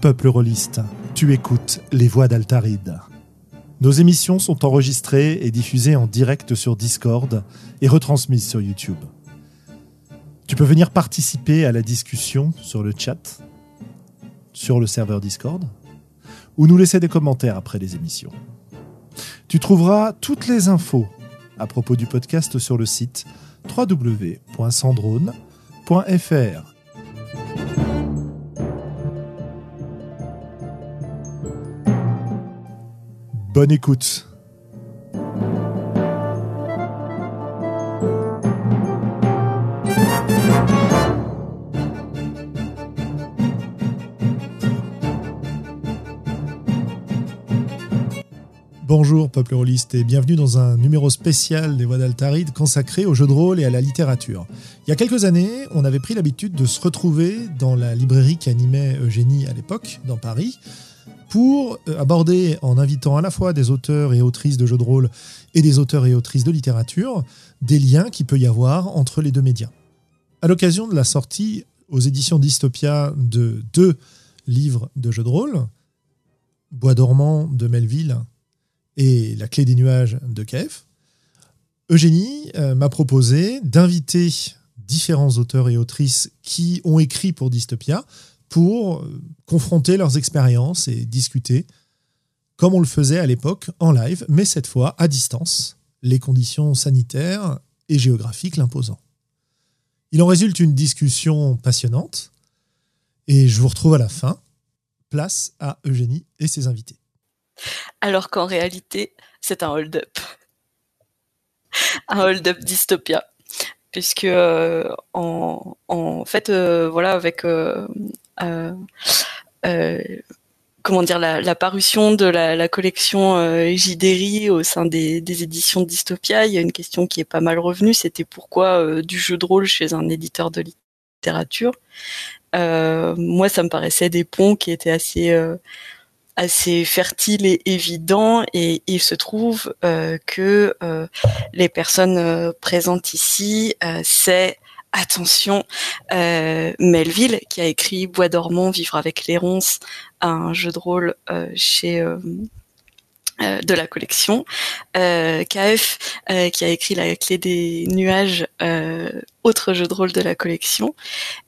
Peuple rôliste, tu écoutes les voix d'Altaride. Nos émissions sont enregistrées et diffusées en direct sur Discord et retransmises sur YouTube. Tu peux venir participer à la discussion sur le chat, sur le serveur Discord, ou nous laisser des commentaires après les émissions. Tu trouveras toutes les infos à propos du podcast sur le site www.sandrone.fr. Bonne écoute. Bonjour peuple rôliste et bienvenue dans un numéro spécial des Voix d'Altaride consacré au jeu de rôle et à la littérature. Il y a quelques années, on avait pris l'habitude de se retrouver dans la librairie qui animait Eugénie à l'époque, dans Paris, pour euh, aborder, en invitant à la fois des auteurs et autrices de jeux de rôle et des auteurs et autrices de littérature, des liens qu'il peut y avoir entre les deux médias. À l'occasion de la sortie aux éditions Dystopia de deux livres de jeux de rôle, Bois dormant de Melville et La clé des nuages de KF, Eugénie euh, m'a proposé d'inviter différents auteurs et autrices qui ont écrit pour Dystopia pour confronter leurs expériences et discuter, comme on le faisait à l'époque, en live, mais cette fois à distance, les conditions sanitaires et géographiques l'imposant. Il en résulte une discussion passionnante, et je vous retrouve à la fin. Place à Eugénie et ses invités. Alors qu'en réalité, c'est un hold-up. Un hold-up dystopia puisque euh, en, fait euh, voilà avec euh, comment dire la, parution de la, collection euh, au sein des, éditions Dystopia, il y a une question qui est pas mal revenue, c'était pourquoi du jeu de rôle chez un éditeur de littérature. Moi, ça me paraissait des ponts qui étaient assez assez fertiles et évidents, et il se trouve que les personnes présentes ici, c'est attention, euh, Melville, qui a écrit Bois dormant, Vivre avec les ronces, un jeu de rôle euh, chez euh, euh, de la collection. Euh, KF euh, qui a écrit La clé des nuages, autre jeu de rôle de la collection.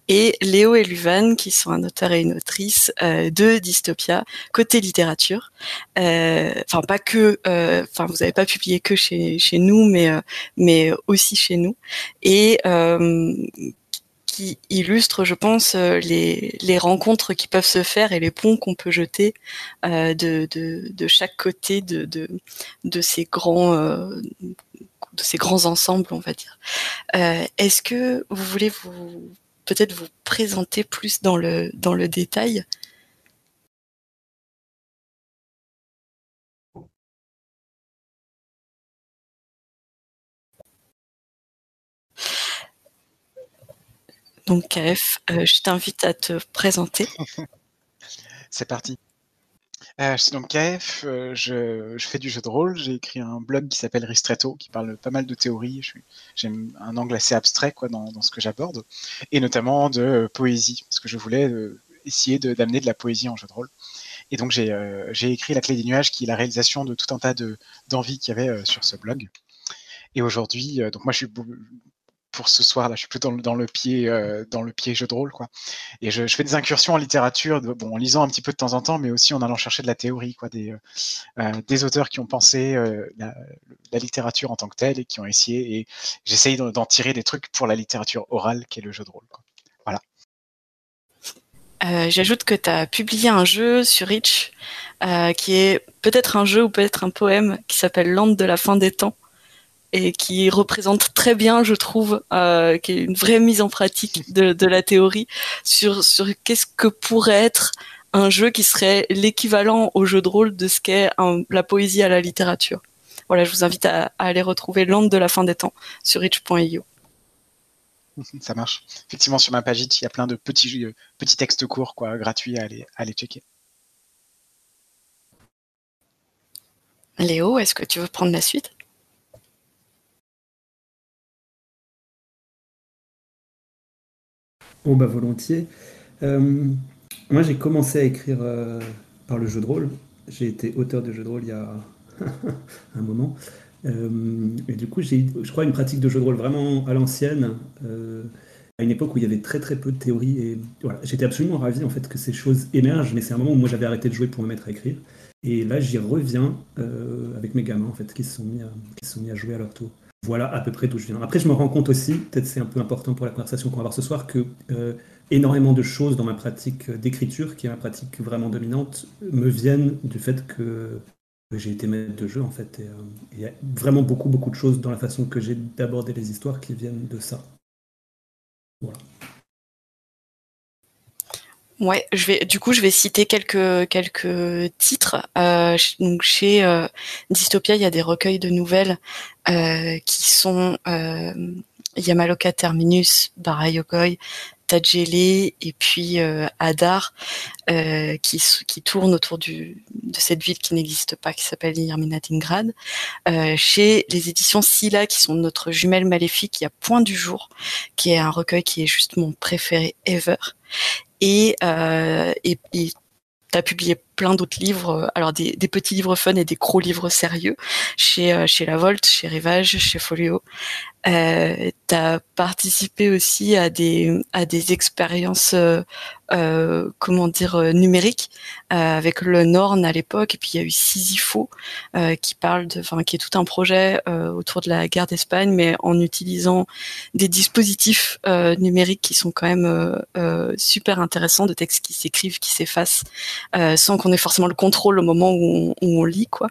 Et Léo et Luvan qui sont un auteur et une autrice de Dystopia côté littérature. Enfin pas que, enfin vous n'avez pas publié que chez, chez nous, mais mais aussi chez nous. Et qui illustre, je pense, euh, les, rencontres qui peuvent se faire et les ponts qu'on peut jeter euh, de, chaque côté de, de, de ces grands euh, de ces grands ensembles, on va dire. Est-ce que vous voulez vous peut-être vous présenter plus dans le détail? Donc KF, euh, je t'invite à te présenter. C'est parti. Euh, je suis donc KF, euh, je, fais du jeu de rôle, j'ai écrit un blog qui s'appelle Ristretto, qui parle pas mal de théories, j'aime un angle assez abstrait dans, ce que j'aborde, et notamment de poésie, parce que je voulais essayer d'amener de, la poésie en jeu de rôle. Et donc j'ai écrit La clé des nuages, qui est la réalisation de tout un tas d'envies qu'il y avait sur ce blog. Et aujourd'hui, donc moi je suis pour ce soir-là. Je suis plutôt dans, le pied, euh, dans le pied jeu de rôle, quoi. Et je, fais des incursions en littérature, bon, en lisant un petit peu de temps en temps, mais aussi en allant chercher de la théorie, quoi, des, euh, euh, auteurs qui ont pensé la, littérature en tant que telle et qui ont essayé. Et j'essaye d'en tirer des trucs pour la littérature orale, qui est le jeu de rôle. Voilà. J'ajoute que tu as publié un jeu sur Rich, qui est peut-être un jeu ou peut-être un poème qui s'appelle Land de la fin des temps et qui représente très bien, je trouve, euh, qui est une vraie mise en pratique de, de la théorie sur, sur qu'est-ce que pourrait être un jeu qui serait l'équivalent au jeu de rôle de ce qu'est la poésie à la littérature. Voilà, je vous invite à, à aller retrouver Land de la fin des temps sur rich.io. Ça marche. Effectivement, sur ma page, il y a plein de petits, euh, petits textes courts, quoi, gratuits à aller, à aller checker. Léo, est-ce que tu veux prendre la suite? Oh bah volontiers. Euh, moi j'ai commencé à écrire euh, par le jeu de rôle. J'ai été auteur de jeu de rôle il y a un moment. Euh, et du coup j'ai, je crois, une pratique de jeu de rôle vraiment à l'ancienne, à une époque où il y avait très très peu de théorie. Et voilà, j'étais absolument ravi en fait que ces choses émergent, mais c'est un moment où moi j'avais arrêté de jouer pour me mettre à écrire. Et là j'y reviens avec mes gamins en fait qui sont mis qui se sont mis à jouer à leur tour. Voilà à peu près d'où je viens. Après, je me rends compte aussi, peut-être c'est un peu important pour la conversation qu'on va avoir ce soir, que euh, énormément de choses dans ma pratique d'écriture, qui est ma pratique vraiment dominante, me viennent du fait que j'ai été maître de jeu en fait. Euh, il y a vraiment beaucoup, beaucoup de choses dans la façon que j'ai d'aborder les histoires qui viennent de ça. Voilà. Ouais, du coup, je vais citer quelques quelques titres. Euh, donc chez euh, Dystopia, il y a des recueils de nouvelles euh, qui sont Yamaloka Terminus, Barayokoi, Tajele et puis Adar, qui, qui tournent autour de cette ville qui n'existe pas, qui s'appelle Yerminatingrad. Chez les éditions Silla, qui sont notre jumelle maléfique, il y a Point du jour, qui est un recueil qui est juste mon préféré ever. Et, euh, et, et as publié plein d'autres livres, euh, alors des, petits livres fun et des gros livres sérieux chez, euh, chez La Volte, chez Rivage, chez Folio. Euh, tu as participé aussi à des, à des expériences, euh comment dire, numériques avec le Norn à l'époque, et puis il y a eu Sisypho qui parle de, enfin qui est tout un projet autour de la guerre d'Espagne, mais en utilisant des dispositifs numériques qui sont quand même super intéressants, de textes qui s'écrivent, qui s'effacent, sans qu'on ait forcément le contrôle au moment où on, lit quoi.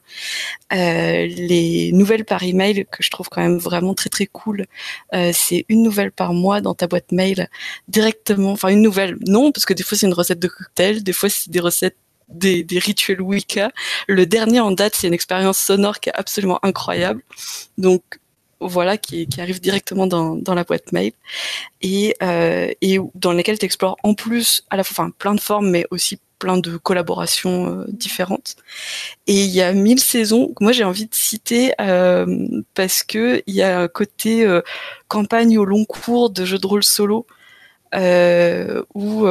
les nouvelles par email que je trouve quand même vraiment très très cool. Euh, c'est une nouvelle par mois dans ta boîte mail directement. Enfin, une nouvelle, non, parce que des fois c'est une recette de cocktail, des fois c'est des recettes des, rituels Wicca. Le dernier en date, c'est une expérience sonore qui est absolument incroyable. Donc voilà, qui, arrive directement dans, la boîte mail et, euh, et dans lesquelles tu explores en plus à la fois enfin, plein de formes, mais aussi plein de collaborations euh, différentes. Et il y a mille saisons que moi j'ai envie de citer euh, parce que il y a un côté euh, campagne au long cours de jeux de rôle solo où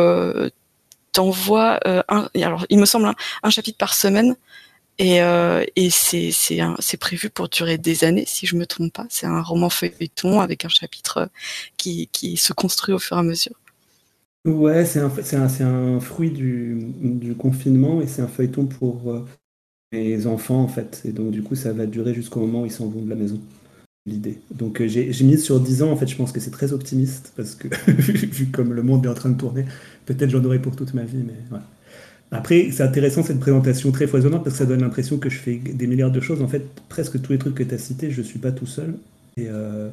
t'envoies un, alors il me semble un, chapitre par semaine et, et c'est c'est prévu pour durer des années si je me trompe pas. C'est un roman feuilleton avec un chapitre qui, qui se construit au fur et à mesure. Ouais, c'est un, c'est un, c'est un fruit du, du confinement et c'est un feuilleton pour euh, les enfants en fait. Et donc du coup, ça va durer jusqu'au moment où ils s'en vont de la maison. L'idée. Donc euh, j'ai, j'ai mis sur 10 ans, en fait, je pense que c'est très optimiste parce que vu comme le monde est en train de tourner, peut-être j'en aurai pour toute ma vie, mais. Après, c'est intéressant cette présentation très foisonnante parce que ça donne l'impression que je fais des milliards de choses. En fait, presque tous les trucs que tu as cités, je suis pas tout seul. Et, euh,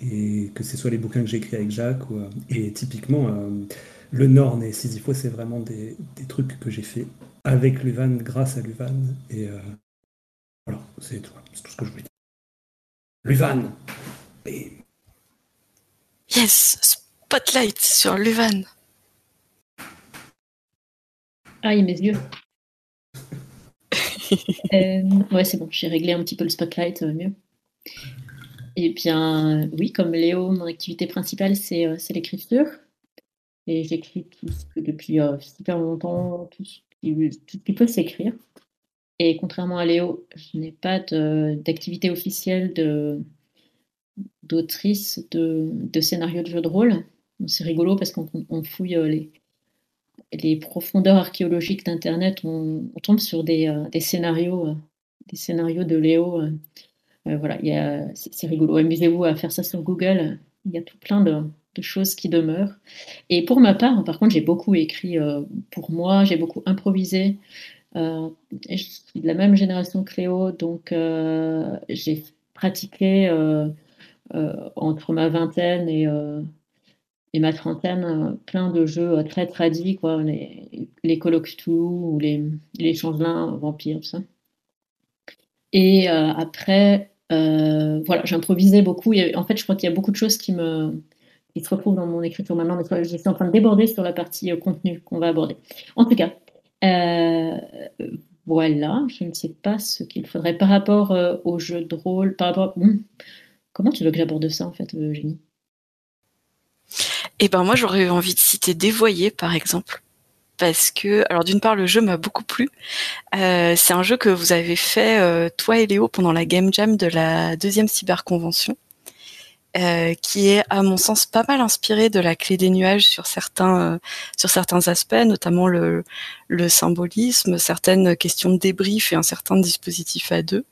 et que ce soit les bouquins que j'ai écrits avec Jacques, ou, et typiquement, le Norn et Sisypho, c'est vraiment des, trucs que j'ai fait avec Luvan, grâce à Luvan. Et euh, voilà, c'est tout, tout, ce que je voulais dire. Luvan Yes Spotlight sur Luvan Aïe, mes yeux euh, Ouais, c'est bon, j'ai réglé un petit peu le spotlight, euh, mieux. Et bien, oui, comme Léo, mon activité principale, c'est l'écriture. Et j'écris tout ce que depuis euh, super longtemps, tout ce qui, peut s'écrire. Et contrairement à Léo, je n'ai pas d'activité officielle d'autrice de, de, scénarios de jeux de rôle. C'est rigolo parce qu'on fouille euh, les, profondeurs archéologiques d'Internet, on, tombe sur des, euh, des, scénarios, des scénarios de Léo. Voilà, c'est rigolo. Amusez-vous à faire ça sur Google. Il y a tout plein de, choses qui demeurent. Et pour ma part, par contre, j'ai beaucoup écrit euh, pour moi, j'ai beaucoup improvisé. Euh, je suis de la même génération que Léo, donc euh, j'ai pratiqué entre ma vingtaine et, et ma trentaine plein de jeux très tradis, quoi, les, les Call of ou les, les Changelins, Vampires, tout ça. Et après, voilà, j'improvisais beaucoup. en fait, je crois qu'il y a beaucoup de choses qui me, qui se retrouve dans mon écriture maintenant, mais je suis en train de déborder sur la partie euh, contenu qu'on va aborder. En tout cas, euh, voilà, je ne sais pas ce qu'il faudrait par rapport au jeu de rôle, par rapport. Hmm, comment tu veux que j'aborde ça en fait, Eugénie? Eh ben moi j'aurais envie de citer Dévoyé par exemple parce que, alors d'une part, le jeu m'a beaucoup plu. Euh, c'est un jeu que vous avez fait, euh, toi et Léo, pendant la Game Jam de la deuxième cyberconvention, euh, qui est, à mon sens, pas mal inspiré de la clé des nuages sur certains, sur certains aspects, notamment le, le symbolisme, certaines questions de débrief et un certain dispositif à deux.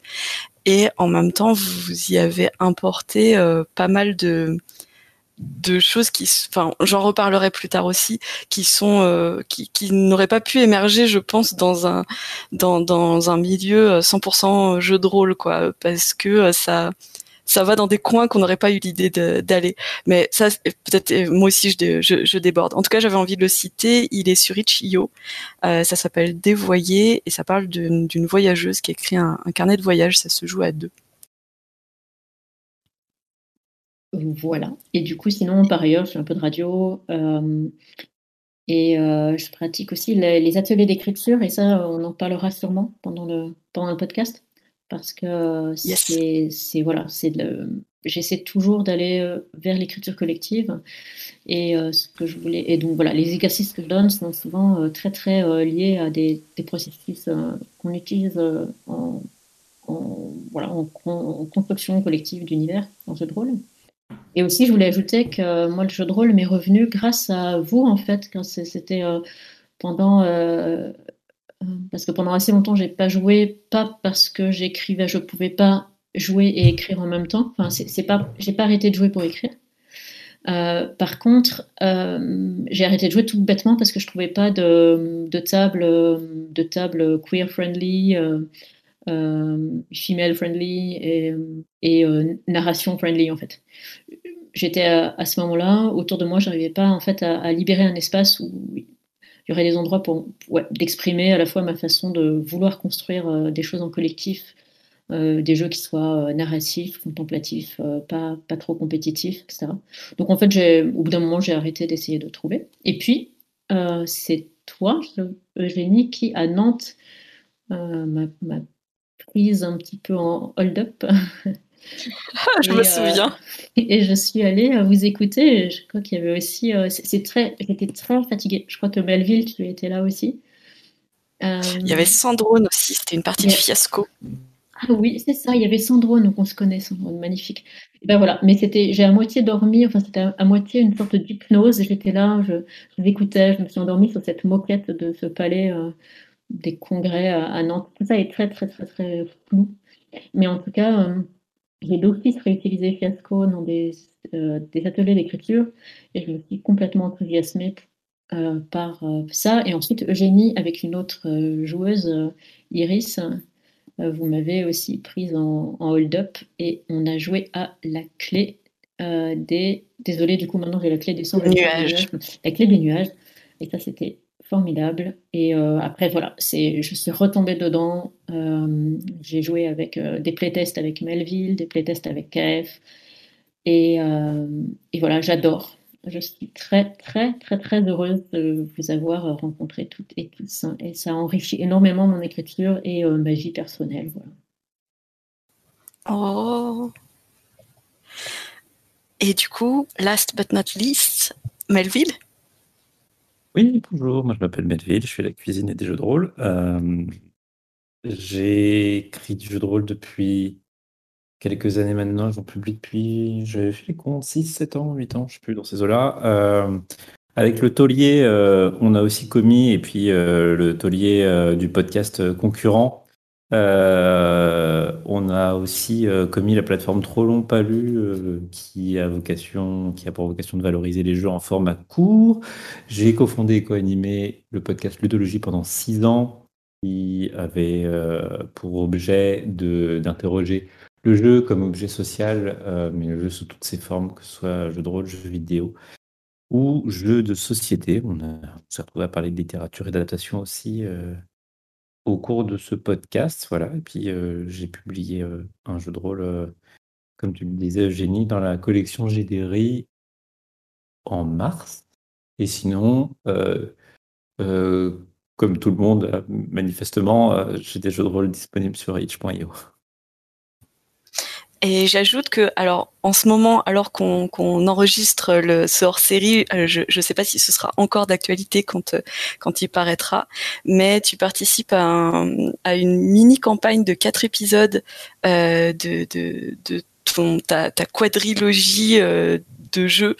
Et en même temps, vous y avez importé pas mal de de choses qui, enfin, j'en reparlerai plus tard aussi, qui sont, euh, qui, qui n'auraient pas pu émerger, je pense, dans un, dans, dans un milieu 100% euh, jeu de rôle, quoi, parce que euh, ça, ça va dans des coins qu'on n'aurait pas eu l'idée d'aller. Mais ça, peut-être, moi aussi, je, je, je, déborde. En tout cas, j'avais envie de le citer. Il est sur Itch.io. Euh, ça s'appelle Dévoyer et ça parle d'une voyageuse qui écrit un, un carnet de voyage. Ça se joue à deux. Voilà. Et du coup, sinon, par ailleurs, je fais un peu de radio. Euh, et euh, je pratique aussi les, ateliers d'écriture. Et ça, on en parlera sûrement pendant le, pendant le podcast. Parce que c'est, voilà, c'est j'essaie toujours d'aller euh, vers l'écriture collective. Et ce que je voulais. Et donc, voilà, les exercices que je donne sont souvent très, très liés à des, des processus qu'on utilise en, voilà, en, en, construction collective d'univers en jeu de rôle. Et aussi, je voulais ajouter que moi, le jeu de rôle m'est revenu grâce à vous, en fait, c'était euh, pendant. Euh, euh, parce que pendant assez longtemps, j'ai pas joué, pas parce que j'écrivais, je pouvais pas jouer et écrire en même temps. Enfin, c'est pas, pas arrêté de jouer pour écrire. par contre, j'ai arrêté de jouer tout bêtement parce que je trouvais pas de, de table, de table queer friendly. Euh, female friendly et, euh, narration friendly en fait. J'étais à, ce moment-là autour de moi, j'arrivais pas en fait à, libérer un espace où il y aurait des endroits pour d'exprimer à la fois ma façon de vouloir construire euh, des choses en collectif, des jeux qui soient narratifs, contemplatifs, pas, pas trop compétitifs, etc. Donc en fait, au bout d'un moment, j'ai arrêté d'essayer de trouver. Et puis, c'est toi, Eugénie, qui à Nantes m'a prise un petit peu en hold-up. je me souviens. Euh, et je suis allée à vous écouter. Je crois qu'il y avait aussi. Euh, c'est très. J'étais très fatiguée. Je crois que Melville, tu étais là aussi. Euh, il y avait Sandrone aussi. C'était une partie du fiasco. Ah oui, c'est ça. Il y avait Sandrone, donc on se connaît, Sandrone, magnifique. Et ben voilà. Mais c'était, j'ai à moitié dormi. Enfin, c'était à, moitié une sorte d'hypnose. J'étais là, je, je l'écoutais, je me suis endormie sur cette moquette de ce palais des congrès à, Nantes. Tout ça est très, très, très, très flou. Mais en tout cas, euh, j'ai d'office réutilisé Fiasco dans des, euh, des ateliers d'écriture et je me suis complètement enthousiasmée euh, par ça. Et ensuite, Eugénie, avec une autre joueuse, Iris, vous m'avez aussi prise en, hold-up et on a joué à la clé des. Désolée, du coup, maintenant j'ai la clé des nuages. La clé des nuages. Et ça, c'était formidable. Et euh, après, voilà, c'est, je suis retombée dedans. Euh, j'ai joué avec euh, des playtests avec Melville, des playtests avec KF. Et, et voilà, j'adore. Je suis très, très, très, très heureuse de vous avoir rencontré toutes et tous. Et ça enrichit énormément mon écriture et ma vie personnelle. Voilà. Oh. Et du coup, last but not least, Melville? Oui, bonjour, moi je m'appelle Melville, je fais la cuisine et des jeux de rôle. Euh, j'ai écrit du jeu de rôle depuis quelques années maintenant, j'en publie depuis, j'ai fait les comptes, 6, 7 ans, 8 ans, je sais plus, dans ces eaux-là. Euh, avec le taulier, euh, on a aussi commis, et puis le taulier du podcast concurrent, euh, on a aussi euh, commis la plateforme Trop long pas lu, euh, qui a pour vocation de valoriser les jeux en format court. J'ai cofondé et co-animé le podcast Ludologie pendant six ans, qui avait pour objet d'interroger le jeu comme objet social, mais le jeu sous toutes ses formes, que ce soit jeu de rôle, jeu vidéo ou jeu de société. On, a, retrouvé à parler de littérature et d'adaptation aussi au cours de ce podcast. Voilà. Et puis, euh, j'ai publié euh, un jeu de rôle, euh, comme tu le disais, Eugénie, dans la collection GDRI en mars. Et sinon, comme tout le monde, manifestement, j'ai des jeux de rôle disponibles sur itch.io. Et j'ajoute que, alors, en ce moment, alors qu'on enregistre ce hors-série, euh, je ne sais pas si ce sera encore d'actualité quand, euh, quand il paraîtra, mais tu participes à, une mini-campagne de quatre épisodes euh, de, ton, ta, quadrilogie euh, de jeux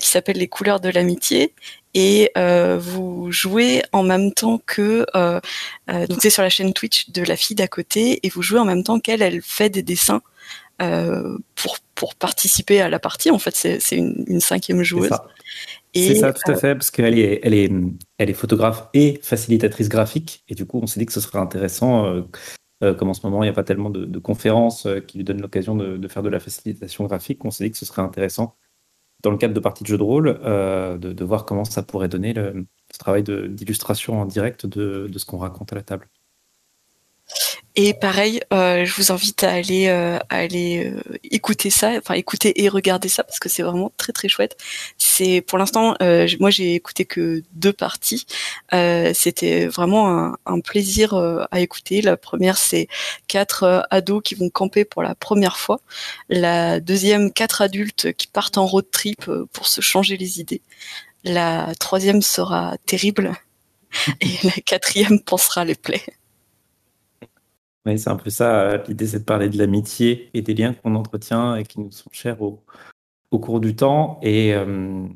qui s'appelle Les couleurs de l'amitié. Et euh, vous jouez en même temps que euh, donc c'est sur la chaîne Twitch de la fille d'à côté et vous jouez en même temps qu'elle elle fait des dessins euh, pour, pour participer à la partie. En fait, c'est une, une, cinquième joueuse. C'est ça, tout à euh, fait, parce qu'elle est, elle est, elle est photographe et facilitatrice graphique. Et du coup, on s'est dit que ce serait intéressant, euh, comme en ce moment, il n'y a pas tellement de, conférences qui lui donnent l'occasion de, de, faire de la facilitation graphique. On s'est dit que ce serait intéressant, dans le cadre de parties de jeux de rôle, de, de, voir comment ça pourrait donner le, ce travail d'illustration en direct de ce qu'on raconte à la table. Et pareil, euh, je vous invite à aller, euh, à aller euh, écouter ça, enfin écouter et regarder ça parce que c'est vraiment très très chouette. C'est pour l'instant, moi j'ai écouté que deux parties. C'était vraiment un, un plaisir à écouter. La première c'est quatre ados qui vont camper pour la première fois. La deuxième quatre adultes qui partent en road trip pour se changer les idées. La troisième sera terrible et la quatrième pensera les plaies. Oui, c'est un peu ça. L'idée, c'est de parler de l'amitié et des liens qu'on entretient et qui nous sont chers au, cours du temps et, euh,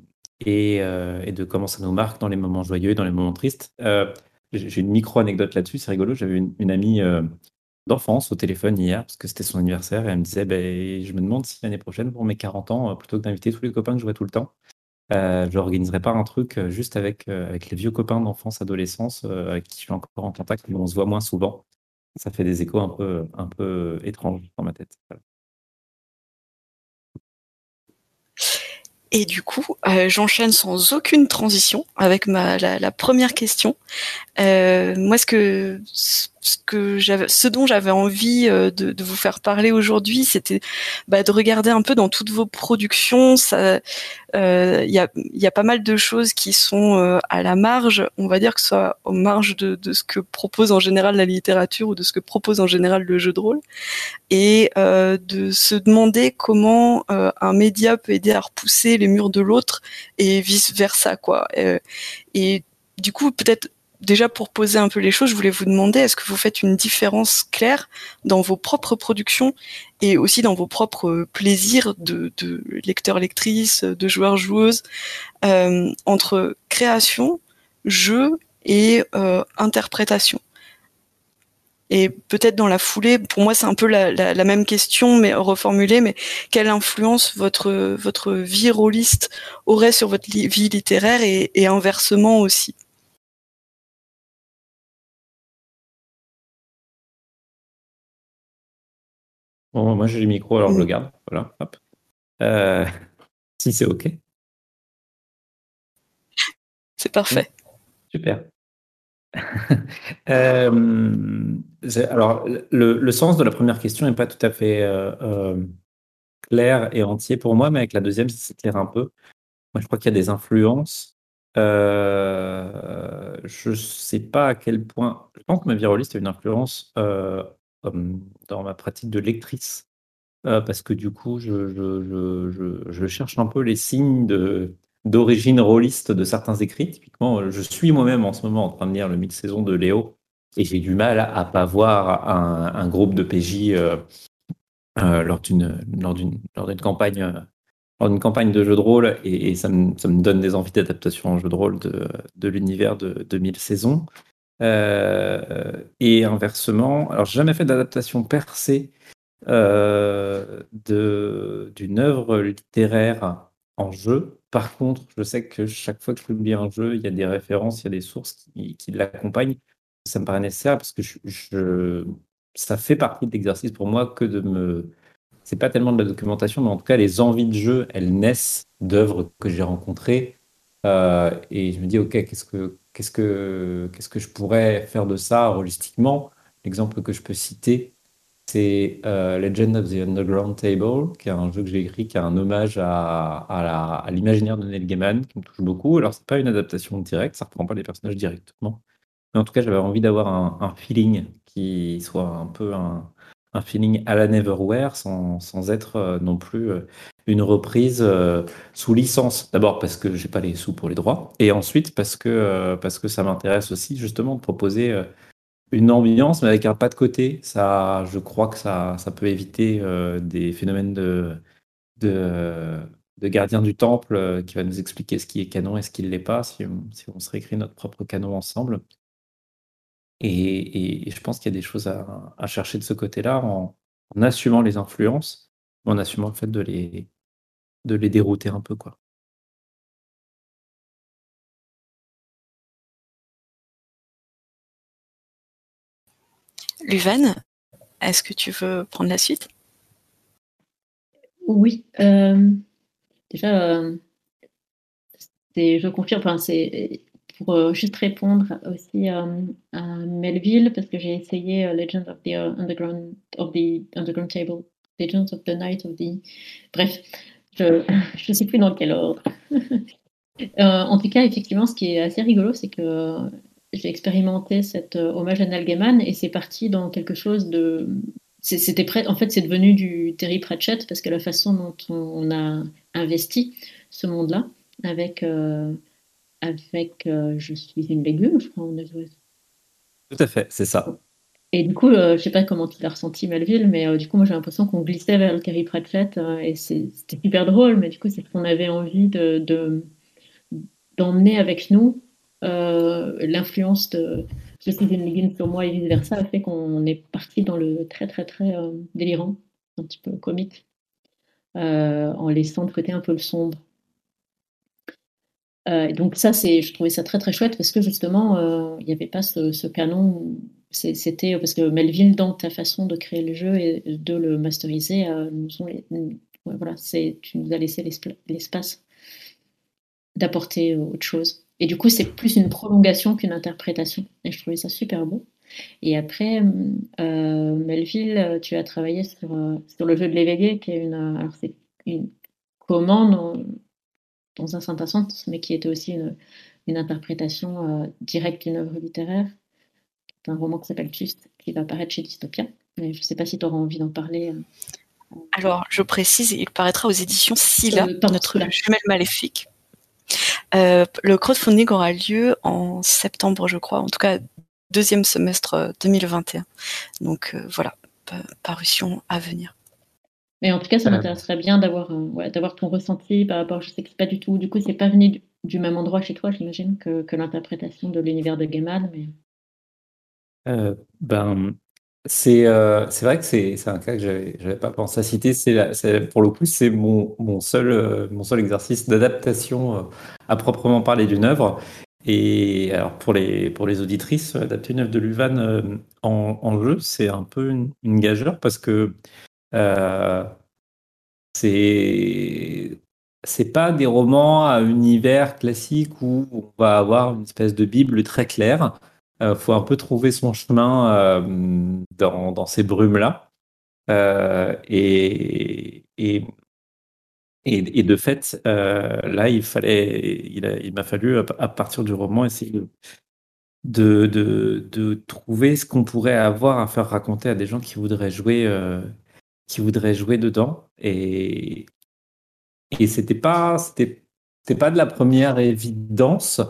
euh, et, de comment ça nous marque dans les moments joyeux et dans les moments tristes. Euh, j'ai une micro-anecdote là-dessus, c'est rigolo. J'avais une, amie d'enfance au téléphone hier parce que c'était son anniversaire et elle me disait ben, Je me demande si l'année prochaine, pour mes 40 ans, plutôt que d'inviter tous les copains que je vois tout le temps, euh, je n'organiserai pas un truc juste avec, avec les vieux copains d'enfance, adolescence, avec qui je suis encore en contact, mais on se voit moins souvent ça fait des échos un peu, un peu étranges dans ma tête. Et du coup, euh, j'enchaîne sans aucune transition avec ma, la, première question. Euh, moi, ce que ce que j'avais, ce dont j'avais envie euh, de, de, vous faire parler aujourd'hui, c'était bah, de regarder un peu dans toutes vos productions. Il euh, y, a, y a pas mal de choses qui sont euh, à la marge, on va dire que ce soit aux marges de, de, ce que propose en général la littérature ou de ce que propose en général le jeu de rôle, et de se demander comment un média peut aider à repousser les murs de l'autre et vice versa, quoi. et du coup, peut-être déjà pour poser un peu les choses, je voulais vous demander, est-ce que vous faites une différence claire dans vos propres productions et aussi dans vos propres plaisirs de, de lecteurs-lectrices, de joueurs-joueuses, euh, entre création, jeu et euh, interprétation? Et peut-être dans la foulée, pour moi c'est un peu la, même question, mais reformulée, mais quelle influence votre, votre vie rôliste aurait sur votre vie littéraire et inversement aussi? Bon, moi j'ai le micro, alors je le garde. Voilà, hop. Euh, si c'est OK. C'est parfait. Super. euh, alors, le, le, sens de la première question n'est pas tout à fait euh, euh, clair et entier pour moi, mais avec la deuxième, ça s'éclaire un peu. Moi, je crois qu'il y a des influences. Euh, je ne sais pas à quel point. Je pense que ma viroliste a une influence dans ma pratique de lectrice, euh, parce que du coup, je, cherche un peu les signes d'origine rôliste de certains écrits. Typiquement, je suis moi-même en ce moment en train de lire le mille-saison de Léo, et j'ai du mal à pas voir un, groupe de PJ euh, euh, lors d'une campagne campagne de jeu de rôle, et, ça, me, donne des envies d'adaptation en jeu de rôle de, de l'univers de, de mille saisons. Euh, et inversement, alors j'ai jamais fait d'adaptation percée euh, d'une œuvre littéraire en jeu. Par contre, je sais que chaque fois que je publie un jeu, il y a des références, il y a des sources qui, l'accompagnent. Ça me paraît nécessaire parce que ça fait partie de l'exercice pour moi que de me. C'est pas tellement de la documentation, mais en tout cas, les envies de jeu, elles naissent d'œuvres que j'ai rencontrées. Euh, et je me dis, OK, qu'est-ce que qu'est-ce que, qu'est-ce que je pourrais faire de ça holistiquement? L'exemple que je peux citer, c'est euh, Legend of the Underground Table, qui est un jeu que j'ai écrit, qui est un hommage à, à, l'imaginaire de Neil Gaiman, qui me touche beaucoup. Alors, c'est pas une adaptation directe, ça reprend pas les personnages directement, Mais en tout cas, j'avais envie d'avoir un, feeling qui soit un peu un, feeling à la Neverwhere sans, sans être euh, non plus euh, une reprise euh, sous licence. D'abord parce que j'ai pas les sous pour les droits, et ensuite parce que, parce que ça m'intéresse aussi justement de proposer une ambiance, mais avec un pas de côté. Ça, je crois que ça, ça peut éviter des phénomènes de, de, de gardien du temple qui va nous expliquer ce qui est canon et ce qui ne l'est pas, si on, si on se réécrit notre propre canon ensemble. Et, je pense qu'il y a des choses à, chercher de ce côté-là en, assumant les influences, en assumant le fait de les, de les dérouter un peu. quoi. Luvan, est-ce que tu veux prendre la suite? Oui. Euh, déjà, euh, je confirme, enfin, c'est pour euh, juste répondre aussi euh, à Melville, parce que j'ai essayé euh, Legends of the Underground of the Underground Table, Legends of the Night of the. Bref, je ne sais plus dans quel ordre. en tout cas, effectivement, ce qui est assez rigolo, c'est que j'ai expérimenté cet hommage à Neil Gaiman et c'est parti dans quelque chose de. C'était prêt. En fait, c'est devenu du Terry Pratchett parce que la façon dont on a investi ce monde-là avec avec euh, Je suis une légume, je crois, Tout à fait, c'est ça. Et du coup, euh, je sais pas comment tu l'as ressenti, Melville, mais euh, du coup, moi, j'ai l'impression qu'on glissait vers le Carrie Pratchett et c'était super drôle, mais du coup, c'est ce qu'on avait envie de, d'emmener avec nous. L'influence de Je suis une légume sur moi et vice-versa a fait qu'on est parti dans le très, très, très délirant, un petit peu comique, en laissant de côté un peu le sombre. Euh, donc ça, c'est, je trouvais ça très très chouette parce que justement, euh, il n'y avait pas ce, canon. C'était parce que Melville, dans ta façon de créer le jeu et de le masteriser, euh, nous voilà, c'est, tu nous as laissé l'espace d'apporter autre chose. Et du coup, c'est plus une prolongation qu'une interprétation. Et je trouvais ça super beau. Et après, Melville, tu as travaillé sur, sur le jeu de l'éveillé, qui est une, alors c'est une commande dans un certain sens, mais qui était aussi une, une interprétation euh, directe d'une œuvre littéraire, un roman qui s'appelle Juste, qui va apparaître chez Dystopia. je ne sais pas si tu auras envie d'en parler. Euh, Alors, je précise, il paraîtra aux éditions Scylla, euh, notre jumelle maléfique. le crowdfunding aura lieu en septembre, je crois, en tout cas deuxième semestre 2021. Donc voilà, parution à venir. Mais en tout cas, ça m'intéresserait bien d'avoir euh, d'avoir ton ressenti par rapport. Je sais que c'est pas du tout. Du coup, c'est pas venu du, même endroit chez toi, j'imagine, que, que l'interprétation de l'univers de Gaiman. Mais... Euh, ben, c'est euh, vrai que c'est un cas que j'avais n'avais pas pensé à citer. C'est pour le coup, c'est mon, mon, seul, mon seul exercice d'adaptation à proprement parler d'une œuvre. Et alors pour les, pour les auditrices, adapter une œuvre de Luvan en, en, jeu, c'est un peu une, une gageure parce que euh, c'est c'est pas des romans à univers classique où on va avoir une espèce de bible très claire. Il euh, faut un peu trouver son chemin euh, dans, dans, ces brumes-là. et, et, et, de fait, là, il fallait, il m'a fallu, à, partir du roman, essayer de, de, de, trouver ce qu'on pourrait avoir à faire raconter à des gens qui voudraient jouer qui voudraient jouer dedans. Et, et c'était pas, c'était, pas de la première évidence,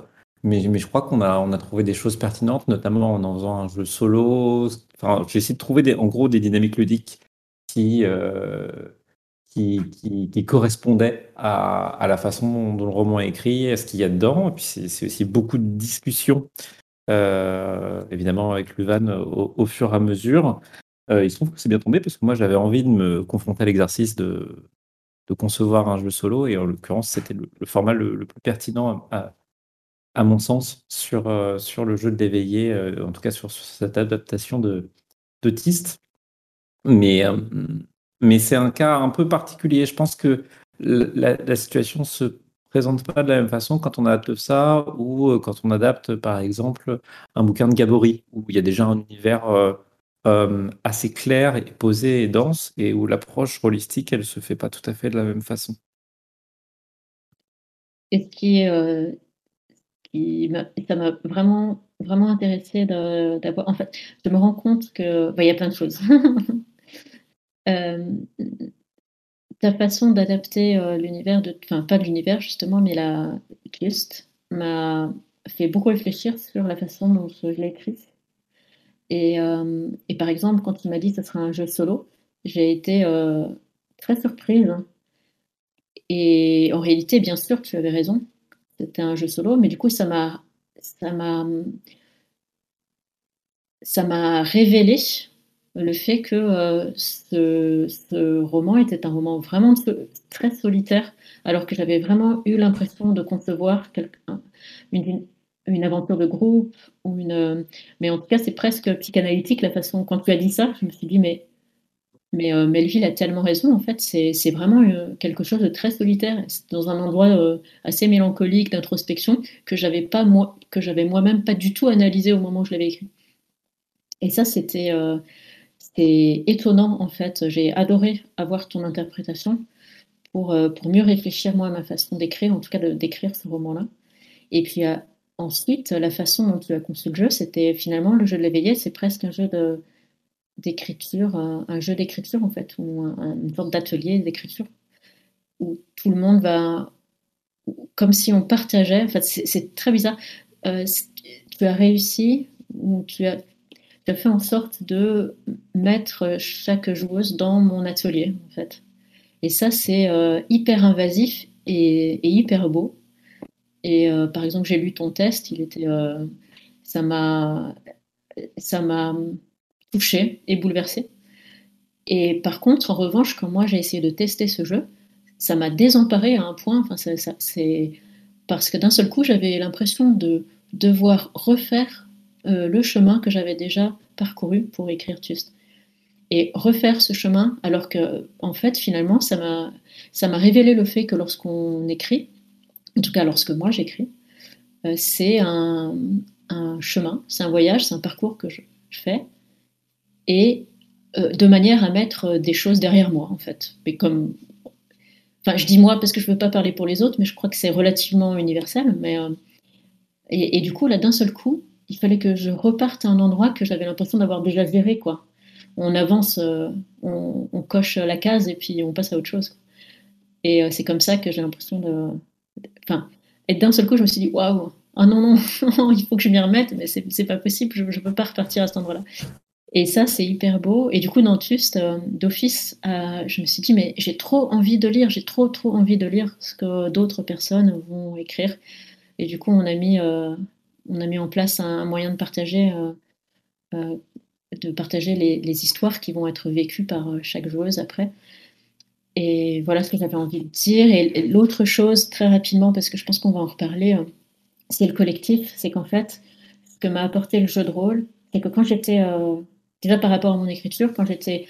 mais, mais je crois qu'on a, on a trouvé des choses pertinentes, notamment en en faisant un jeu solo. Enfin, j'ai essayé de trouver des, en gros des dynamiques ludiques qui, euh, qui, qui, correspondaient à, à, la façon dont le roman est écrit, à ce qu'il y a dedans. Et puis c'est, aussi beaucoup de discussions, euh, évidemment avec Luvan au, au, fur et à mesure. Euh, il se trouve que c'est bien tombé parce que moi j'avais envie de me confronter à l'exercice de, de concevoir un jeu solo et en l'occurrence c'était le, format le, plus pertinent à, à, mon sens sur, euh, sur le jeu de l'éveillé, euh, en tout cas sur, cette adaptation de, de. Mais, mais c'est un cas un peu particulier. Je pense que la, la situation se présente pas de la même façon quand on adapte ça ou quand on adapte par exemple un bouquin de Gabory où il y a déjà un univers euh, assez claire et posée et dense, et où l'approche holistique, elle se fait pas tout à fait de la même façon. Et ce qui, euh, ça m'a vraiment vraiment intéressée d'avoir. En fait, je me rends compte que. Il y a plein de choses. Euh, ta façon d'adapter euh, l'univers, de... enfin, pas l'univers justement, mais la juste m'a fait beaucoup réfléchir sur la façon dont je l'ai écrit. Et, euh, et, par exemple, quand il m'a dit que ce sera un jeu solo, j'ai été très surprise. Et en réalité, bien sûr, tu avais raison. C'était un jeu solo, mais du coup, ça m'a ça m'a ça m'a révélé le fait que euh, ce, roman était un roman vraiment très solitaire, alors que j'avais vraiment eu l'impression de concevoir une, une, aventure de groupe, ou une, mais en tout cas c'est presque psychanalytique la façon, quand tu as dit ça, je me suis dit mais mais euh, Melville a tellement raison, en fait, c'est vraiment euh, quelque chose de très solitaire, dans un endroit euh, assez mélancolique, d'introspection, que j'avais pas moi, que j'avais moi-même pas du tout analysé au moment où je l'avais écrit. Et ça, c'était étonnant, en fait. J'ai adoré avoir ton interprétation pour, pour mieux réfléchir, moi, à ma façon d'écrire, en tout cas d'écrire ce roman-là. Et puis ensuite, la façon dont tu as conçu le jeu, c'était finalement le jeu de l'éveillé, c'est presque un jeu d'écriture, un, jeu d'écriture en fait, ou une sorte d'atelier d'écriture, où tout le monde va, comme si on partageait, en c'est très bizarre. Euh, tu as réussi, ou tu as, tu as fait en sorte de mettre chaque joueuse dans mon atelier, en fait. Et ça, c'est euh, hyper invasif et, hyper beau. Et euh, par exemple, j'ai lu ton test, il était, ça m'a, ça m'a touché et bouleversé. Et par contre, en revanche, quand moi j'ai essayé de tester ce jeu, ça m'a désemparé à un point. Enfin, c'est parce que d'un seul coup, j'avais l'impression de devoir refaire euh, le chemin que j'avais déjà parcouru pour écrire Tust. Et refaire ce chemin, alors que, en fait, finalement, ça ça m'a révélé le fait que lorsqu'on écrit, en tout cas lorsque moi j'écris, euh, c'est un, chemin, c'est un voyage, c'est un parcours que je fais, et euh, de manière à mettre des choses derrière moi, en fait. Mais comme. Enfin, je dis moi parce que je ne veux pas parler pour les autres, mais je crois que c'est relativement universel. Mais, euh, et, du coup, là, d'un seul coup, il fallait que je reparte à un endroit que j'avais l'impression d'avoir déjà géré, quoi. On avance, on, coche la case et puis on passe à autre chose. Et c'est comme ça que j'ai l'impression de. Et d'un seul coup, je me suis dit, waouh, ah non, non, il faut que je m'y remette, mais c'est pas possible, je ne peux pas repartir à cet endroit-là. Et ça, c'est hyper beau. Et du coup, dans Tuste, euh, d'office, euh, je me suis dit, mais j'ai trop envie de lire, j'ai trop, trop envie de lire ce que d'autres personnes vont écrire. Et du coup, on a mis, euh, on a mis en place un, moyen de partager, de partager les, histoires qui vont être vécues par chaque joueuse après. Et voilà ce que j'avais envie de dire. Et, l'autre chose, très rapidement, parce que je pense qu'on va en reparler, c'est le collectif. C'est qu'en fait, ce que m'a apporté le jeu de rôle, c'est que quand j'étais déjà par rapport à mon écriture, quand j'étais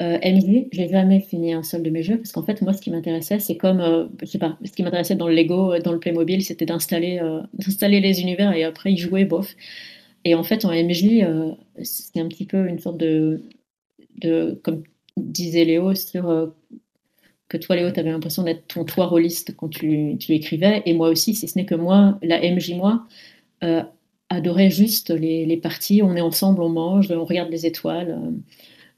euh, MJ, j'ai jamais fini un seul de mes jeux parce qu'en fait, moi, ce qui m'intéressait, c'est comme, euh, je sais pas, ce qui m'intéressait dans le Lego, euh, dans le Playmobil, c'était d'installer, euh, d'installer les univers et après y jouer, bof. Et en fait, en MJ, c'est un petit peu une sorte de, de comme disait Léo, sur que toi, Léo, tu avais l'impression d'être ton toit rôliste quand tu, tu, écrivais, et moi aussi, si ce n'est que moi, la MJ, moi, adorait juste les, les, parties. On est ensemble, on mange, on regarde les étoiles.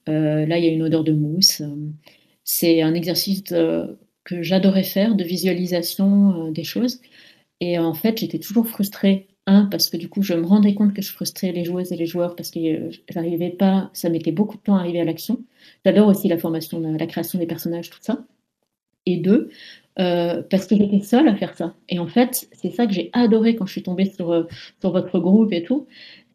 Euh, là, il y a une odeur de mousse. C'est un exercice que j'adorais faire de visualisation euh, des choses. Et en fait, j'étais toujours frustrée. Un, parce que du coup, je me rendais compte que je frustrais les joueuses et les joueurs parce que euh, j'arrivais pas, ça mettait beaucoup de temps à arriver à l'action. J'adore aussi la formation, la création des personnages, tout ça. Et deux, euh, parce que j'étais seule à faire ça. Et en fait, c'est ça que j'ai adoré quand je suis tombée sur, euh, sur votre groupe et tout.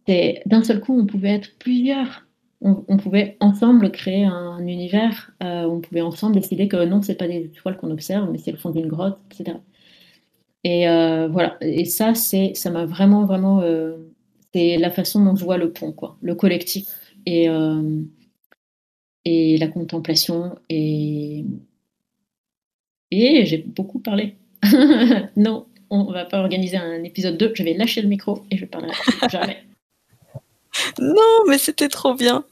C'est d'un seul coup, on pouvait être plusieurs. On, pouvait ensemble créer un, univers. Euh, on pouvait ensemble décider que non, c'est pas des étoiles qu'on observe, mais c'est le fond d'une grotte, etc. Et voilà. Et ça, c'est, ça m'a vraiment, vraiment. c'est la façon dont je vois le pont, quoi, le collectif et et la contemplation et et j'ai beaucoup parlé. non, on va pas organiser un épisode 2. Je vais lâcher le micro et je parlerai jamais. non, mais c'était trop bien.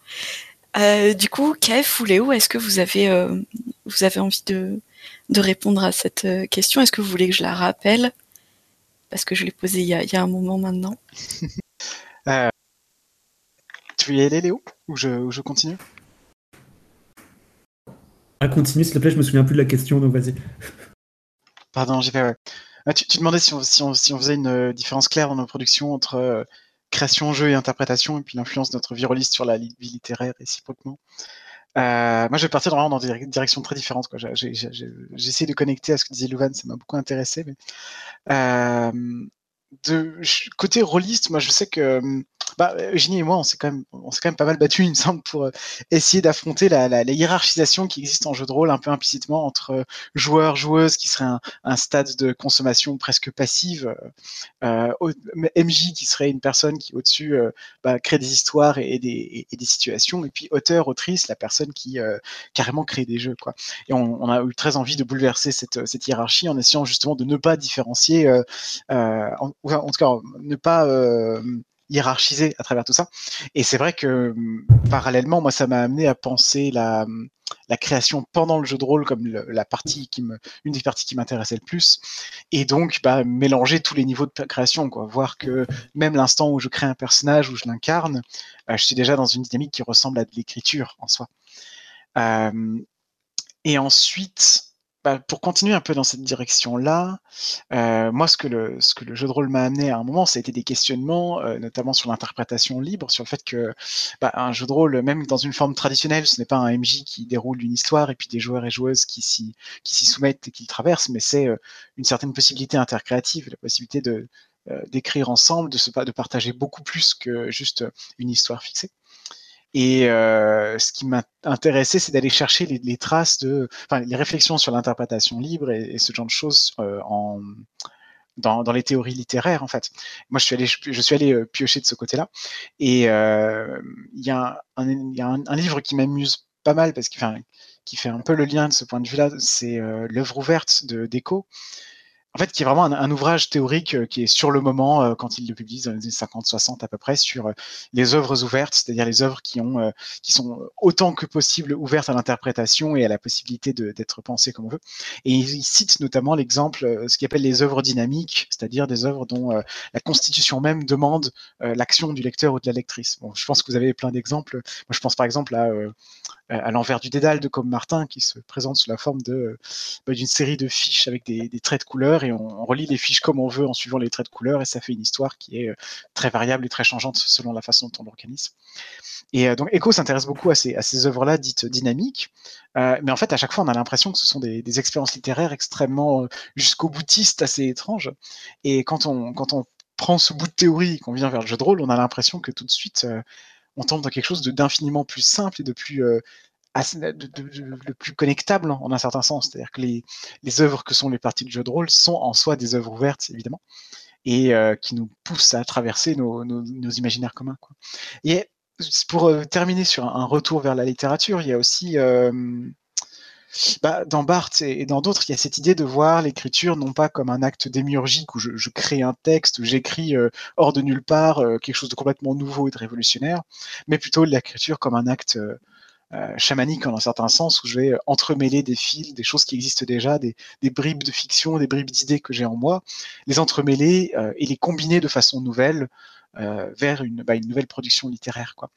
Euh, du coup, Kev ou Léo, est-ce que vous avez, euh, vous avez envie de, de répondre à cette euh, question? Est-ce que vous voulez que je la rappelle? Parce que je l'ai posée il y, a, il y a un moment maintenant. Euh, tu veux y aller, Léo? Ou je, je continue? Continue, s'il te plaît, je me souviens plus de la question, donc vas-y. Pardon, j'ai fait. Ah, tu, tu, demandais si on, faisait une euh, différence claire dans nos productions entre euh, création, jeu et interprétation, et puis l'influence de notre vie rôliste sur la vie littéraire réciproquement. Euh, moi, je vais partir vraiment dans des directions très différentes. J'ai de connecter à ce que disait Louvain, ça m'a beaucoup intéressé. Euh, de côté rôliste, moi, je sais que bah, Eugénie et moi, on s'est quand même, on s'est quand même pas mal battu, il me semble, pour euh, essayer d'affronter la, la, la, hiérarchisation qui existe en jeu de rôle un peu implicitement entre euh, joueurs, joueuses, qui serait un, un stade de consommation presque passive, euh, MJ qui serait une personne qui au-dessus euh, bah, crée des histoires et, et, des, et, des, situations, et puis auteur, autrice, la personne qui euh, carrément crée des jeux, quoi. Et on, on, a eu très envie de bouleverser cette, cette hiérarchie en essayant justement de ne pas différencier, en, en, tout cas, ne pas hiérarchisé à travers tout ça. Et c'est vrai que parallèlement, moi, ça m'a amené à penser la, la création pendant le jeu de rôle comme la partie qui me, une des parties qui m'intéressait le plus. Et donc, bah, mélanger tous les niveaux de création, quoi. Voir que même l'instant où je crée un personnage, où je l'incarne, euh, je suis déjà dans une dynamique qui ressemble à de l'écriture en soi. Euh, et ensuite, bah, pour continuer un peu dans cette direction-là, euh, moi, ce que, le, ce que le jeu de rôle m'a amené à un moment, ça a été des questionnements, euh, notamment sur l'interprétation libre, sur le fait que bah, un jeu de rôle, même dans une forme traditionnelle, ce n'est pas un MJ qui déroule une histoire et puis des joueurs et joueuses qui s'y, soumettent et qui le traversent, mais c'est euh, une certaine possibilité intercréative, la possibilité d'écrire ensemble, de, se, de partager beaucoup plus que juste une histoire fixée. Et euh, ce qui m'intéressait, c'est d'aller chercher les, traces de, enfin, les réflexions sur l'interprétation libre et, ce genre de choses euh, en, dans, les théories littéraires, en fait. Moi, je suis allé, je, suis allé euh, piocher de ce côté-là. Et il y a, un, livre qui m'amuse pas mal parce qu'il enfin, qui fait un peu le lien de ce point de vue-là, c'est l'œuvre ouverte de Déco en fait, qui est vraiment un, ouvrage théorique euh, qui est sur le moment, euh, quand il le publie dans les années 50-60 à peu près, sur euh, les œuvres ouvertes, c'est-à-dire les œuvres qui, ont, qui sont autant que possible ouvertes à l'interprétation et à la possibilité d'être pensées comme on veut. Et il, il cite notamment l'exemple, ce qu'il appelle les œuvres dynamiques, c'est-à-dire des œuvres dont la constitution même demande l'action du lecteur ou de la lectrice. Bon, je pense que vous avez plein d'exemples. Moi, je pense par exemple à à l'envers du dédale de Comme Martin, qui se présente sous la forme bah, d'une série de fiches avec des, des, traits de couleur et on, relie les fiches comme on veut en suivant les traits de couleur et ça fait une histoire qui est euh, très variable et très changeante selon la façon dont on l'organise. Et euh, donc Echo s'intéresse beaucoup à ces, à ces œuvres-là dites dynamiques, euh, mais en fait à chaque fois on a l'impression que ce sont des, des expériences littéraires extrêmement jusqu'au boutiste, assez étranges. Et quand on quand on prend ce bout de théorie et qu'on vient vers le jeu de rôle, on a l'impression que tout de suite on tombe dans quelque chose d'infiniment plus simple et de plus euh, plus connectable en un certain sens. C'est-à-dire que les, œuvres que sont les parties de jeu de rôle sont en soi des œuvres ouvertes, évidemment, et euh, qui nous poussent à traverser nos, imaginaires communs. Et pour euh, terminer sur un, retour vers la littérature, il y a aussi euh, bah, dans Barthes et dans d'autres, il y a cette idée de voir l'écriture non pas comme un acte démiurgique où je, crée un texte, où j'écris euh, hors de nulle part euh, quelque chose de complètement nouveau et de révolutionnaire, mais plutôt l'écriture comme un acte euh, chamanique en un certain sens où je vais entremêler des fils, des choses qui existent déjà, des bribes de fiction, des bribes d'idées que j'ai en moi, les entremêler et les combiner de façon nouvelle euh, vers une, bah, une, nouvelle production littéraire. Quoi.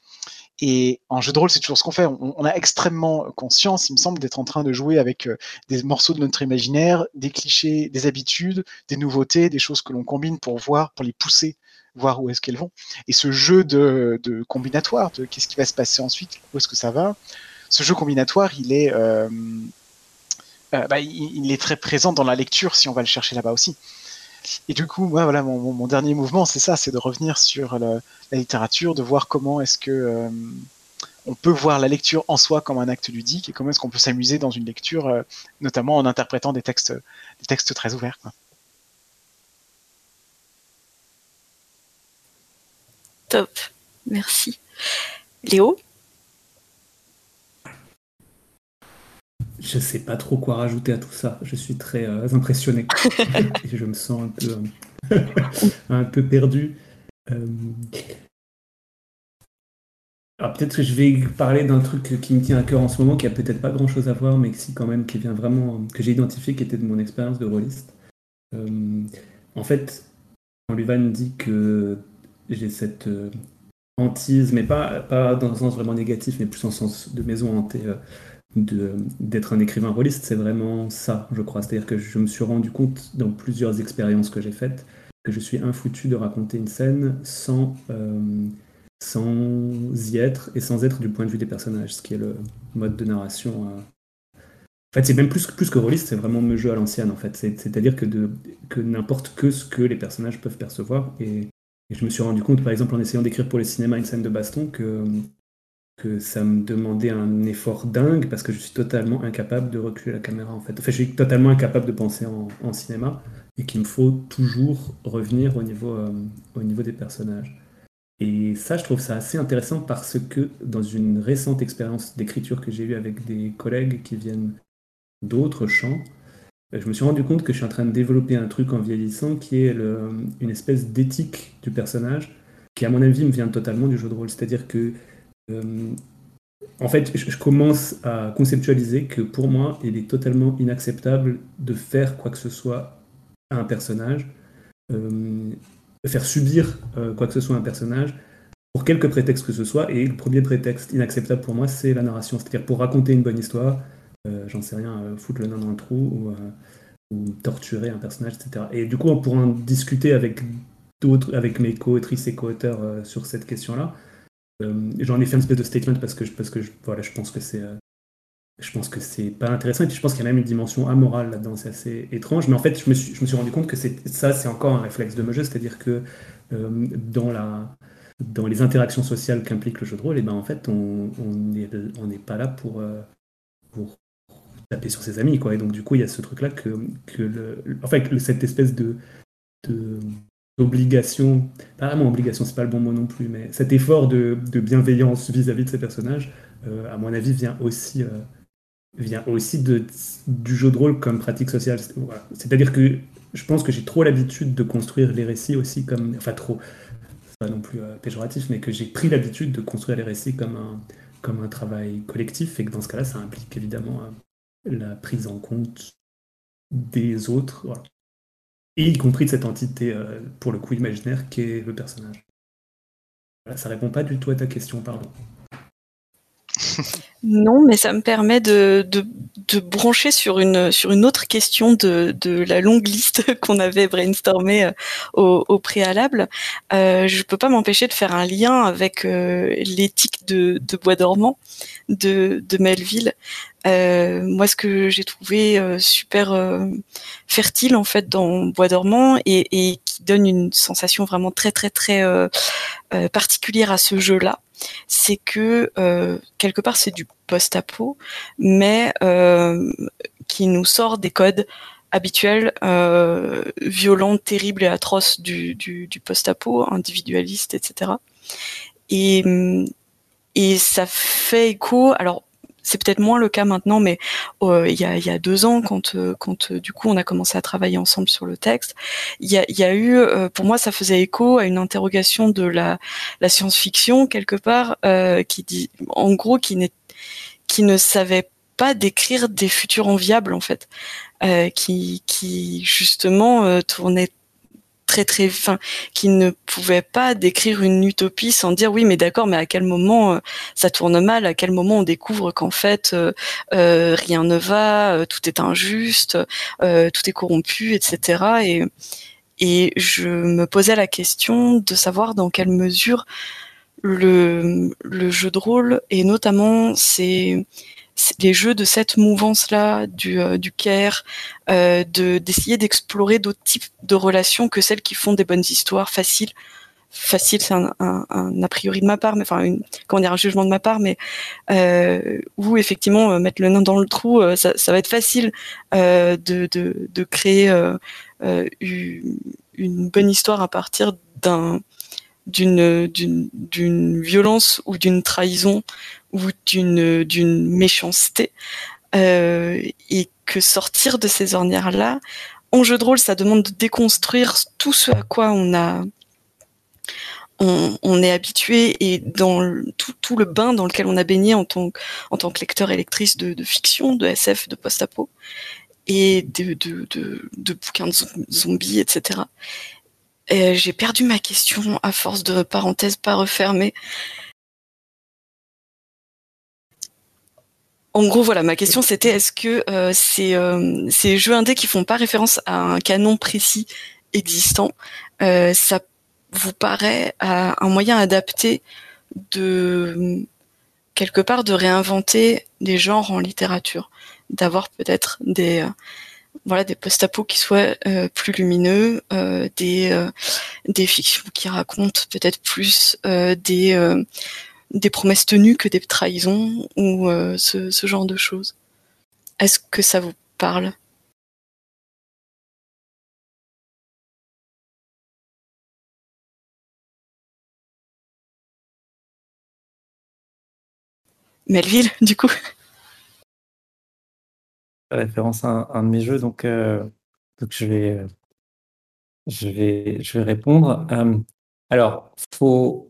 Et en jeu de rôle, c'est toujours ce qu'on fait. On, a extrêmement conscience, il me semble, d'être en train de jouer avec euh, des morceaux de notre imaginaire, des clichés, des habitudes, des nouveautés, des choses que l'on combine pour voir, pour les pousser, voir où est-ce qu'elles vont. Et ce jeu de, combinatoire, de qu'est-ce qui va se passer ensuite, où est-ce que ça va, ce jeu combinatoire, il est, euh, bah, il, est très présent dans la lecture si on va le chercher là-bas aussi. Et du coup, moi, voilà, mon, dernier mouvement, c'est ça, c'est de revenir sur la littérature, de voir comment est-ce que euh, on peut voir la lecture en soi comme un acte ludique et comment est-ce qu'on peut s'amuser dans une lecture, euh, notamment en interprétant des textes, des textes très ouverts. Top, merci. Léo? Je sais pas trop quoi rajouter à tout ça. Je suis très euh, impressionné. et je me sens un peu, euh, un peu perdu. Euh... Alors peut-être que je vais parler d'un truc qui me tient à cœur en ce moment, qui a peut-être pas grand-chose à voir, mais si quand même, qui vient vraiment, que j'ai identifié, qui était de mon expérience de rôliste. Euh, en fait, quand Luvan dit que j'ai cette hantise, mais pas, pas dans un sens vraiment négatif, mais plus en sens de maison hantée, d'être un écrivain rôliste, c'est vraiment ça, je crois. C'est-à-dire que je me suis rendu compte dans plusieurs expériences que j'ai faites que je suis infoutu de raconter une scène sans, sans y être et sans être du point de vue des personnages, ce qui est le mode de narration. Euh. En fait, c'est même plus, plus que rôliste, c'est vraiment me jeu à l'ancienne, en fait. C'est-à-dire que, que n'importe que ce que les personnages peuvent percevoir. Et, je me suis rendu compte, par exemple, en essayant d'écrire pour le cinéma une scène de baston, que, que ça me demandait un effort dingue parce que je suis totalement incapable de reculer la caméra, en fait. Enfin, je suis totalement incapable de penser en, cinéma et qu'il me faut toujours revenir au niveau, euh, au niveau des personnages. Et ça, je trouve ça assez intéressant parce que dans une récente expérience d'écriture que j'ai eue avec des collègues qui viennent d'autres champs, je me suis rendu compte que je suis en train de développer un truc en vieillissant qui est une espèce d'éthique du personnage qui, à mon avis, me vient totalement du jeu de rôle. C'est-à-dire que, euh, en fait, je, commence à conceptualiser que pour moi, il est totalement inacceptable de faire quoi que ce soit à un personnage. Euh, faire subir euh, quoi que ce soit à un personnage pour quelque prétexte que ce soit. Et le premier prétexte inacceptable pour moi, c'est la narration. C'est-à-dire pour raconter une bonne histoire, euh, j'en sais rien, euh, foutre le nain dans un trou ou, torturer un personnage, etc. Et du coup, on pourra en discuter avec d'autres, avec mes co-autrices et co-auteurs sur cette question-là. J'en ai fait un espèce de statement parce que, parce que voilà, je pense que c'est je pense que c'est pas intéressant. Et puis je pense qu'il y a même une dimension amorale là-dedans, c'est assez étrange. Mais en fait, je me suis, je me suis rendu compte que ça, c'est encore un réflexe de jeu, c'est-à-dire que euh, dans, la, dans les interactions sociales qu'implique le jeu de rôle, et eh ben en fait, on n'est on pas là pour, euh, pour taper sur ses amis. Quoi. Et donc, du coup, il y a ce truc-là que, que le, en fait, cette espèce de d'obligation, pas vraiment obligation, c'est pas le bon mot non plus, mais cet effort de, bienveillance vis-à-vis de ces personnages, euh, à mon avis, vient aussi vient aussi du jeu de rôle comme pratique sociale. C'est-à-dire que je pense que j'ai trop l'habitude de construire les récits aussi comme. Enfin, trop, pas non plus euh, péjoratif, mais que j'ai pris l'habitude de construire les récits comme un, comme un travail collectif et que dans ce cas-là, ça implique évidemment euh, la prise en compte des autres, et y compris de cette entité, euh, pour le coup imaginaire, qui est le personnage. Voilà, ça répond pas du tout à ta question, pardon. Non, mais ça me permet de, de, de, brancher sur une, sur une autre question de, de la longue liste qu'on avait brainstormée euh, au, au préalable. Euh, je peux pas m'empêcher de faire un lien avec l'éthique de, Bois dormant de Melville. Euh, moi, ce que j'ai trouvé euh, super fertile en fait dans Bois dormant et, qui donne une sensation vraiment très très très particulière à ce jeu-là, c'est que euh, quelque part c'est du post-apo, mais euh, qui nous sort des codes habituels, euh, violents, terribles et atroces du, du, post-apo, individualiste, etc. Et, et ça fait écho. Alors c'est peut-être moins le cas maintenant, mais euh, il, y a, deux ans, quand, euh, quand euh, du coup on a commencé à travailler ensemble sur le texte, il y a, eu, pour moi, ça faisait écho à une interrogation de la, science-fiction quelque part, qui dit, en gros, qui, qui ne savait pas décrire des futurs enviables en fait, qui, qui justement tournait très très fin, qui ne pouvait pas décrire une utopie sans dire oui mais d'accord mais à quel moment euh, ça tourne mal, à quel moment on découvre qu'en fait euh, euh, rien ne va, tout est injuste, tout est corrompu, etc. Et et je me posais la question de savoir dans quelle mesure le, le jeu de rôle et notamment c'est les jeux de cette mouvance-là, du, euh, du euh, de d'essayer d'explorer d'autres types de relations que celles qui font des bonnes histoires faciles. Facile, c'est un, a priori de ma part, mais enfin, une, comment dire, un jugement de ma part, mais euh, où effectivement euh, mettre le nain dans le trou, ça, va être facile de, de, de, créer une, bonne histoire à partir d'un d'une d'une violence ou d'une trahison ou d'une méchanceté euh, et que sortir de ces ornières là en jeu de rôle ça demande de déconstruire tout ce à quoi on est habitué et dans tout, le bain dans lequel on a baigné en tant, que lecteur et lectrice de, fiction, de SF, de post-apo et de, bouquins de zombies, etc Et j'ai perdu ma question à force de parenthèses pas refermées. En gros, voilà, ma question c'était est-ce que euh, ces, euh, ces jeux indés qui font pas référence à un canon précis existant, euh, ça vous paraît un moyen adapté de quelque part de réinventer des genres en littérature, d'avoir peut-être des voilà des post-apos qui soient plus lumineux, des fictions qui racontent peut-être plus des des promesses tenues que des trahisons ou euh, ce, genre de choses. Est-ce que ça vous parle? Melville, du coup Référence à un, de mes jeux, donc, euh, je, vais, euh, je, vais, je vais répondre. alors, faut,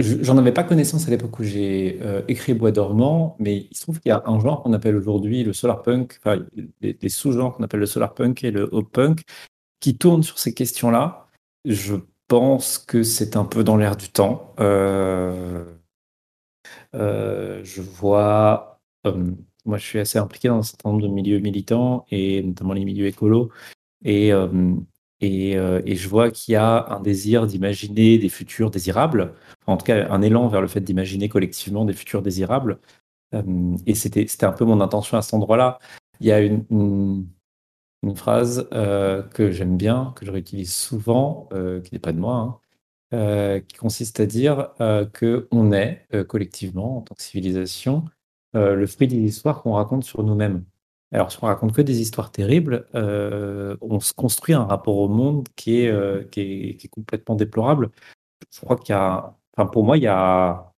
J'en avais pas connaissance à l'époque où j'ai euh, écrit Bois dormant, mais il se trouve qu'il y a un genre qu'on appelle aujourd'hui le solarpunk, enfin des, sous-genres qu'on appelle le solarpunk et le hop-punk, qui tournent sur ces questions-là. Je pense que c'est un peu dans l'air du temps. Euh, euh, je vois, moi je suis assez impliqué dans un certain nombre de milieux militants et notamment les milieux écolos. Et, euh, et, je vois qu'il y a un désir d'imaginer des futurs désirables, en tout cas un élan vers le fait d'imaginer collectivement des futurs désirables. Euh, et c'était un peu mon intention à cet endroit-là. Il y a une, phrase euh, que j'aime bien, que je réutilise souvent, qui n'est pas de moi, hein, qui consiste à dire qu'on est collectivement, en tant que civilisation, le fruit des histoires qu'on raconte sur nous-mêmes. Alors, si on raconte que des histoires terribles, euh, on se construit un rapport au monde qui est, euh, qui est, complètement déplorable. Je crois qu'il y a, enfin, pour moi, il y a,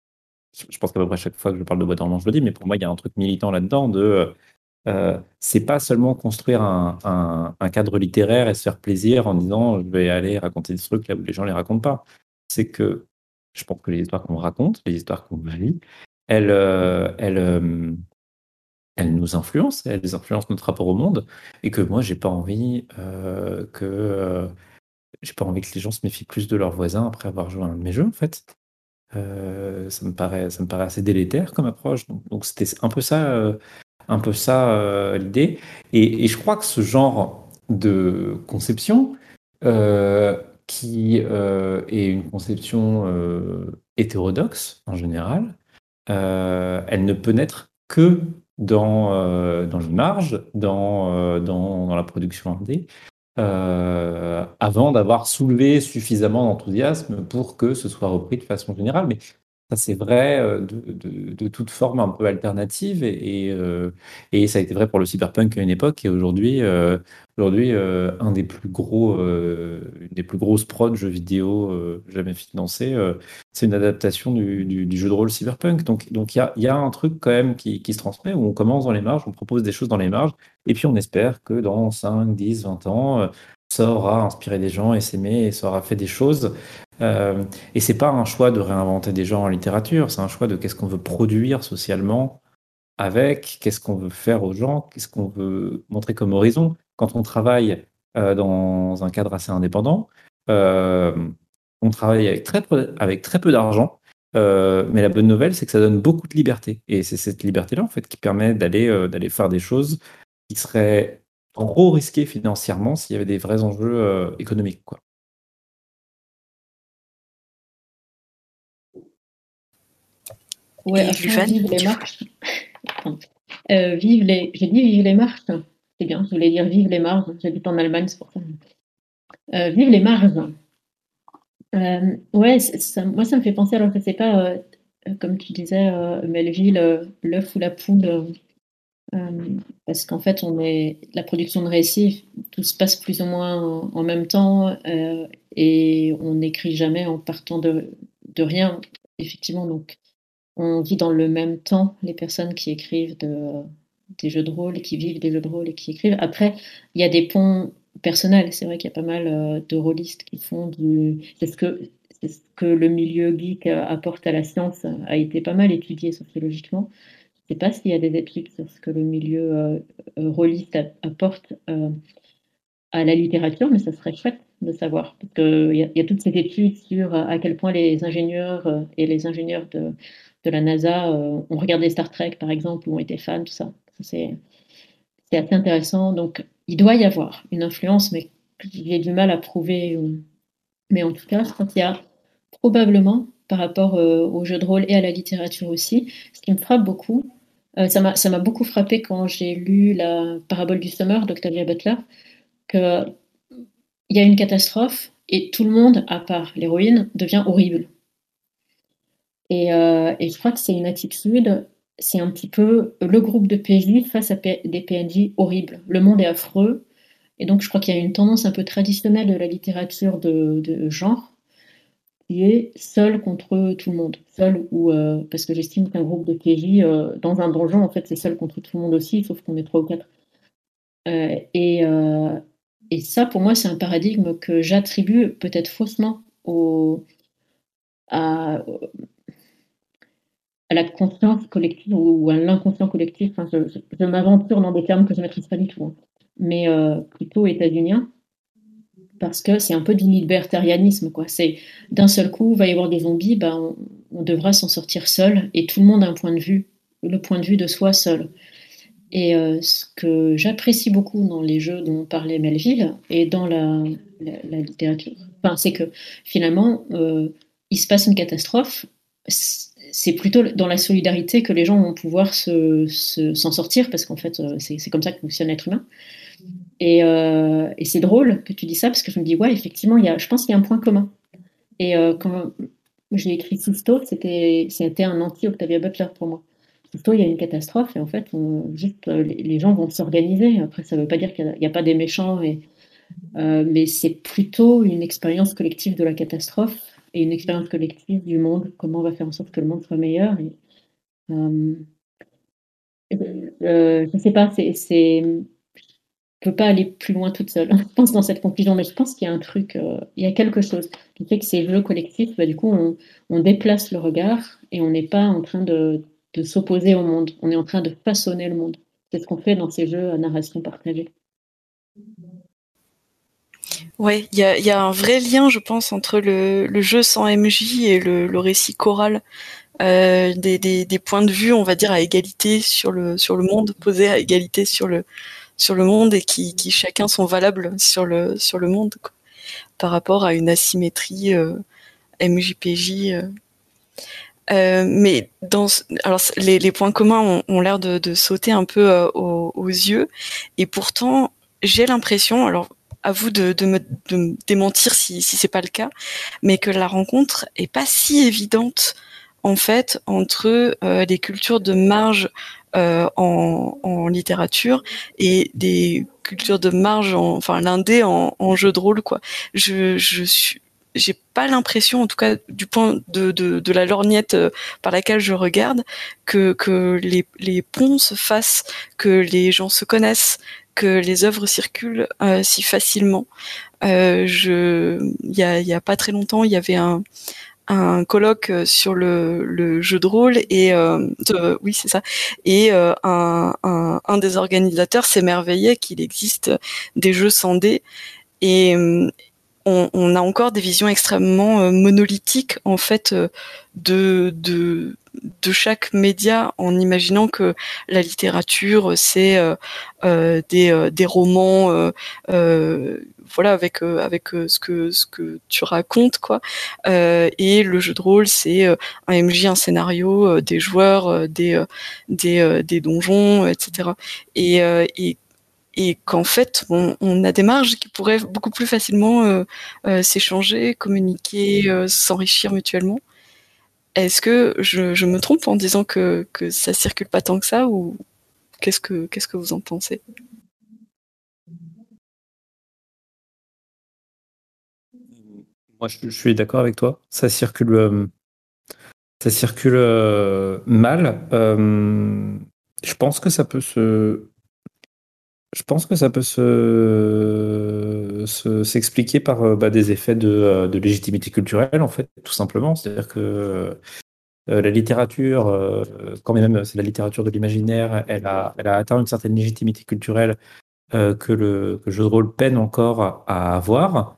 je pense qu'à peu près chaque fois que je parle de bois dormant, je le dis, mais pour moi, il y a un truc militant là-dedans de, euh, c'est pas seulement construire un, un, cadre littéraire et se faire plaisir en disant, je vais aller raconter des trucs là où les gens les racontent pas. C'est que, je pense que les histoires qu'on raconte, les histoires qu'on vit, elles, elles, elles nous influencent, elles influencent notre rapport au monde, et que moi, j'ai pas envie euh, que euh, j'ai pas envie que les gens se méfient plus de leurs voisins après avoir joué à un de mes jeux, en fait. Euh, ça me paraît, ça me paraît assez délétère comme approche. Donc, c'était un peu ça, un peu ça l'idée. Et, je crois que ce genre de conception, qui est une conception hétérodoxe en général, elle ne peut naître que dans, euh, dans l'image, dans, euh, dans, dans, la production indé, euh, avant d'avoir soulevé suffisamment d'enthousiasme pour que ce soit repris de façon générale. Mais ça, c'est vrai euh, de, de, toute forme un peu alternative et, euh, et, ça a été vrai pour le cyberpunk à une époque et aujourd'hui, euh, aujourd'hui un des plus gros, une des plus grosses prods jeux vidéo jamais financés, c'est une adaptation du, jeu de rôle cyberpunk. Donc, donc il y a, y a, un truc quand même qui, qui, se transmet où on commence dans les marges, on propose des choses dans les marges et puis on espère que dans 5, 10, 20 ans, ça aura inspiré des gens et s'aimer et ça aura fait des choses euh, et c'est pas un choix de réinventer des gens en littérature, c'est un choix de qu'est-ce qu'on veut produire socialement avec, qu'est-ce qu'on veut faire aux gens, qu'est-ce qu'on veut montrer comme horizon. Quand on travaille euh, dans un cadre assez indépendant, euh, on travaille avec très peu, d'argent, mais la bonne nouvelle, c'est que ça donne beaucoup de liberté. Et c'est cette liberté-là, en fait, qui permet d'aller faire des choses qui seraient trop risquées financièrement s'il y avait des vrais enjeux économiques. Quoi. Ouais, vive les marches. Euh, vive les... J'ai dit vive les marches. C'est bien, je voulais dire vive les marges. J'habite en Allemagne, c'est pour ça. Euh, vive les marges. Euh, ouais, ça, moi ça me fait penser, alors je ne sais pas, comme tu disais, Melville, l'œuf ou la poule. Parce qu'en fait, on est la production de récits, tout se passe plus ou moins en, même temps et on n'écrit jamais en partant de, de rien, effectivement. Donc, on vit dans le même temps les personnes qui écrivent des jeux de rôle, qui vivent des jeux de rôle et qui écrivent. Après, il y a des ponts personnels. C'est vrai qu'il y a pas mal euh, de rôlistes qui font du. C'est ce que, ce que le milieu geek apporte à la science, a été pas mal étudié sociologiquement. Sais pas s'il y a des études sur ce que le milieu euh, rôliste apporte euh, à la littérature, mais ça serait chouette de savoir. Parce qu'il y, a, toutes ces études sur à quel point les ingénieurs et les ingénieurs de, la NASA ont regardé Star Trek, par exemple, ou ont été fans, tout ça. c'est assez intéressant. Donc, il doit y avoir une influence, mais j'ai du mal à prouver. Mais en tout cas, je crois qu'il y a probablement, par rapport au jeu de rôle et à la littérature aussi, ce qui me frappe beaucoup, euh, ça m'a beaucoup frappé quand j'ai lu la parabole du Summer d'Octavia Butler, qu'il y a une catastrophe et tout le monde, à part l'héroïne, devient horrible. Et, euh, et je crois que c'est une attitude, c'est un petit peu le groupe de PJ face à des PNJ horribles. Le monde est affreux. Et donc, je crois qu'il y a une tendance un peu traditionnelle de la littérature de genre est seul contre tout le monde. Seul ou euh, parce que j'estime qu'un groupe de PJ euh, dans un donjon, en fait, c'est seul contre tout le monde aussi, sauf qu'on est trois ou quatre. Euh, et, ça, pour moi, c'est un paradigme que j'attribue peut-être faussement au, à, la conscience collective ou à l'inconscient collectif. Enfin, je, m'aventure dans des termes que je ne maîtrise pas du tout, hein. mais plutôt états-unien parce que c'est un peu du libertarianisme. Quoi. C'est d'un seul coup, il va y avoir des zombies, ben, on, devra s'en sortir seul, et tout le monde a un point de vue, le point de vue de soi seul. Et euh, ce que j'apprécie beaucoup dans les jeux dont parlait Melville et dans la, littérature, c'est que finalement, euh, il se passe une catastrophe. C'est plutôt dans la solidarité que les gens vont pouvoir s'en se, s'en sortir, parce qu'en fait, euh, c'est comme ça que fonctionne l'être humain. Euh, et, c'est drôle que tu dis ça parce que je me dis, ouais, effectivement, y a, je pense qu'il y a un point commun. Et euh, quand j'ai écrit Sisto, c'était, c'était un anti-Octavia Butler pour moi. Sisto, il y a une catastrophe et en fait, juste, euh, les, gens vont s'organiser. Après, ça ne veut pas dire qu'il n'y a, pas des méchants, et, mais c'est plutôt une expérience collective de la catastrophe et une expérience collective du monde. Comment on va faire en sorte que le monde soit meilleur Je ne sais pas, c'est peux pas aller plus loin toute seule, je pense, dans cette conclusion, mais je pense qu'il y a un truc, euh, il y a quelque chose qui fait que ces jeux collectifs, bah, du coup, on, déplace le regard et on n'est pas en train de, s'opposer au monde, on est en train de façonner le monde. C'est ce qu'on fait dans ces jeux à narration partagée. Ouais, il y a, un vrai lien, je pense, entre le, jeu sans MJ et le, récit choral. Euh, des, des, points de vue, on va dire, à égalité sur le, sur le monde, posés à égalité sur le, sur le monde et qui, chacun sont valables sur le, sur le monde par rapport à une asymétrie euh, MJPJ. Euh. Euh, mais dans, alors les, points communs ont, l'air de, sauter un peu aux, yeux et pourtant j'ai l'impression, alors à vous de, me, démentir si, si c'est pas le cas, mais que la rencontre est pas si évidente en fait entre les cultures de marge euh, en, littérature et des cultures de marge, enfin l'indé en, en jeu de rôle quoi. Je, je suis j'ai pas l'impression, en tout cas du point de, de, de, la lorgnette euh, par laquelle je regarde, que, que les, les ponts se fassent, que les gens se connaissent, que les œuvres circulent euh, si facilement. Euh, je, il y a, y a pas très longtemps, il y avait un, un colloque euh, sur le, jeu de rôle et euh, oui c'est ça. Et euh, un, des organisateurs s'émerveillait qu'il existe des jeux sans dés et on, on, a encore des visions extrêmement monolithiques en fait de de chaque média en imaginant que la littérature c'est euh, des, des romans euh, voilà avec euh, avec euh, ce que ce que tu racontes quoi. Euh, et le jeu de rôle c'est un MJ, un scénario, des joueurs, des des des donjons, etc. Et et et qu'en fait on, a des marges qui pourraient beaucoup plus facilement s'échanger, communiquer, s'enrichir mutuellement. Est-ce que je, me trompe en disant que, que ça circule pas tant que ça ou qu'est-ce que vous en pensez? Moi, je, suis d'accord avec toi. Ça circule, euh, euh, mal. Euh, je pense que ça peut se, je pense que ça peut se, s'expliquer par bah, des effets de, légitimité culturelle, en fait, tout simplement. C'est-à-dire que la littérature, quand même c'est la littérature de l'imaginaire, elle a, elle a atteint une certaine légitimité culturelle que, le, que le jeu de rôle peine encore à avoir.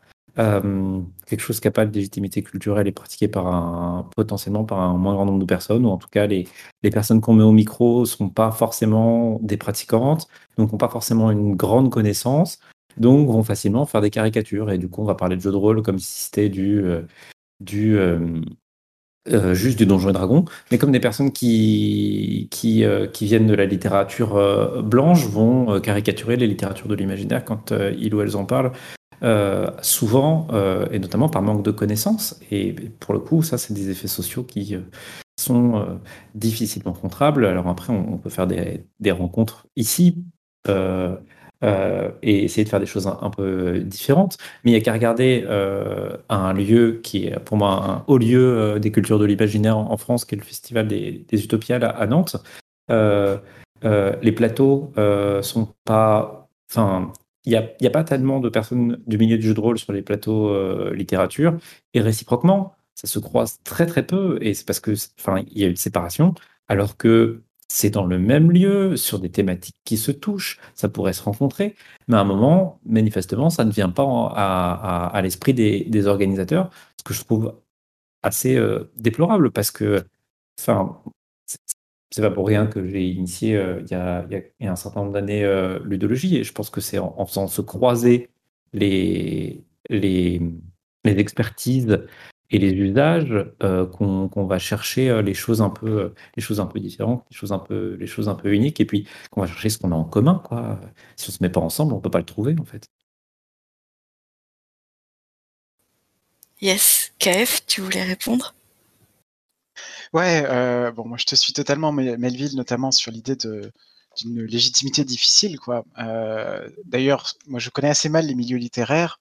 Quelque chose qui n'a pas de culturelle est pratiqué par un, potentiellement par un moins grand nombre de personnes, ou en tout cas les, les personnes qu'on met au micro ne sont pas forcément des pratiquantes, donc n'ont pas forcément une grande connaissance, donc vont facilement faire des caricatures. Et du coup, on va parler de jeu de rôle comme si c'était du, du, euh, juste du Donjon et Dragon, mais comme des personnes qui, qui, euh, qui viennent de la littérature euh, blanche vont caricaturer les littératures de l'imaginaire quand ils ou elles en parlent, souvent, et notamment par manque de connaissances. Et pour le coup, ça, c'est des effets sociaux qui sont difficilement contrables. Alors après, on, peut faire des, rencontres ici. Euh, et essayer de faire des choses un, peu différentes. Mais il n'y a qu'à regarder euh, un lieu qui est pour moi un haut lieu euh, des cultures de l'imaginaire en, France, qui est le Festival des, des Utopias à, Nantes. les plateaux sont pas. Enfin, il n'y a, pas tellement de personnes du milieu du jeu de rôle sur les plateaux littérature. Et réciproquement, ça se croise très très peu. Et c'est parce que, enfin, il y a une séparation. Alors que c'est dans le même lieu, sur des thématiques qui se touchent, ça pourrait se rencontrer, mais à un moment, manifestement, ça ne vient pas à, l'esprit des, organisateurs, ce que je trouve assez euh, déplorable, parce que, c'est pas pour rien que j'ai initié euh, il, y a, un certain nombre d'années euh, l'udologie, et je pense que c'est en, faisant se croiser les, les, les expertises et les usages euh, qu'on va chercher euh, les choses un peu les choses un peu différentes les choses un peu les choses un peu uniques et puis qu'on va chercher ce qu'on a en commun quoi. Si on se met pas ensemble on peut pas le trouver en fait. Yes. KF tu voulais répondre? Ouais bon moi je te suis totalement Melville notamment sur l'idée d'une légitimité difficile quoi d'ailleurs moi je connais assez mal les milieux littéraires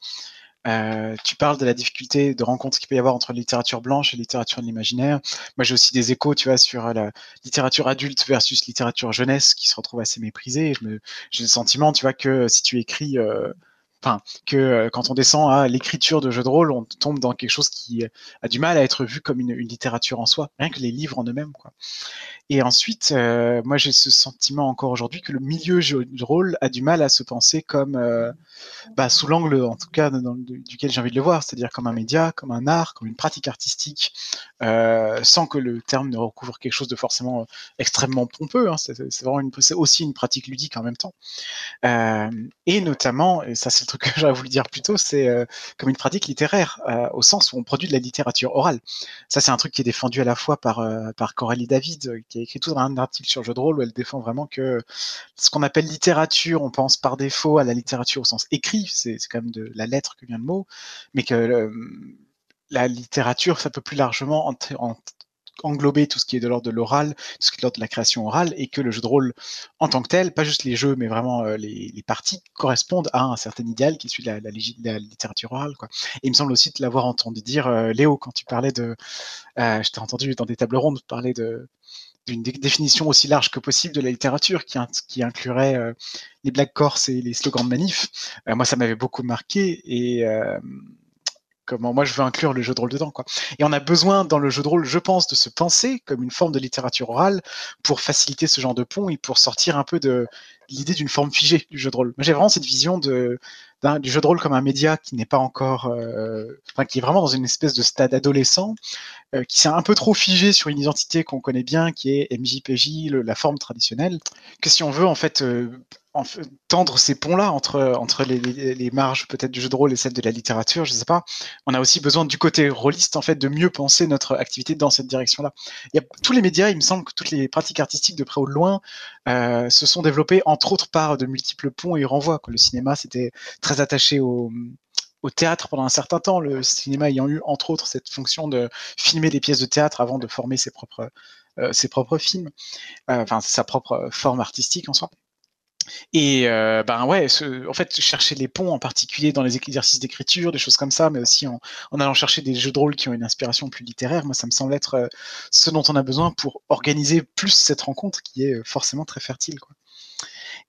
euh, tu parles de la difficulté de rencontre qu'il peut y avoir entre littérature blanche et littérature de l'imaginaire. Moi, j'ai aussi des échos, tu vois, sur la littérature adulte versus littérature jeunesse qui se retrouve assez méprisée. J'ai le sentiment, tu vois, que si tu écris, euh, que euh, quand on descend à l'écriture de jeux de rôle, on tombe dans quelque chose qui a du mal à être vu comme une, littérature en soi, rien que les livres en eux-mêmes. Et ensuite, euh, moi j'ai ce sentiment encore aujourd'hui que le milieu jeu de rôle a du mal à se penser comme, euh, bah, sous l'angle en tout cas duquel j'ai envie de le voir, c'est-à-dire comme un média, comme un art, comme une pratique artistique, euh, sans que le terme ne recouvre quelque chose de forcément extrêmement pompeux. Hein, c'est vraiment une, aussi une pratique ludique en même temps. et notamment, et ça c'est le que j'aurais voulu dire plus tôt, c'est comme une pratique littéraire, au sens où on produit de la littérature orale. Ça c'est un truc qui est défendu à la fois par, par Coralie David, qui écrit tout un article sur jeu de rôle où elle défend vraiment que ce qu'on appelle littérature, on pense par défaut à la littérature au sens écrit, c'est quand même de la lettre que vient le mot, mais que la littérature, ça peut plus largement englober tout ce qui est de l'ordre de l'oral, tout ce qui est de l'ordre de la création orale, et que le jeu de rôle en tant que tel, pas juste les jeux, mais vraiment euh, les, parties, correspondent à un certain idéal qui suit la, la, littérature orale. Et il me semble aussi de l'avoir entendu dire, euh, Léo, quand tu parlais de... Euh, je t'ai entendu dans des tables rondes parler de d'une définition aussi large que possible de la littérature qui, inclurait les black corses et les slogans de manif. Moi, ça m'avait beaucoup marqué et comment moi je veux inclure le jeu de rôle dedans quoi. Et on a besoin dans le jeu de rôle, je pense, de se penser comme une forme de littérature orale pour faciliter ce genre de pont et pour sortir un peu de l'idée d'une forme figée du jeu de rôle. J'ai vraiment cette vision du jeu de rôle comme un média qui n'est pas encore, enfin qui est vraiment dans une espèce de stade adolescent euh, qui s'est un peu trop figé sur une identité qu'on connaît bien, qui est MJPJ, la forme traditionnelle, que si on veut en fait, euh, tendre ces ponts-là entre, entre les, marges peut-être du jeu de rôle et celles de la littérature, je sais pas, on a aussi besoin du côté rôliste en fait de mieux penser notre activité dans cette direction-là. Il y a tous les médias, il me semble que toutes les pratiques artistiques de près ou de loin euh, se sont développées entre autres par de multiples ponts et renvois. Le cinéma, c'était très attaché au, au théâtre pendant un certain temps, le cinéma ayant eu entre autres cette fonction de filmer des pièces de théâtre avant de former ses propres, euh, ses propres films, euh, enfin sa propre forme artistique en soi. Et euh, ben ouais, en fait, chercher les ponts en particulier dans les exercices d'écriture, des choses comme ça, mais aussi en, en, allant chercher des jeux de rôle qui ont une inspiration plus littéraire, moi ça me semble être ce dont on a besoin pour organiser plus cette rencontre qui est forcément très fertile. Quoi.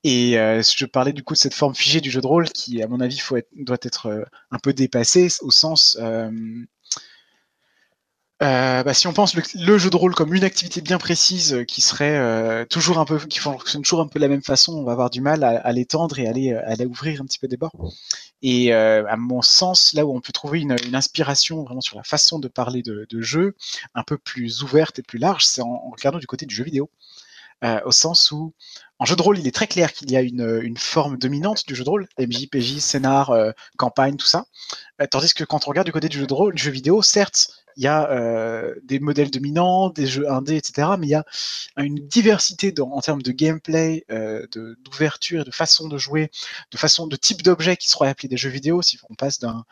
Et euh, je parlais du coup de cette forme figée du jeu de rôle qui, à mon avis, faut être, doit être euh, un peu dépassée au sens. Euh, euh, bah, si on pense le, jeu de rôle comme une activité bien précise qui serait toujours un peu, qui fonctionne toujours un peu de la même façon, on va avoir du mal à, l'étendre et à aller, à ouvrir un petit peu des bords. Et à mon sens, là où on peut trouver une, inspiration vraiment sur la façon de parler de, de jeu, un peu plus ouverte et plus large, c'est en, regardant du côté du jeu vidéo. Au sens où en jeu de rôle, il est très clair qu'il y a une, forme dominante du jeu de rôle, MJ, PJ, scénar, campagne, tout ça. tandis que quand on regarde du côté du jeu de rôle, du jeu vidéo, certes, il y a euh, des modèles dominants, des jeux indés, etc. Mais il y a une diversité en termes de gameplay, euh, d'ouverture, de, façon de jouer, de façon de type d'objet qui seront appelés des jeux vidéo. Si on passe d'un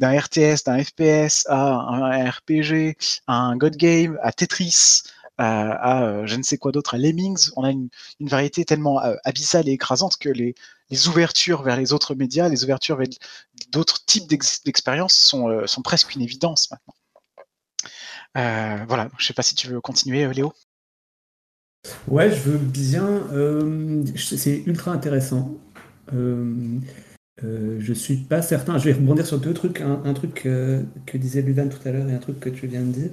RTS, d'un FPS à un RPG, à un God Game, à Tetris, à, euh, je ne sais quoi d'autre, à Lemmings, on a une, variété tellement abyssale et écrasante que les, ouvertures vers les autres médias, les ouvertures vers d'autres types d'expériences sont, sont presque une évidence maintenant. Euh, voilà, je sais pas si tu veux continuer, euh, Léo. Ouais, je veux bien. Euh, c'est ultra intéressant. Euh, je suis pas certain. Je vais rebondir sur deux trucs. Un, truc que disait Ludan tout à l'heure et un truc que tu viens de dire.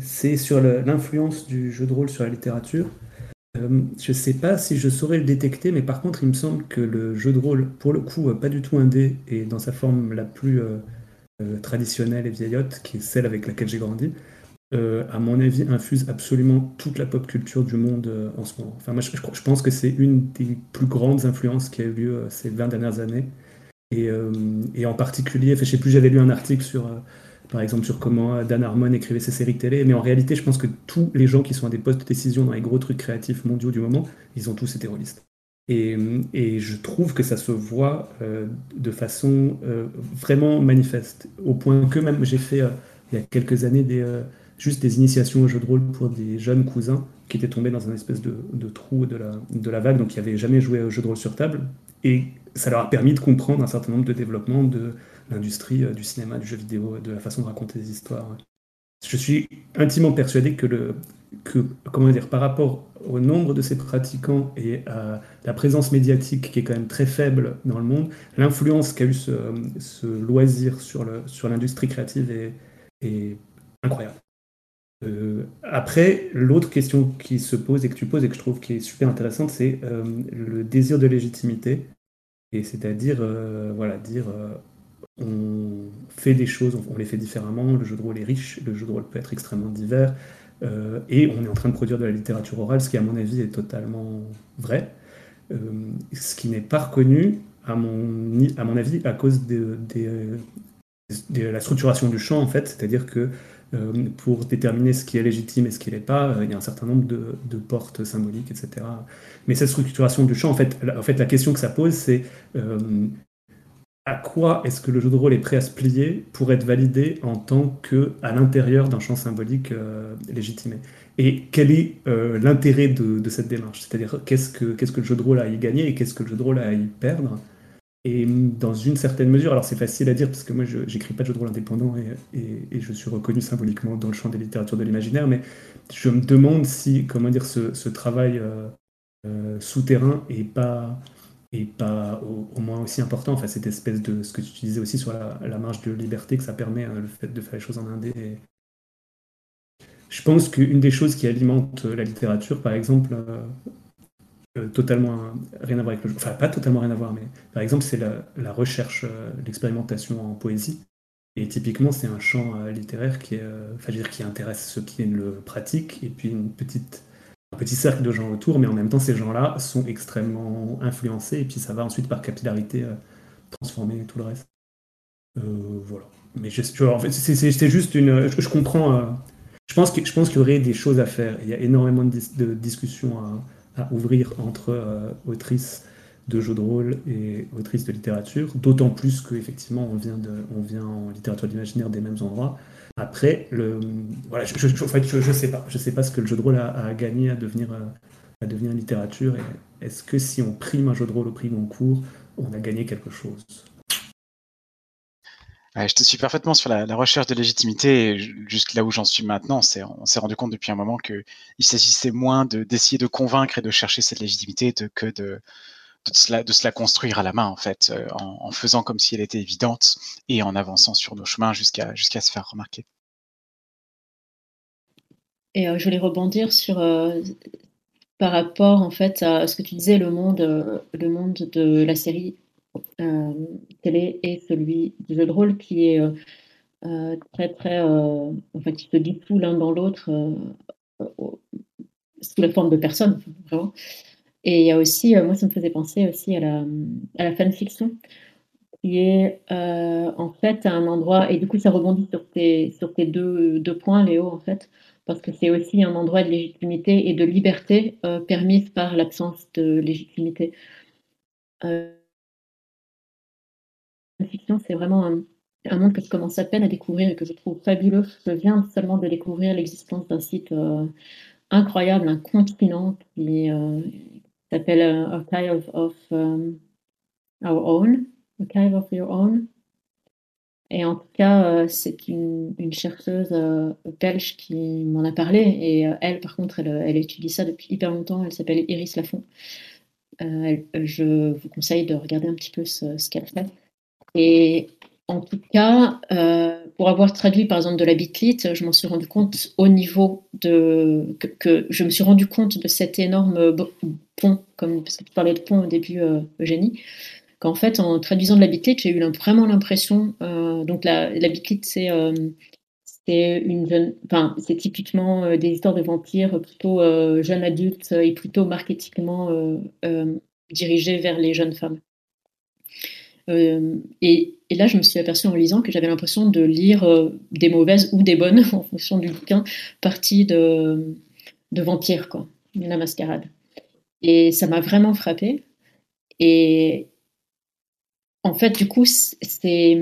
C'est sur l'influence du jeu de rôle sur la littérature. je sais pas si je saurais le détecter, mais par contre, il me semble que le jeu de rôle, pour le coup, pas du tout indé et dans sa forme la plus euh, traditionnelle et vieillotte, qui est celle avec laquelle j'ai grandi, euh, à mon avis, infuse absolument toute la pop culture du monde euh, en ce moment. Enfin, moi, je, pense que c'est une des plus grandes influences qui a eu lieu ces 20 dernières années. Et, en particulier, je sais plus, j'avais lu un article sur, par exemple, sur comment Dan Harmon écrivait ses séries télé, mais en réalité, je pense que tous les gens qui sont à des postes de décision dans les gros trucs créatifs mondiaux du moment, ils ont tous été rôlistes. Et, je trouve que ça se voit euh, de façon euh, vraiment manifeste, au point que même j'ai fait euh, il y a quelques années juste des initiations au jeu de rôle pour des jeunes cousins qui étaient tombés dans un espèce de, trou de la, de la vague, donc qui n'avaient jamais joué au jeu de rôle sur table. Et ça leur a permis de comprendre un certain nombre de développements de l'industrie du cinéma, du jeu vidéo, de la façon de raconter des histoires. Je suis intimement persuadé que, le, que comment dire, par rapport au nombre de ces pratiquants et à la présence médiatique qui est quand même très faible dans le monde, l'influence qu'a eu ce, loisir sur l'industrie sur créative est, incroyable. Euh, après, l'autre question qui se pose et que tu poses et que je trouve qui est super intéressante, c'est euh, le désir de légitimité. Et c'est-à-dire, euh, voilà, dire on fait des choses, on les fait différemment, le jeu de rôle est riche, le jeu de rôle peut être extrêmement divers, euh, et on est en train de produire de la littérature orale, ce qui à mon avis est totalement vrai, euh, ce qui n'est pas reconnu à mon, à mon avis à cause de, la structuration du champ en fait, c'est-à-dire que euh, pour déterminer ce qui est légitime et ce qui n'est pas, il y a un certain nombre de, portes symboliques, etc. Mais cette structuration du champ, en fait, en fait, la question que ça pose, c'est à quoi est-ce que le jeu de rôle est prêt à se plier pour être validé en tant que à l'intérieur d'un champ symbolique euh, légitimé? Et quel est euh, l'intérêt de, cette démarche? C'est-à-dire qu'est-ce que, le jeu de rôle a à y gagner et qu'est-ce que le jeu de rôle a à y perdre? Et dans une certaine mesure, alors c'est facile à dire parce que moi je n'écris pas de jeu de rôle indépendant et, je suis reconnu symboliquement dans le champ des littératures de l'imaginaire, mais je me demande si, comment dire, ce, ce travail euh, souterrain est pas et pas au, moins aussi important. Enfin, cette espèce de ce que tu disais aussi sur la, marge de liberté que ça permet, hein, le fait de faire les choses en indé. Je pense qu'une des choses qui alimente la littérature, par exemple, euh, euh, totalement rien à voir avec le enfin pas totalement rien à voir, mais par exemple, c'est la, recherche, euh, l'expérimentation en poésie. Et typiquement, c'est un champ littéraire qui, est, dire, qui intéresse ceux qui le pratiquent, et puis une petite un petit cercle de gens autour, mais en même temps, ces gens-là sont extrêmement influencés, et puis ça va ensuite par capillarité euh, transformer tout le reste. Euh, voilà. Mais je, c'est juste une. Je, comprends. Euh, je pense qu'il y aurait des choses à faire. Il y a énormément de, discussions à, ouvrir entre autrices de jeux de rôle et autrices de littérature, d'autant plus qu'effectivement, on on vient en littérature d'imaginaire des mêmes endroits. Après, le, voilà, je, je, sais pas. Je sais pas ce que le jeu de rôle a, gagné à devenir, euh, à devenir littérature. Est-ce que si on prime un jeu de rôle au prix Goncourt, on a gagné quelque chose? Je te suis parfaitement sur la, recherche de légitimité. Et juste là où j'en suis maintenant, on s'est rendu compte depuis un moment qu'il s'agissait moins d'essayer de, convaincre et de chercher cette légitimité que de, de se, la, construire à la main, en fait, euh, en, faisant comme si elle était évidente et en avançant sur nos chemins jusqu'à jusqu'à se faire remarquer. Et je voulais rebondir sur par rapport en fait à ce que tu disais, le monde, le monde de la série télé et celui du jeu de rôle qui est très très, enfin qui se dit tout l'un dans l'autre sous la forme de personnes, vraiment. Et il y a aussi, moi ça me faisait penser aussi à la, fanfiction qui est en fait un endroit, et du coup ça rebondit sur tes, deux, points, Léo, en fait, parce que c'est aussi un endroit de légitimité et de liberté euh, permise par l'absence de légitimité. Euh, fiction, c'est vraiment un, monde que je commence à peine à découvrir et que je trouve fabuleux. Je viens seulement de découvrir l'existence d'un site euh, incroyable, un continent qui s'appelle Archive of Our Own, of Your Own, et en tout cas, euh, c'est une, chercheuse euh, belge qui m'en a parlé. Et euh, elle, par contre, elle, étudie ça depuis hyper longtemps. Elle s'appelle Iris Lafont. je vous conseille de regarder un petit peu ce, qu'elle fait. Et en tout cas, pour avoir traduit par exemple de la bitlit, je m'en suis rendu compte au niveau de. Que, je me suis rendu compte de cet énorme pont, comme, parce que tu parlais de pont au début, Eugénie qu'en fait, en traduisant de la bitlit, j'ai eu vraiment l'impression. Euh, donc, la, la bitlit, c'est euh, une. Enfin, c'est typiquement euh, des histoires de vampires plutôt jeunes adultes et plutôt marketingement dirigées vers les jeunes femmes. Et, et, là, je me suis aperçue en lisant que j'avais l'impression de lire des mauvaises ou des bonnes, en fonction du bouquin, parties de, de vampires, quoi, la mascarade. Et ça m'a vraiment frappée. Et, en fait, du coup, c'est.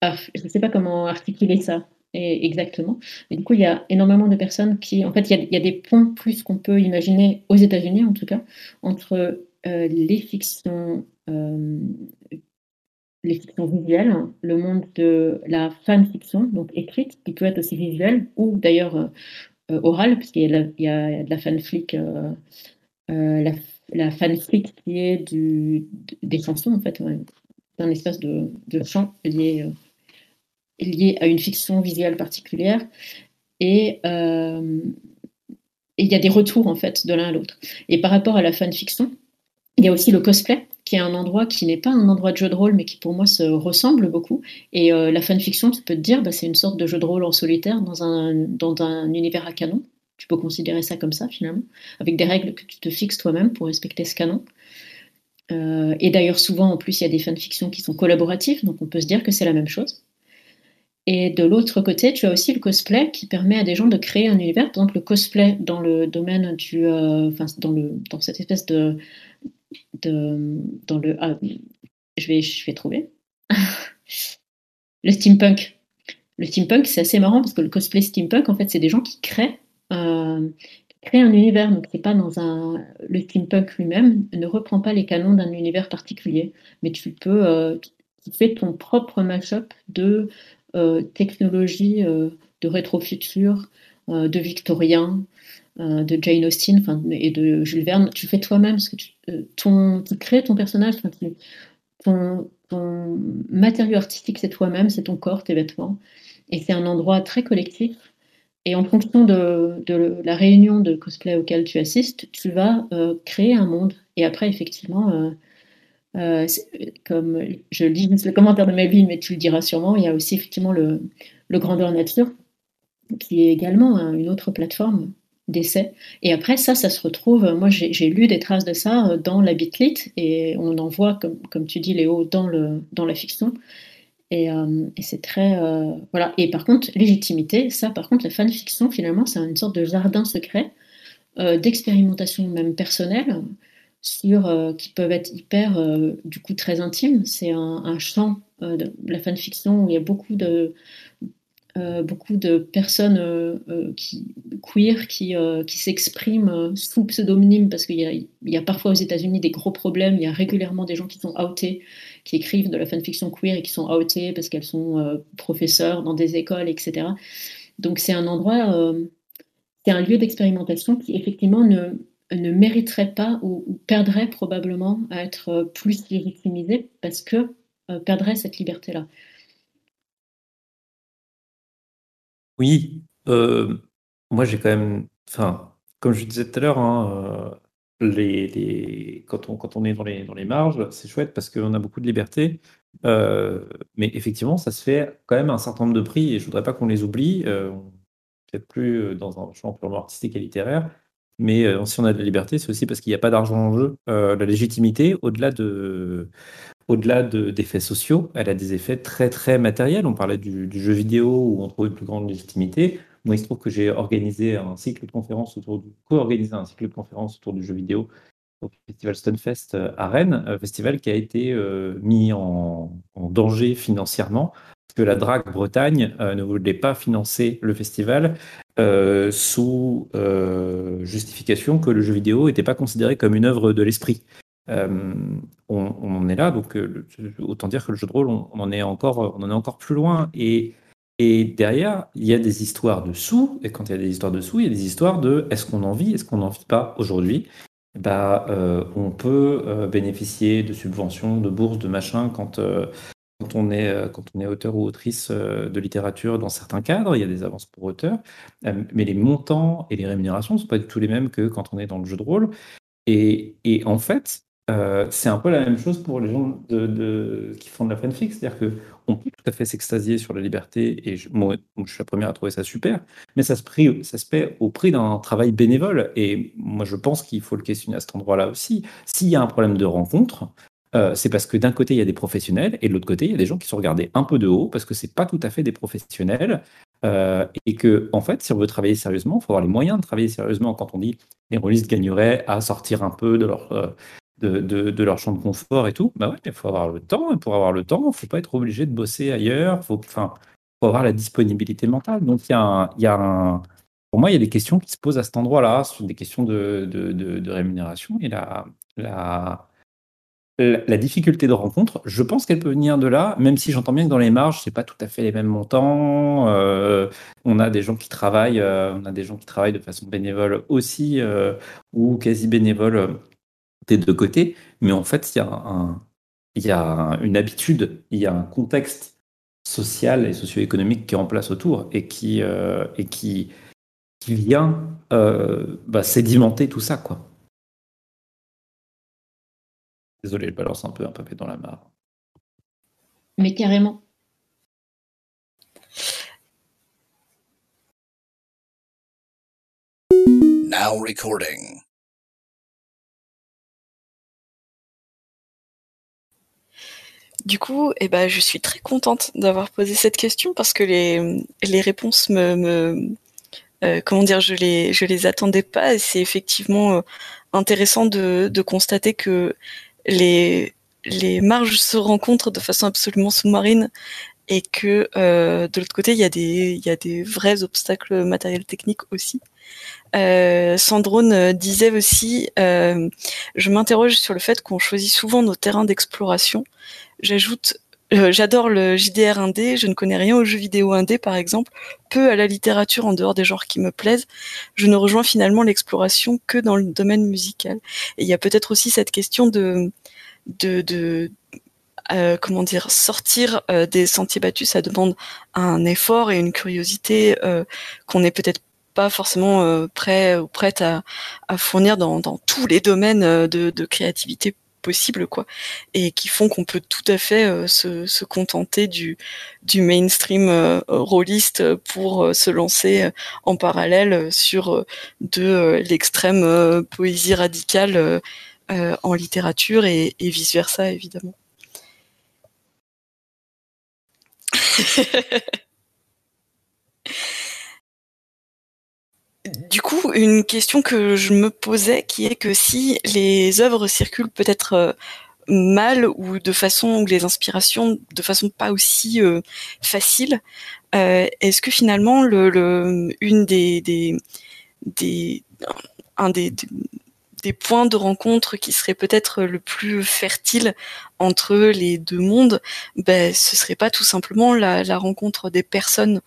Ah, je ne sais pas comment articuler ça exactement. Mais du coup, il y a énormément de personnes qui. En fait, il y a, des ponts plus qu'on peut imaginer, aux États-Unis en tout cas, entre euh, les fictions. Euh, les fictions visuelles, le monde de la fanfiction, donc écrite, qui peut être aussi visuelle, ou d'ailleurs euh, orale, puisqu'il y, a de la fanfic, la, la qui est du, des chansons, en fait, un espace de, chant lié, lié à une fiction visuelle particulière. Et euh, il y a des retours en fait de l'un à l'autre. Et par rapport à la fanfiction, il y a aussi le cosplay, qui est un endroit qui n'est pas un endroit de jeu de rôle, mais qui pour moi se ressemble beaucoup. Et euh, la fanfiction, tu peux te dire, bah, c'est une sorte de jeu de rôle en solitaire dans un, dans un univers à canon. Tu peux considérer ça comme ça finalement, avec des règles que tu te fixes toi-même pour respecter ce canon. Euh, et d'ailleurs, souvent, en plus, il y a des fanfictions qui sont collaboratives, donc on peut se dire que c'est la même chose. Et de l'autre côté, tu as aussi le cosplay qui permet à des gens de créer un univers. Par exemple, le cosplay dans le domaine du. Euh, dans, le, dans cette espèce de. De dans le. Ah, je, vais, je vais trouver. le steampunk. Le steampunk, c'est assez marrant parce que le cosplay steampunk, en fait, c'est des gens qui créent. Euh, créer un univers, donc c'est pas dans un. Le steampunk lui-même ne reprend pas les canons d'un univers particulier, mais tu peux. Euh, tu fais ton propre mashup de euh, technologie, euh, de rétrofutur, de victorien, de Jane Austen et de Jules Verne. Tu fais toi-même ce que tu, ton, tu crées ton personnage, ton, ton matériau artistique, c'est toi-même, c'est ton corps, tes vêtements. Et c'est un endroit très collectif et en fonction de, la réunion de cosplay auquel tu assistes, tu vas euh, créer un monde. Et après, effectivement, euh, euh, comme je lis le commentaire de Melvin, mais tu le diras sûrement, il y a aussi effectivement le, Grandeur Nature, qui est également une autre plateforme d'essai. Et après, ça, ça se retrouve, moi j'ai lu des traces de ça dans la Bitlit, et on en voit, comme, comme tu dis Léo, dans, le, dans la fiction. Euh, et, c'est très. Euh, voilà. Et par contre, légitimité, ça, par contre, la fanfiction, finalement, c'est une sorte de jardin secret euh, d'expérimentation, même personnelle, sur, qui peuvent être hyper, du coup, très intimes. C'est un, champ de la fanfiction où il y a beaucoup de, beaucoup de personnes qui, queer qui, qui s'expriment sous pseudonyme parce qu'il y, a parfois aux États-Unis des gros problèmes, il y a régulièrement des gens qui sont outés qui écrivent de la fanfiction queer et qui sont outées parce qu'elles sont euh, professeurs dans des écoles, etc. Donc c'est un endroit, euh, c'est un lieu d'expérimentation qui effectivement ne, ne mériterait pas ou, perdrait probablement à être euh, plus légitimisé parce que perdrait cette liberté-là. Oui, moi, j'ai quand même. Enfin, comme je disais tout à l'heure, hein, euh, les, quand, on, quand on est dans les, dans les marges, c'est chouette parce qu'on a beaucoup de liberté. Euh, mais effectivement, ça se fait quand même un certain nombre de prix et je voudrais pas qu'on les oublie. Euh, peut-être plus dans un champ purement artistique et littéraire. Mais si on a de la liberté, c'est aussi parce qu'il n'y a pas d'argent en jeu. la légitimité, au-delà de, au-delà d'effets sociaux, elle a des effets très très matériels. On parlait du, jeu vidéo où on trouve une plus grande légitimité. Moi, il se trouve que j'ai organisé un cycle de conférences autour du, co-organisé un cycle de conférences autour du jeu vidéo au festival Stunfest euh, à Rennes, un festival qui a été euh, mis en, danger financièrement parce que la DRAC Bretagne euh, ne voulait pas financer le festival sous justification que le jeu vidéo n'était pas considéré comme une œuvre de l'esprit. On, en est là, donc autant dire que le jeu de rôle, on, en est encore, on en est encore plus loin. Et derrière, il y a des histoires de sous, et quand il y a des histoires de sous, il y a des histoires de est-ce qu'on en vit, est-ce qu'on n'en vit pas aujourd'hui? Bah, euh, On peut euh, bénéficier de subventions, de bourses, de machin quand, euh, quand, on est, quand on est auteur ou autrice de littérature dans certains cadres, il y a des avances pour auteurs, mais les montants et les rémunérations ne sont pas du tout les mêmes que quand on est dans le jeu de rôle. Et en fait, euh, c'est un peu la même chose pour les gens qui font de la fanfic, c'est-à-dire qu'on peut tout à fait s'extasier sur la liberté, et je, moi, je suis la première à trouver ça super, mais ça se, se paie au prix d'un travail bénévole, et moi je pense qu'il faut le questionner à cet endroit-là aussi. S'il y a un problème de rencontre, euh, c'est parce que d'un côté il y a des professionnels, et de l'autre côté il y a des gens qui sont regardés un peu de haut, parce que c'est pas tout à fait des professionnels, euh, et que, en fait, si on veut travailler sérieusement, il faut avoir les moyens de travailler sérieusement. Quand on dit les rôlistes gagneraient à sortir un peu de leur, de, leur champ de confort et tout, bah ouais, il faut avoir le temps. Et pour avoir le temps, il ne faut pas être obligé de bosser ailleurs. Faut, enfin, faut avoir la disponibilité mentale. Donc, il y a, pour moi, il y a des questions qui se posent à cet endroit-là, sur des questions de, rémunération. Et la, difficulté de rencontre, je pense qu'elle peut venir de là, même si j'entends bien que dans les marges, c'est pas tout à fait les mêmes montants. Euh, on a des gens qui travaillent, euh, on a des gens qui travaillent de façon bénévole aussi, euh, ou quasi bénévole des deux côtés, mais en fait, il y a, un, il y a une habitude, il y a un contexte social et socio-économique qui est en place autour et qui, euh, et qui, qui vient euh, bah, sédimenter tout ça. quoi. Désolé, je balance un peu un papier dans la mare. Mais carrément. Now recording. Du coup, eh ben, je suis très contente d'avoir posé cette question parce que les, les réponses me, euh, comment dire, je les, je les attendais pas c'est effectivement euh, intéressant de, de constater que les, les marges se rencontrent de façon absolument sous-marine et que euh, de l'autre côté, il y, a des, il y a des vrais obstacles matériels techniques aussi. Sandrone disait aussi, je m'interroge sur le fait qu'on choisit souvent nos terrains d'exploration J'ajoute euh, J'adore le JDR indé, je ne connais rien aux jeux vidéo indé par exemple, peu à la littérature en dehors des genres qui me plaisent. Je ne rejoins finalement l'exploration que dans le domaine musical. Et il y a peut-être aussi cette question de, euh, comment dire, sortir euh, des sentiers battus, ça demande un effort et une curiosité qu'on n'est peut-être pas forcément prêt ou prête à, fournir dans, dans, tous les domaines de, de créativité possible quoi et qui font qu'on peut tout à fait euh, se, contenter du, du mainstream euh, rôliste pour euh, se lancer en parallèle sur de l'extrême poésie radicale en littérature et, et vice versa évidemment. Du coup, une question que je me posais, qui est que si les œuvres circulent peut-être euh, mal ou de façon ou les inspirations de façon pas aussi euh, facile, euh, est-ce que finalement le, une des, un des, points de rencontre qui serait peut-être le plus fertile entre les deux mondes, ben, ce serait pas tout simplement la, la rencontre des personnes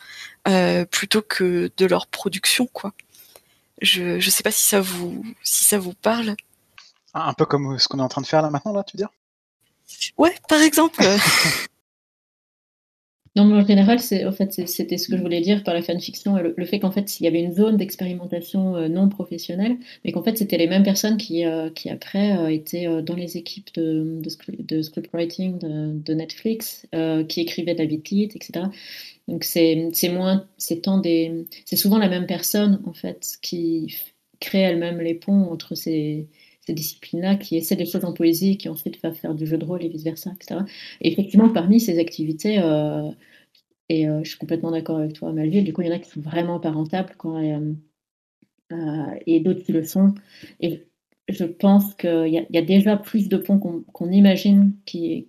plutôt que de leur production, quoi. Je ne sais pas si ça vous si ça vous parle. Un peu comme ce qu'on est en train de faire là maintenant là, tu veux dire? Ouais, par exemple. Non, mais en général, c'est, en fait, c'était ce que je voulais dire par la fanfiction, le, le fait qu'en fait, il y avait une zone d'expérimentation euh, non professionnelle, mais qu'en fait, c'était les mêmes personnes qui, euh, qui après euh, étaient dans les équipes de, de, scriptwriting de, Netflix, qui écrivaient David Lead, etc. Donc c'est, moins, c'est tant des, c'est souvent la même personne en fait qui crée elle-même les ponts entre ces ces disciplines-là, qui essaient des choses en poésie, qui ensuite va faire du jeu de rôle et vice-versa, etc. Et effectivement, parmi ces activités, euh, et euh, je suis complètement d'accord avec toi, Malville, du coup, il y en a qui sont vraiment pas rentables, quoi, et, euh, d'autres qui le sont. Et je pense qu'il y, y, a déjà plus de ponts qu'on imagine qui,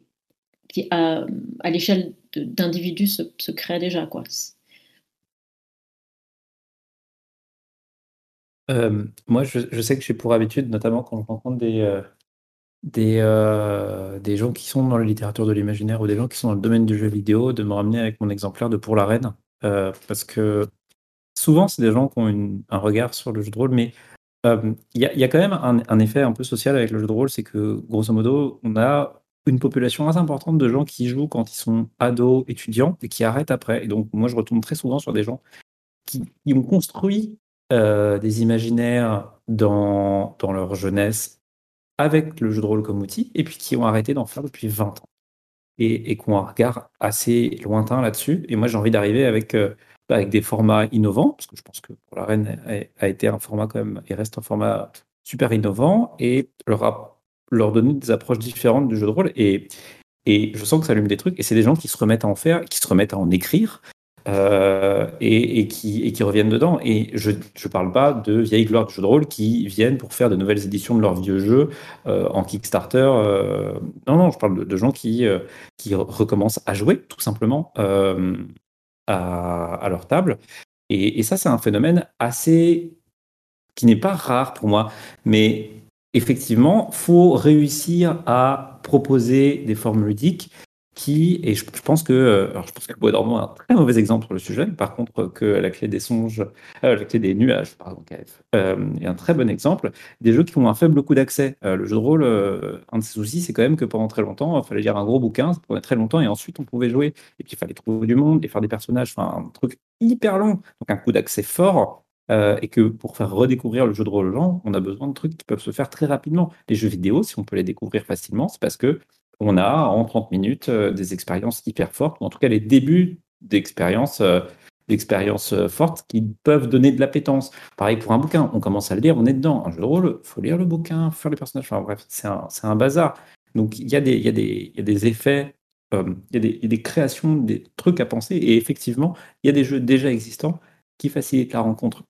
qui à, à l'échelle d'individus, se, se déjà, quoi. Euh, moi, je, sais que j'ai pour habitude, notamment quand je rencontre des, euh, des, euh, des gens qui sont dans la littérature de l'imaginaire ou des gens qui sont dans le domaine du jeu vidéo, de me ramener avec mon exemplaire de Pour la Reine. parce que souvent, c'est des gens qui ont un regard sur le jeu de rôle, mais il y, a, quand même un, effet un peu social avec le jeu de rôle, c'est que grosso modo, on a une population assez importante de gens qui jouent quand ils sont ados, étudiants, et qui arrêtent après. Et donc, moi, je retourne très souvent sur des gens qui ont construit euh, des imaginaires dans, dans leur jeunesse avec le jeu de rôle comme outil, et puis qui ont arrêté d'en faire depuis 20 ans. Et, et qui ont un regard assez lointain là-dessus. Et moi, j'ai envie d'arriver avec, euh, avec des formats innovants, parce que je pense que pour la Reine a, été un format quand même, et reste un format super innovant, et leur, leur donner des approches différentes du jeu de rôle. Et, et je sens que ça allume des trucs, et c'est des gens qui se remettent à en faire, qui se remettent à en écrire, euh, et, qui, et, qui, reviennent dedans. Et je ne parle pas de vieilles gloires de jeux de rôle qui viennent pour faire de nouvelles éditions de leurs vieux jeux euh, en Kickstarter. Euh, non, non, je parle de, gens qui, qui recommencent à jouer tout simplement à, à, leur table. Et, et ça, c'est un phénomène assez qui n'est pas rare pour moi, mais effectivement, faut réussir à proposer des formes ludiques qui, et je, pense que, euh, je pense que bois dormant est un très mauvais exemple sur le sujet, par contre que la clé des songes, euh, la clé des nuages, pardon, KF, euh, est un très bon exemple, des jeux qui ont un faible coût d'accès. le jeu de rôle, un de ses soucis, c'est quand même que pendant très longtemps, il fallait lire un gros bouquin, ça prenait très longtemps, et ensuite on pouvait jouer, et puis il fallait trouver du monde, et faire des personnages, enfin un truc hyper long, donc un coût d'accès fort, et que pour faire redécouvrir le jeu de rôle aux gens, on a besoin de trucs qui peuvent se faire très rapidement. Les jeux vidéo, si on peut les découvrir facilement, c'est parce que on a en 30 minutes euh, des expériences hyper fortes, ou en tout cas les débuts d'expériences euh, euh, fortes qui peuvent donner de l'appétence. Pareil pour un bouquin, on commence à le lire, on est dedans. Un jeu de rôle, il faut lire le bouquin, faire les personnages, enfin bref, c'est un, un, bazar. Donc il y, y, y a des effets, il, y y, a des, créations, des trucs à penser, et effectivement, il y a des jeux déjà existants qui facilitent la rencontre,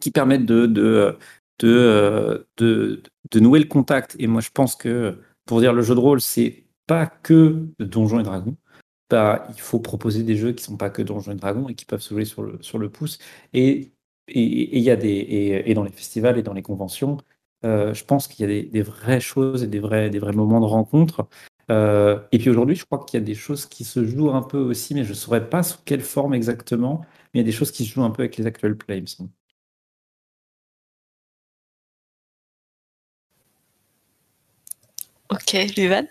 qui permettent de, de, de, de, nouer le contact. Et moi, je pense que pour dire le jeu de rôle, c'est pas que Donjons et Dragons. Bah, il faut proposer des jeux qui sont pas que Donjons et Dragons et qui peuvent se jouer sur le, sur le pouce. Et, et, y a des, et, dans les festivals et dans les conventions, euh, je pense qu'il y a des, vraies choses et des vrais, des vrais moments de rencontre. Euh, et puis aujourd'hui, je crois qu'il y a des choses qui se jouent un peu aussi, mais je ne saurais pas sous quelle forme exactement. Mais il y a des choses qui se jouent un peu avec les actual plays, Ok, Luvan?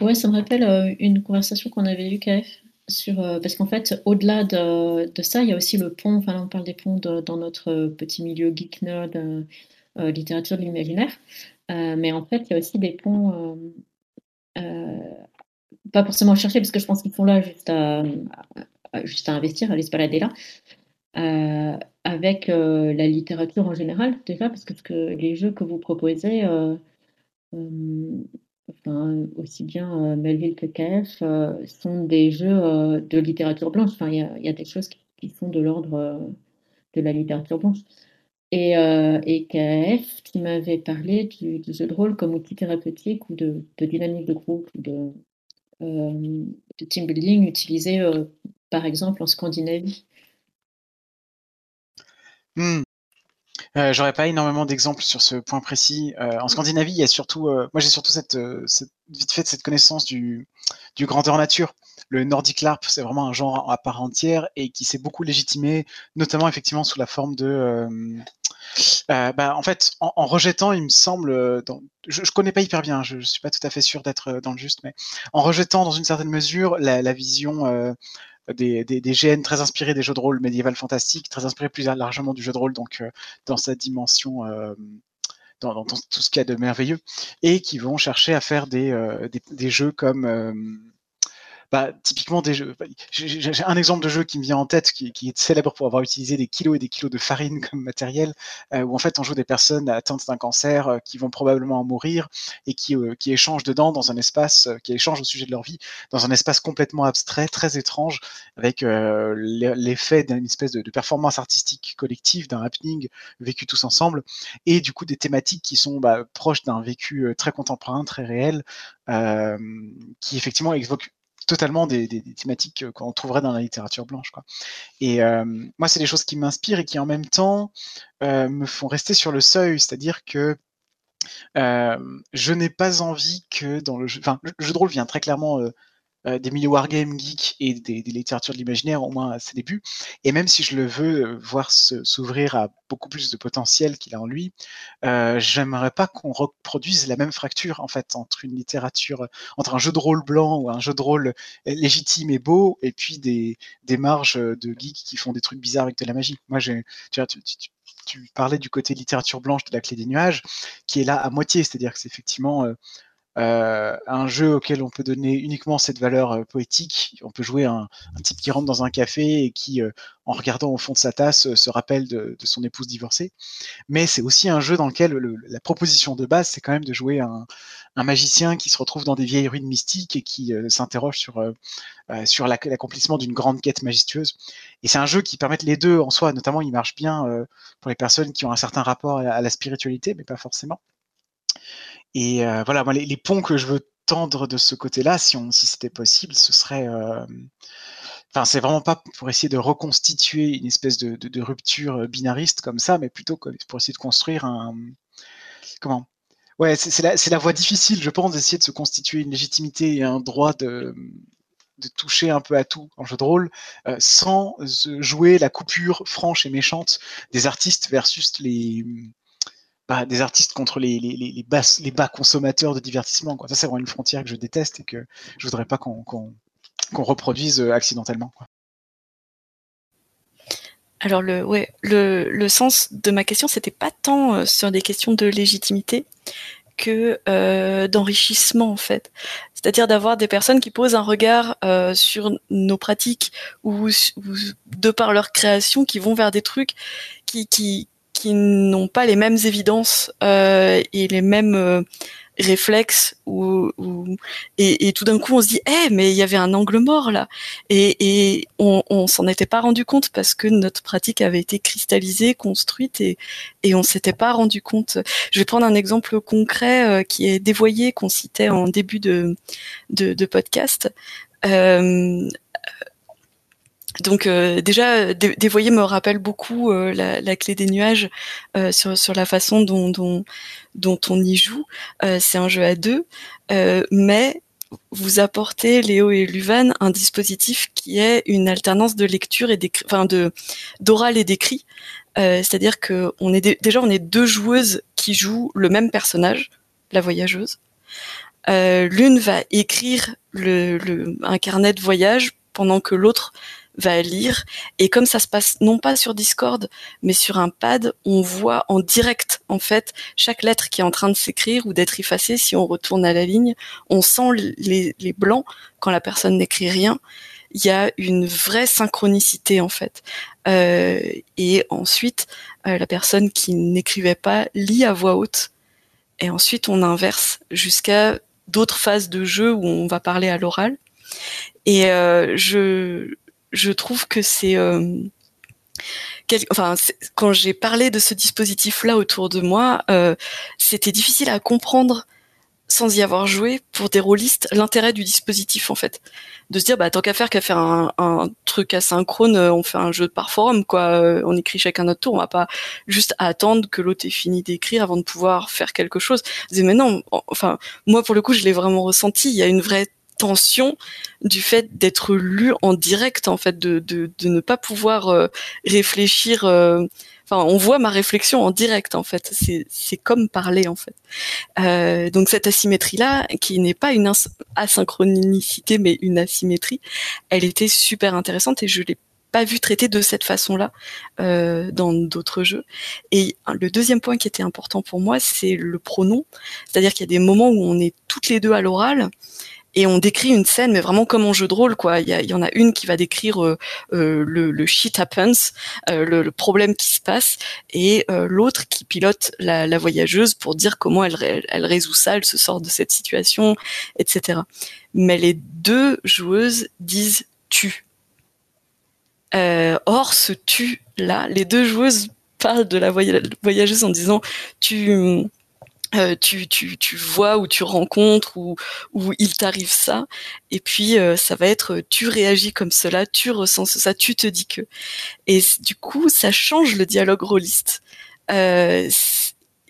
Ouais, ça me rappelle euh, une conversation qu'on avait eue, KF, sur, euh, parce qu'en fait, au-delà de, ça, il y a aussi le pont, enfin on parle des ponts dans notre petit milieu geek nerd, euh, littérature de l'imaginaire, mais en fait, il y a aussi des ponts, pas forcément chercher, parce que je pense qu'ils sont là juste à, juste à investir, aller se balader là, avec la littérature en général, déjà, parce que, les jeux que vous proposez, euh, enfin, aussi bien euh, Melville que KF euh, sont des jeux de littérature blanche. Enfin, il y a, des choses qui, sont de l'ordre de la littérature blanche. Et, et KF qui m'avait parlé du, jeu de rôle comme outil thérapeutique ou de, dynamique de groupe ou de, team building utilisé par exemple en Scandinavie. Hmm. Euh, J'aurais pas énormément d'exemples sur ce point précis. Euh, en Scandinavie, il y a surtout, euh, moi j'ai surtout cette, vite fait cette connaissance du, du grandeur nature. Le Nordic LARP, c'est vraiment un genre à part entière et qui s'est beaucoup légitimé, notamment effectivement sous la forme de bah, en fait, en, rejetant, il me semble, je, je connais pas hyper bien, je, je suis pas tout à fait sûr d'être dans le juste, mais en rejetant dans une certaine mesure la, vision des, des, GN très inspirés des jeux de rôle médiéval fantastique, très inspirés plus largement du jeu de rôle, donc dans sa dimension dans, dans, tout ce qu'il y a de merveilleux, et qui vont chercher à faire des, des, des jeux comme bah, typiquement des jeux. J'ai un exemple de jeu qui me vient en tête, qui, est célèbre pour avoir utilisé des kilos et des kilos de farine comme matériel, euh, où en fait on joue des personnes atteintes d'un cancer euh, qui vont probablement en mourir et qui, euh, qui échangent dedans dans un espace, qui échangent au sujet de leur vie, dans un espace complètement abstrait, très étrange, avec l'effet d'une espèce de, performance artistique collective, d'un happening vécu tous ensemble, et du coup des thématiques qui sont bah, proches d'un vécu très contemporain, très réel, qui effectivement évoquent totalement des, thématiques qu'on trouverait dans la littérature blanche. Et euh, moi, c'est des choses qui m'inspirent et qui en même temps euh, me font rester sur le seuil, c'est-à-dire que euh, je n'ai pas envie que dans le jeu, enfin, le jeu de rôle vient très clairement euh, des milieux wargame geek et des, littératures de l'imaginaire, au moins à ses débuts. Et même si je le veux euh, voir s'ouvrir à beaucoup plus de potentiel qu'il a en lui, euh, j'aimerais pas qu'on reproduise la même fracture en fait entre une littérature, entre un jeu de rôle blanc ou un jeu de rôle légitime et beau, et puis des, marges de geeks qui font des trucs bizarres avec de la magie. Moi, j'ai, tu, tu, parlais du côté littérature blanche de la clé des nuages, qui est là à moitié, c'est-à-dire que c'est effectivement un jeu auquel on peut donner uniquement cette valeur euh, poétique. On peut jouer un, type qui rentre dans un café et qui, euh, en regardant au fond de sa tasse, se rappelle de, son épouse divorcée. Mais c'est aussi un jeu dans lequel la proposition de base, c'est quand même de jouer un, un, magicien qui se retrouve dans des vieilles ruines mystiques et qui s'interroge sur, sur l'accomplissement d'une grande quête majestueuse. Et c'est un jeu qui permet les deux en soi. Notamment, il marche bien pour les personnes qui ont un certain rapport à la spiritualité, mais pas forcément. Et euh, voilà, moi, les, ponts que je veux tendre de ce côté-là, si, si c'était possible, ce serait. Euh, enfin, c'est vraiment pas pour essayer de reconstituer une espèce de, rupture euh, binariste comme ça, mais plutôt pour essayer de construire un. Comment? Ouais, c'est la, la, voie difficile, je pense, d'essayer de se constituer une légitimité et un droit de toucher un peu à tout en jeu de rôle, sans jouer la coupure franche et méchante des artistes versus les, des artistes contre les, bas, consommateurs de divertissement. Ça, c'est vraiment une frontière que je déteste et que je voudrais pas qu'on reproduise euh, accidentellement. Alors le, sens de ma question, c'était pas tant euh, sur des questions de légitimité que euh, d'enrichissement en fait. C'est-à-dire d'avoir des personnes qui posent un regard sur nos pratiques ou, de par leur création qui vont vers des trucs qui, qui n'ont pas les mêmes évidences euh, et les mêmes euh, réflexes ou, et, tout d'un coup on se dit eh mais il y avait un angle mort là. Et, on, s'en était pas rendu compte parce que notre pratique avait été cristallisée construite et et on s'était pas rendu compte. Je vais prendre un exemple concret euh, qui est dévoyé qu'on citait en début de podcast donc euh, déjà, Dévoyer me rappelle beaucoup euh, la, clé des nuages euh, sur, sur la façon dont, dont, dont on y joue. c'est un jeu à deux, mais vous apportez, Léo et Luvan, un dispositif qui est une alternance de lecture et d'écrit, enfin de d'oral et d'écrit. C'est-à-dire que on est déjà on est deux joueuses qui jouent le même personnage, la voyageuse. L'une va écrire le, le, un carnet de voyage pendant que l'autre va lire. Et comme ça se passe non pas sur Discord, mais sur un pad, on voit en direct, en fait, chaque lettre qui est en train de s'écrire ou d'être effacée. Si on retourne à la ligne, on sent les, les blancs quand la personne n'écrit rien. Il y a une vraie synchronicité, en fait. Euh, et ensuite, euh, la personne qui n'écrivait pas lit à voix haute. Et ensuite, on inverse jusqu'à d'autres phases de jeu où on va parler à l'oral. Et euh, je, je trouve que c'est euh, enfin, quand j'ai parlé de ce dispositif-là autour de moi, euh, c'était difficile à comprendre sans y avoir joué pour des rôlistes l'intérêt du dispositif en fait. De se dire bah tant qu'à faire qu'à faire un, un, truc asynchrone euh, on fait un jeu par forum quoi on écrit chacun notre tour. On va pas juste attendre que l'autre ait fini d'écrire avant de pouvoir faire quelque chose. Je mais non enfin moi pour le coup je l'ai vraiment ressenti. Il y a une vraie tension du fait d'être lu en direct, en fait, de, de, ne pas pouvoir euh, réfléchir. Euh, enfin, on voit ma réflexion en direct, en fait. C'est, comme parler, en fait. Euh, donc cette asymétrie-là, qui n'est pas une asynchronicité, mais une asymétrie, elle était super intéressante et je l'ai pas vu traiter de cette façon-là dans d'autres jeux. Et le deuxième point qui était important pour moi, c'est le pronom. C'est-à-dire qu'il y a des moments où on est toutes les deux à l'oral et on décrit une scène, mais vraiment comme en jeu de rôle, quoi. Il y, en a une qui va décrire euh, euh, le, shit happens, euh, le, problème qui se passe, et l'autre qui pilote la, voyageuse pour dire comment elle, elle résout ça, elle se sort de cette situation, etc. Mais les deux joueuses disent tu. or, ce tu là, les deux joueuses parlent de la voyageuse en disant tu euh, tu, tu, tu vois ou tu rencontres ou, ou il t'arrive ça. Et puis euh, ça va être tu réagis comme cela tu ressens ça tu te dis que. Et du coup ça change le dialogue rôliste. Euh,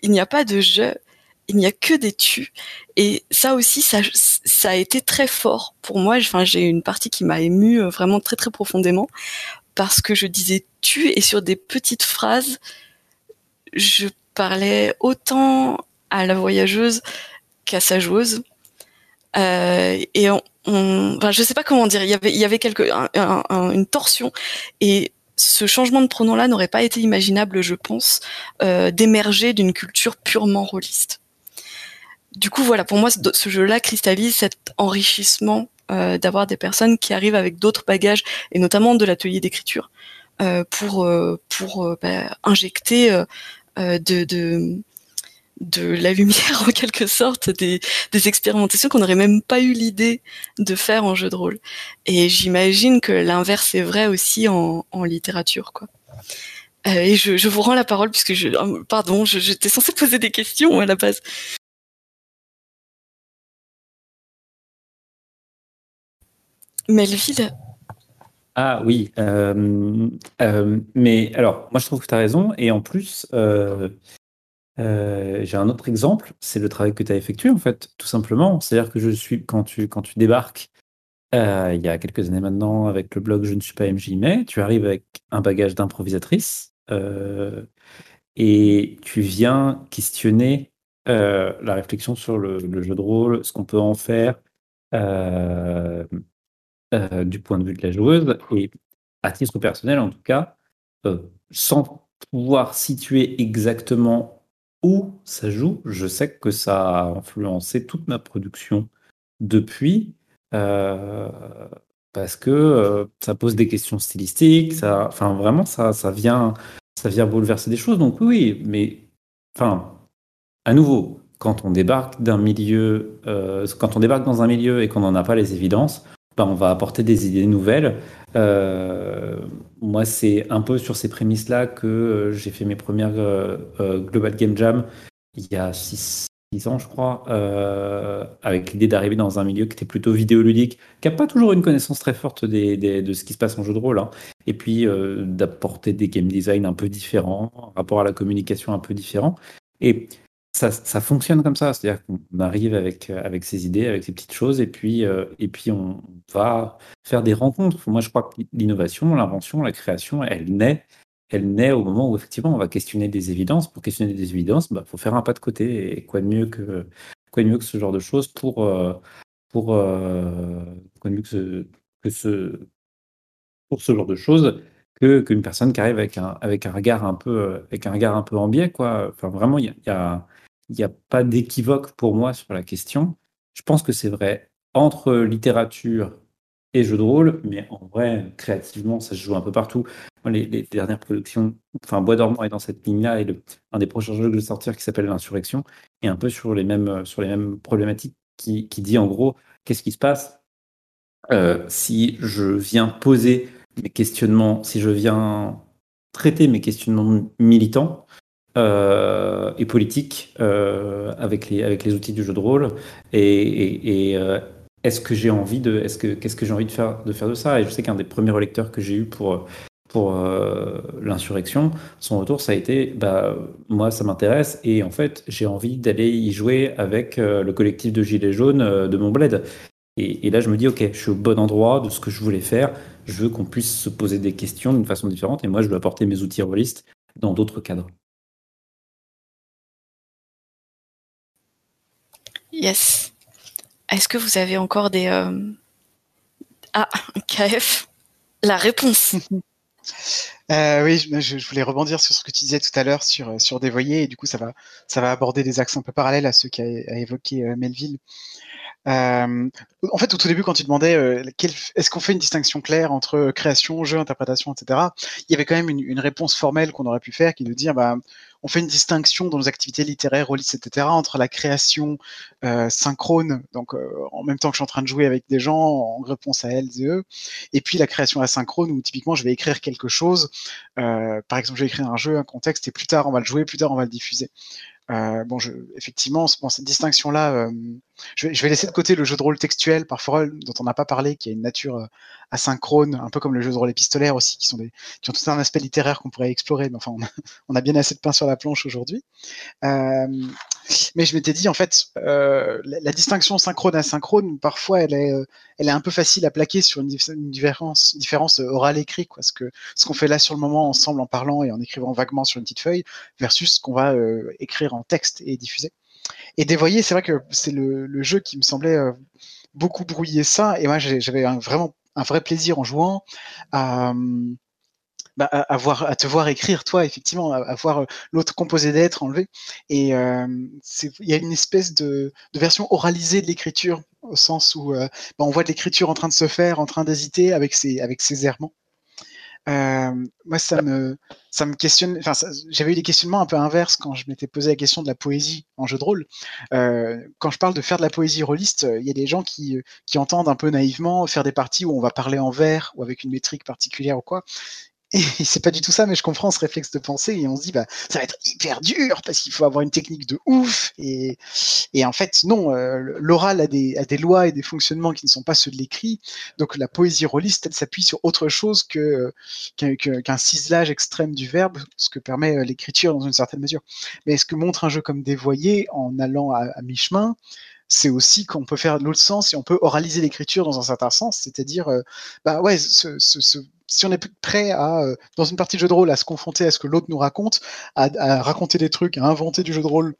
il n'y a pas de je il n'y a que des tu. Et ça aussi ça, ça a été très fort pour moi. Enfin j'ai une partie qui m'a ému vraiment très très profondément. Parce que je disais tu et sur des petites phrases je parlais autant à la voyageuse qu'à sa joueuse. Euh, et on, on enfin, je sais pas comment dire, il y avait, y avait quelque, une torsion et ce changement de pronom-là n'aurait pas été imaginable, je pense, euh, d'émerger d'une culture purement rôliste. Du coup, voilà, pour moi, ce, jeu-là cristallise cet enrichissement euh, d'avoir des personnes qui arrivent avec d'autres bagages, et notamment de l'atelier d'écriture, pour pour bah, injecter de, de de la lumière en quelque sorte, des, expérimentations qu'on n'aurait même pas eu l'idée de faire en jeu de rôle. Et j'imagine que l'inverse est vrai aussi en, littérature. Euh, et je, vous rends la parole puisque oh, pardon, j'étais censée poser des questions à la base. Melville. Ah oui, euh, euh, mais alors moi je trouve que tu as raison et en plus j'ai un autre exemple, c'est le travail que tu as effectué en fait, tout simplement. C'est-à-dire que je suis quand tu quand tu débarques euh, il y a quelques années maintenant avec le blog Je ne suis pas MJ mais tu arrives avec un bagage d'improvisatrice euh, et tu viens questionner la réflexion sur le, jeu de rôle, ce qu'on peut en faire du point de vue de la joueuse et à titre personnel en tout cas, sans pouvoir situer exactement où ça joue, je sais que ça a influencé toute ma production depuis, euh, parce que euh, ça pose des questions stylistiques, ça, enfin vraiment ça, vient, ça vient bouleverser des choses. Donc oui, mais enfin, à nouveau, quand on débarque d'un milieu, euh, quand on débarque dans un milieu et qu'on n'en a pas les évidences, ben, on va apporter des idées nouvelles. Euh, moi, c'est un peu sur ces prémices-là que euh, j'ai fait mes premières euh, Global Game Jam il y a 6 ans, je crois, avec l'idée d'arriver dans un milieu qui était plutôt vidéoludique, qui n'a pas toujours une connaissance très forte de ce qui se passe en jeu de rôle, hein. et puis d'apporter des game design un peu différents, rapport à la communication un peu différent. Et ça, fonctionne comme ça, c'est-à-dire qu'on arrive avec, euh, avec ses idées, avec ses petites choses, et puis, euh, et puis on va faire des rencontres. Moi, je crois que l'innovation, l'invention, la création, elle naît, elle naît au moment où effectivement on va questionner des évidences. Pour questionner des évidences, il bah, faut faire un pas de côté, et quoi de mieux que, quoi de mieux que ce genre de choses pour, euh, pour quoi de mieux que ce, pour ce genre de choses qu'une personne qui arrive avec un, avec un regard un peu, avec un regard un peu en biais, quoi. Enfin, vraiment, il y a il n'y a pas d'équivoque pour moi sur la question. Je pense que c'est vrai entre littérature et jeu de rôle, mais en vrai, créativement, ça se joue un peu partout. Les, dernières productions, enfin, Bois dormant est dans cette ligne-là, et un des prochains jeux que je vais sortir qui s'appelle L'Insurrection, est un peu sur les mêmes, mêmes problématiques, qui, dit en gros, qu'est-ce qui se passe? Euh, si je viens poser mes questionnements, si je viens traiter mes questionnements militants, euh, et politique euh, avec, les, outils du jeu de rôle. Et, euh, est-ce que j'ai envie de, est-ce que, qu'est-ce que j'ai envie de faire, de ça? Et je sais qu'un des premiers lecteurs que j'ai eu pour pour l'insurrection, son retour, ça a été, bah, moi, ça m'intéresse, et en fait, j'ai envie d'aller y jouer avec le collectif de Gilets jaunes de mon bled. Et, là, je me dis, OK, je suis au bon endroit de ce que je voulais faire. Je veux qu'on puisse se poser des questions d'une façon différente. Et moi, je veux apporter mes outils rôlistes dans d'autres cadres. Yes. Est-ce que vous avez encore des... Euh, ah, KF, la réponse. Euh, oui, je, voulais rebondir sur ce que tu disais tout à l'heure sur, sur Dévoyer, et du coup, ça va, ça va aborder des axes un peu parallèles à ceux qu'a évoqué euh, Melville. Euh, en fait, au tout début, quand tu demandais euh, est-ce qu'on fait une distinction claire entre création, jeu, interprétation, etc., il y avait quand même une, une réponse formelle qu'on aurait pu faire qui de dire bah, on fait une distinction dans nos activités littéraires, rôlistes, etc., entre la création euh, synchrone, donc euh, en même temps que je suis en train de jouer avec des gens en réponse à elles et eux, et puis la création asynchrone où typiquement je vais écrire quelque chose, euh, par exemple je vais écrire un jeu, un contexte, et plus tard on va le jouer, plus tard on va le diffuser. Bon, effectivement, cette distinction-là, je, vais, laisser de côté le jeu de rôle textuel, parfois dont on n'a pas parlé, qui a une nature euh, asynchrone, un peu comme le jeu de rôle épistolaire aussi, qui ont tout un aspect littéraire qu'on pourrait explorer. Mais enfin, on a, bien assez de pain sur la planche aujourd'hui. Euh, mais je m'étais dit, en fait, euh, la, distinction synchrone-asynchrone, parfois, elle est, elle est un peu facile à plaquer sur une, différence, différence orale-écrit. Ce que, ce qu'on fait là sur le moment, ensemble, en parlant et en écrivant vaguement sur une petite feuille, versus ce qu'on va écrire en texte et diffuser. Et dévoyer, c'est vrai que c'est le, jeu qui me semblait euh, beaucoup brouiller ça. Et moi, j'avais vraiment un vrai plaisir en jouant à, bah, à, te voir écrire, toi, effectivement, à, voir euh, l'autre composé d'être enlevé. Et euh, il y a une espèce de, version oralisée de l'écriture, au sens où euh, bah, on voit de l'écriture en train de se faire, en train d'hésiter avec ses errements. Euh, moi, ça me, ça me questionne. Enfin, j'avais eu des questionnements un peu inverses quand je m'étais posé la question de la poésie en jeu de rôle. Euh, quand je parle de faire de la poésie rôliste, il y a des gens qui, qui entendent un peu naïvement faire des parties où on va parler en vers ou avec une métrique particulière ou quoi. Et c'est pas du tout ça, mais je comprends ce réflexe de pensée et on se dit, bah, ça va être hyper dur parce qu'il faut avoir une technique de ouf. Et, en fait, non, euh, l'oral a des, lois et des fonctionnements qui ne sont pas ceux de l'écrit. Donc la poésie rôliste, elle s'appuie sur autre chose qu'un ciselage extrême du verbe, ce que permet euh, l'écriture dans une certaine mesure. Mais ce que montre un jeu comme Dévoyé en allant à, à mi-chemin, c'est aussi qu'on peut faire l'autre sens et on peut oraliser l'écriture dans un certain sens, c'est-à-dire, euh, bah ouais, ce, ce, ce, si on est prêt à, euh, dans une partie de jeu de rôle, à se confronter à ce que l'autre nous raconte, à, raconter des trucs, à inventer du jeu de rôle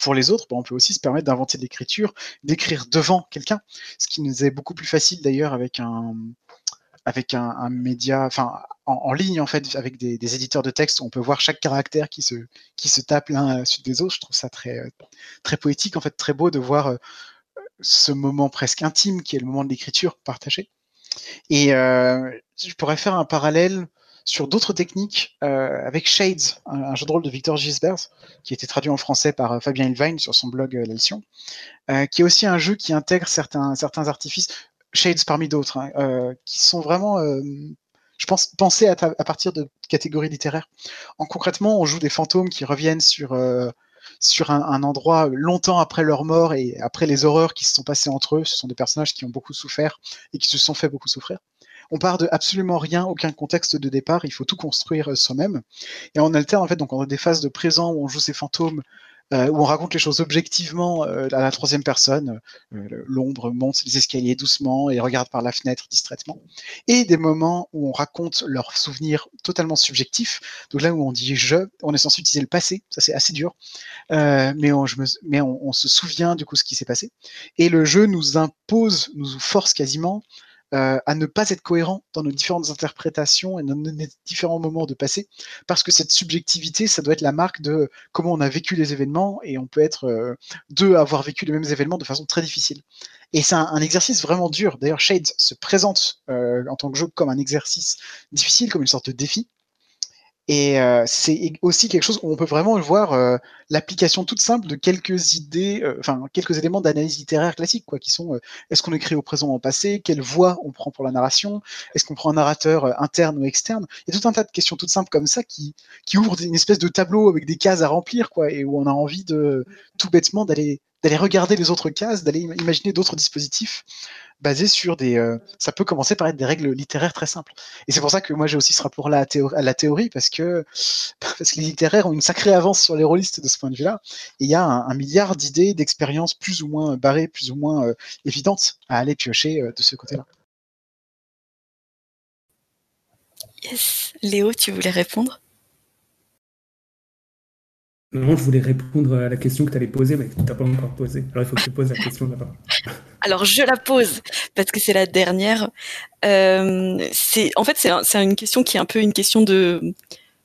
pour les autres, on peut aussi se permettre d'inventer de l'écriture, d'écrire devant quelqu'un, ce qui nous est beaucoup plus facile d'ailleurs avec un média, en, ligne en fait, avec des, éditeurs de texte où on peut voir chaque caractère qui se qui tape l'un à la suite des autres. Je trouve ça très très poétique en fait, très beau de voir euh, ce moment presque intime qui est le moment de l'écriture partagée. Et euh, je pourrais faire un parallèle sur d'autres techniques euh, avec Shades, un, jeu de rôle de Victor Gisbert, qui a été traduit en français par euh, Fabien Ilvain sur son blog euh, euh, qui est aussi un jeu qui intègre certains, certains artifices, Shades parmi d'autres, hein, qui sont vraiment, je pense, pensés à, à, partir de catégories littéraires. En concrètement, on joue des fantômes qui reviennent sur sur un, endroit longtemps après leur mort et après les horreurs qui se sont passées entre eux. Ce sont des personnages qui ont beaucoup souffert et qui se sont fait beaucoup souffrir. On part de absolument rien, aucun contexte de départ, il faut tout construire soi-même. Et on alterne en fait, donc on a des phases de présent où on joue ces fantômes, euh, où on raconte les choses objectivement euh, à la troisième personne. Euh, L'ombre monte les escaliers doucement et regarde par la fenêtre distraitement. Et des moments où on raconte leurs souvenirs totalement subjectifs. Donc là où on dit je, on est censé utiliser le passé, ça c'est assez dur, mais on, on, se souvient du coup ce qui s'est passé. Et le jeu nous impose, nous force quasiment euh, à ne pas être cohérent dans nos différentes interprétations et dans nos différents moments de passé, parce que cette subjectivité, ça doit être la marque de comment on a vécu les événements, et on peut être euh, deux à avoir vécu les mêmes événements de façon très difficile. Et c'est un, exercice vraiment dur. D'ailleurs, Shades se présente euh, en tant que jeu comme un exercice difficile, comme une sorte de défi. Et euh, c'est aussi quelque chose où on peut vraiment voir euh, l'application toute simple de quelques idées, euh, enfin quelques éléments d'analyse littéraire classique, quoi, qui sont euh, est-ce qu'on écrit au présent ou au passé, quelle voix on prend pour la narration, est-ce qu'on prend un narrateur euh, interne ou externe? Il y a tout un tas de questions toutes simples comme ça qui, qui ouvrent une espèce de tableau avec des cases à remplir, quoi, et où on a envie de tout bêtement d'aller d'aller regarder les autres cases, d'aller imaginer d'autres dispositifs basées sur des. euh, ça peut commencer par être des règles littéraires très simples. Et c'est pour ça que moi j'ai aussi ce rapport-là à, la théorie, parce que, parce que les littéraires ont une sacrée avance sur les rôlistes de ce point de vue-là. Et il y a un, un milliard d'idées, d'expériences plus ou moins barrées, plus ou moins euh, évidentes à aller piocher euh, de ce côté-là. Yes. Léo, tu voulais répondre? Je voulais répondre à la question que tu allais poser, mais que tu n'as pas encore posée. Alors il faut que tu poses la question d'abord. Alors je la pose parce que c'est la dernière. Euh, en fait c'est un- c'est une question qui est un peu une question de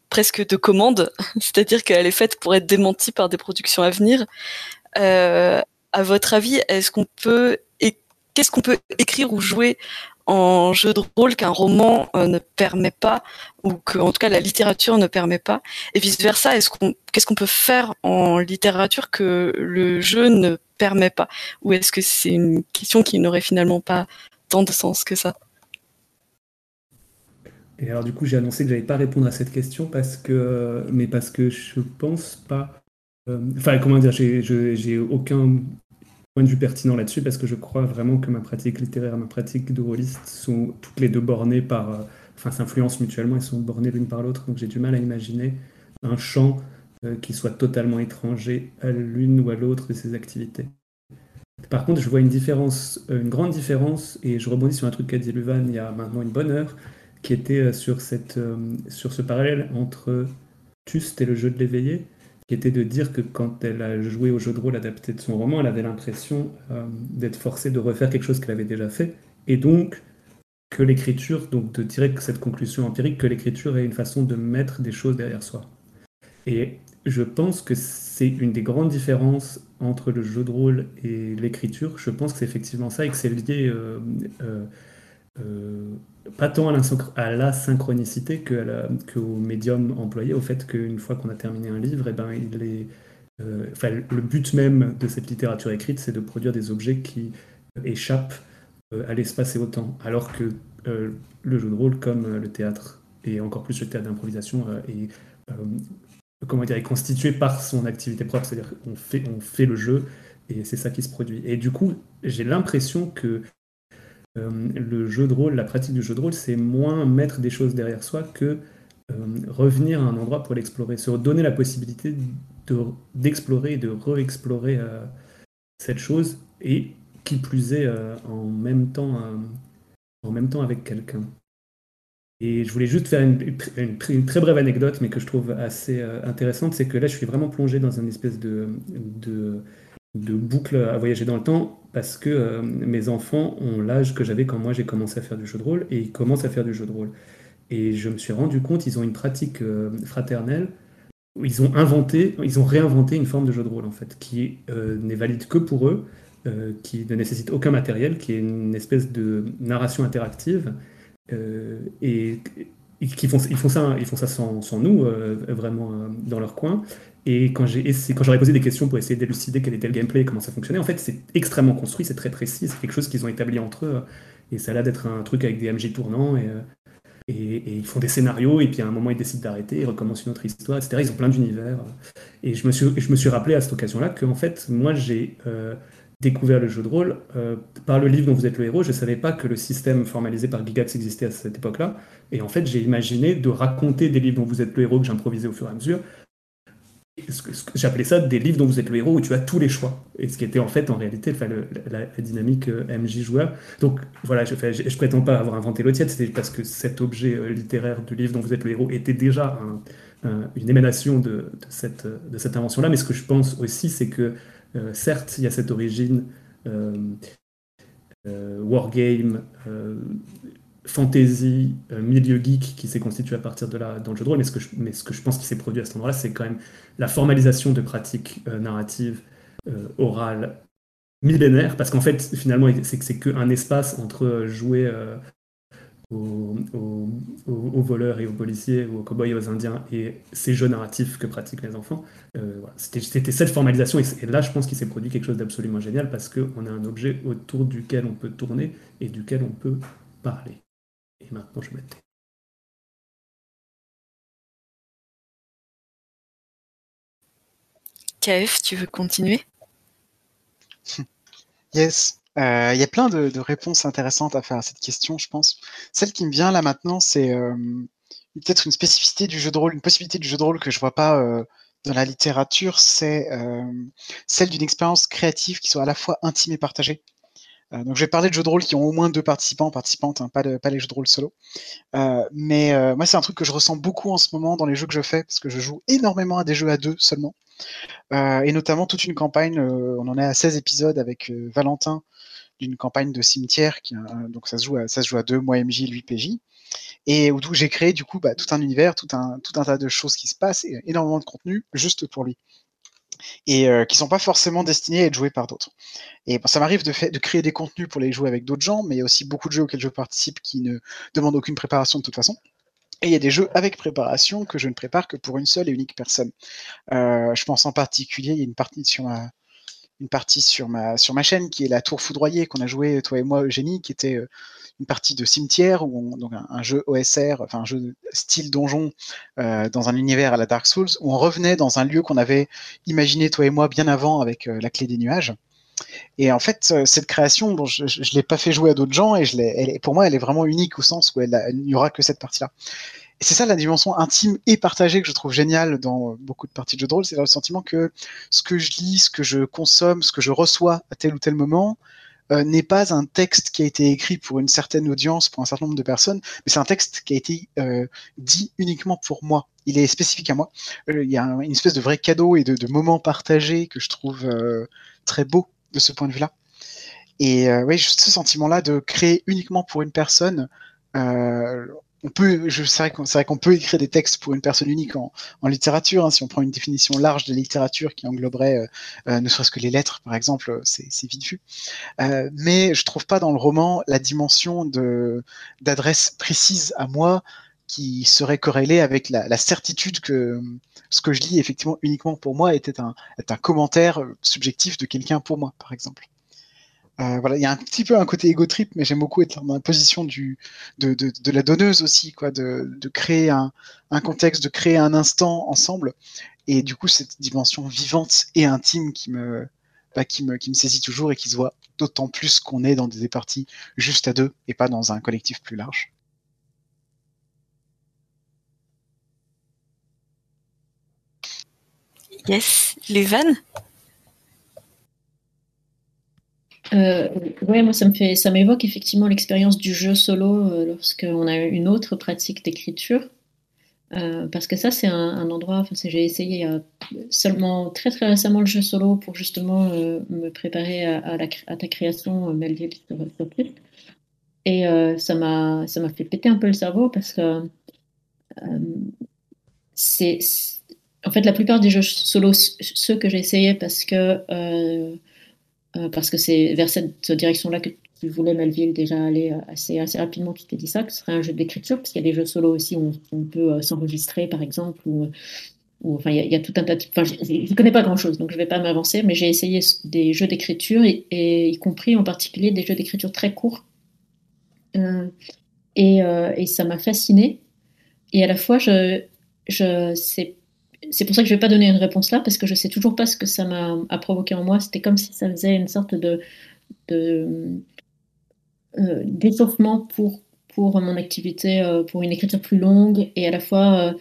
presque de commande, c'est-à-dire qu'elle est faite pour être démentie par des productions à venir. Euh, à votre avis, est-ce qu'on peut qu'est-ce qu'on peut écrire ou jouer en jeu de rôle qu'un roman euh, ne permet pas ou que en tout cas la littérature ne permet pas et vice versa est-ce qu'on qu'est-ce qu'on peut faire en littérature que le jeu ne permet pas? Ou est-ce que c'est une question qui n'aurait finalement pas tant de sens que ça? Et alors du coup, j'ai annoncé que j'allais pas répondre à cette question parce que, mais parce que je pense pas. euh, Enfin, comment dire, j'ai aucun point de vue pertinent là-dessus parce que je crois vraiment que ma pratique littéraire et ma pratique de sont toutes les deux bornées par, euh, enfin, s'influencent mutuellement, elles sont bornées l'une par l'autre, donc j'ai du mal à imaginer un champ euh, qui soit totalement étranger à l'une ou à l'autre de ces activités. Par contre, je vois une différence, euh, une grande différence, et je rebondis sur un truc qu'a dit Luvan il y a maintenant une bonne heure, qui était sur, cette, sur ce parallèle entre Tuste et le jeu de l'éveillé, qui était de dire que quand elle a joué au jeu de rôle adapté de son roman, elle avait l'impression euh, d'être forcée de refaire quelque chose qu'elle avait déjà fait, et donc que l'écriture, donc de tirer cette conclusion empirique, que l'écriture est une façon de mettre des choses derrière soi. Et je pense que c'est une des grandes différences entre le jeu de rôle et l'écriture. Je pense que c'est effectivement ça et que c'est lié euh, euh, euh, pas tant à, la synchronicité qu'au médium employé, au fait qu'une fois qu'on a terminé un livre, eh ben, euh, le but même de cette littérature écrite, c'est de produire des objets qui échappent euh, à l'espace et au temps. Alors que le jeu de rôle, comme le théâtre, et encore plus le théâtre d'improvisation, est, comment dire, est constitué par son activité propre, c'est-à-dire qu'on fait, on fait le jeu et c'est ça qui se produit. Et du coup, j'ai l'impression que le jeu de rôle, la pratique du jeu de rôle, c'est moins mettre des choses derrière soi que euh, revenir à un endroit pour l'explorer, se donner la possibilité de- d'explorer et de re-explorer euh, cette chose, et qui plus est euh, en même temps, euh, en même temps avec quelqu'un. Et je voulais juste faire une, très brève anecdote, mais que je trouve assez euh, intéressante, c'est que là, je suis vraiment plongé dans une espèce de, de, de boucle à voyager dans le temps, parce que euh, mes enfants ont l'âge que j'avais quand moi j'ai commencé à faire du jeu de rôle, et ils commencent à faire du jeu de rôle. Et je me suis rendu compte, ils ont une pratique euh, fraternelle, ils ont inventé, ils ont réinventé une forme de jeu de rôle, en fait, qui euh, n'est valide que pour eux, qui ne nécessite aucun matériel, qui est une espèce de narration interactive, et, ils font ça, ils font ça sans, nous, euh, vraiment euh, dans leur coin. Et quand j'aurais posé des questions pour essayer d'élucider quel était le gameplay et comment ça fonctionnait, en fait, c'est extrêmement construit, c'est très précis, c'est quelque chose qu'ils ont établi entre eux. Et ça a l'air d'être un truc avec des MJ tournants. Et, euh, et, ils font des scénarios, et puis à un moment, ils décident d'arrêter, ils recommencent une autre histoire, etc. Ils ont plein d'univers. Et je me, suis, je me suis rappelé à cette occasion-là qu'en fait, moi, j'ai découvert le jeu de rôle euh, par le livre dont vous êtes le héros. Je ne savais pas que le système formalisé par Gigax existait à cette époque-là. Et en fait, j'ai imaginé de raconter des livres dont vous êtes le héros que j'improvisais au fur et à mesure. J'appelais ça des livres dont vous êtes le héros où tu as tous les choix. Et ce qui était en fait, en réalité, le- la, la dynamique euh, MJ joueur. Donc voilà, je, je prétends pas avoir inventé l'eau tiède, c'était parce que cet objet euh, littéraire du livre dont vous êtes le héros était déjà un- un- une émanation de, de cette, euh, de cette invention-là. Mais ce que je pense aussi, c'est que certes, il y a cette origine euh, euh, wargame, euh, fantasy, euh, milieu geek qui s'est constitué à partir de là dans le jeu de rôle, mais ce que je, mais ce que je pense qui s'est produit à cet endroit-là, c'est quand même la formalisation de pratiques euh, narratives euh, orales millénaires, parce qu'en fait, finalement, c'est que c'est qu'un espace entre euh, jouer euh, aux, aux- aux- aux voleurs et aux policiers, ou aux cow-boys et aux indiens, et ces jeux narratifs que pratiquent les enfants. Euh, voilà. C'était c'était cette formalisation, et, et là, je pense qu'il s'est produit quelque chose d'absolument génial, parce qu'on a un objet autour duquel on peut tourner et duquel on peut parler. Et maintenant, je me tais. KF, tu veux continuer? Yes. Euh, Il y a plein de, réponses intéressantes à faire à cette question, je pense. Celle qui me vient là maintenant, c'est euh, peut-être une spécificité du jeu de rôle, une possibilité du jeu de rôle que je vois pas euh, dans la littérature, c'est celle d'une expérience créative qui soit à la fois intime et partagée. Donc je vais parler de jeux de rôle qui ont au moins deux participants, participantes, hein, pas, les jeux de rôle solo. Mais moi, c'est un truc que je ressens beaucoup en ce moment dans les jeux que je fais, parce que je joue énormément à des jeux à deux seulement. Et notamment toute une campagne, on en est à 16 épisodes avec Valentin, d'une campagne de cimetière, qui, donc ça se, joue à, deux, moi MJ, lui PJ, et où j'ai créé du coup bah, tout un univers, tout un, tas de choses qui se passent, et énormément de contenu juste pour lui. Et euh, qui sont pas forcément destinés à être joués par d'autres. Et ça m'arrive de, de créer des contenus pour les jouer avec d'autres gens, mais il y a aussi beaucoup de jeux auxquels je participe qui ne demandent aucune préparation de toute façon. Et il y a des jeux avec préparation que je ne prépare que pour une seule et unique personne. Euh, je pense en particulier, il y a une partie sur une partie sur ma, sur ma chaîne qui est la Tour Foudroyée qu'on a joué toi et moi Eugénie, qui était euh, une partie de cimetière ou donc un, jeu OSR, enfin un jeu style donjon euh, dans un univers à la Dark Souls où on revenait dans un lieu qu'on avait imaginé toi et moi bien avant avec euh, la clé des nuages. Et en fait, cette création, je ne l'ai pas fait jouer à d'autres gens et je pour moi, elle est vraiment unique au sens où elle, il n'y aura que cette partie-là. Et c'est ça la dimension intime et partagée que je trouve géniale dans beaucoup de parties de jeux de rôle, c'est le sentiment que ce que je lis, ce que je consomme, ce que je reçois à tel ou tel moment, euh, n'est pas un texte qui a été écrit pour une certaine audience, pour un certain nombre de personnes, mais c'est un texte qui a été euh, dit uniquement pour moi. Il est spécifique à moi. Euh, il y a un, une espèce de vrai cadeau et de, de moment partagé que je trouve euh, très beau de ce point de vue-là. Et euh, oui, juste ce sentiment-là de créer uniquement pour une personne. Euh, on peut, c'est vrai qu'on qu peut écrire des textes pour une personne unique en, en littérature. Hein, si on prend une définition large de littérature qui engloberait euh, euh, ne serait-ce que les lettres, par exemple, c'est vite vu. Euh, mais je trouve pas dans le roman la dimension d'adresse précise à moi qui serait corrélée avec la, la, certitude que ce que je lis effectivement uniquement pour moi était un, est un commentaire subjectif de quelqu'un pour moi, par exemple. Euh, voilà, il y a un petit peu un côté égo trip, mais j'aime beaucoup être dans la position du, de, de, de, la donneuse aussi, quoi, de, de créer un, un, contexte, de créer un instant ensemble. Et du coup, cette dimension vivante et intime qui me, bah, qui me, qui me saisit toujours et qui se voit d'autant plus qu'on est dans des parties juste à deux et pas dans un collectif plus large. Yes, les vannes Euh, ouais, moi ça me fait, ça m'évoque effectivement l'expérience du jeu solo euh, lorsqu'on a une autre pratique d'écriture, euh, parce que ça c'est un, endroit. Enfin, j'ai essayé seulement très très récemment le jeu solo pour justement euh, me préparer à, ta création, euh, Melville sur, sur. Et euh, ça m'a ça m'a fait péter un peu le cerveau parce que c'est en fait la plupart des jeux solo ceux que j'ai essayé parce que euh, parce que c'est vers cette direction-là que tu voulais, Melville, déjà aller assez, assez rapidement. Tu t'es dit ça, que ce serait un jeu d'écriture, parce qu'il y a des jeux solo aussi où on, peut euh, s'enregistrer, par exemple, ou, enfin, il y, a, tout un tas de. Enfin, je ne connais pas grand-chose, donc je ne vais pas m'avancer, mais j'ai essayé des jeux d'écriture, et, y compris en particulier des jeux d'écriture très courts. Euh, et, et, ça m'a fasciné. Et à la fois, je, je sais c'est pour ça que je ne vais pas donner une réponse là, parce que je ne sais toujours pas ce que ça m'a provoqué en moi. C'était comme si ça faisait une sorte de, euh, d'échauffement pour, mon activité, euh, pour une écriture plus longue. Et à la fois, euh,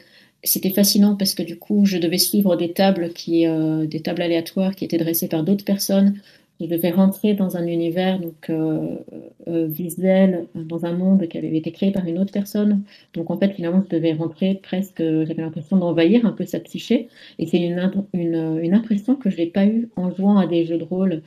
c'était fascinant parce que du coup, je devais suivre des tables, des tables aléatoires qui étaient dressées par d'autres personnes. Je devais rentrer dans un univers donc euh, euh, visuel, dans un monde qui avait été créé par une autre personne. Donc en fait, finalement, je devais rentrer presque, j'avais l'impression d'envahir un peu sa psyché. Et c'est une, une, impression que je n'ai pas eue en jouant à des jeux de rôle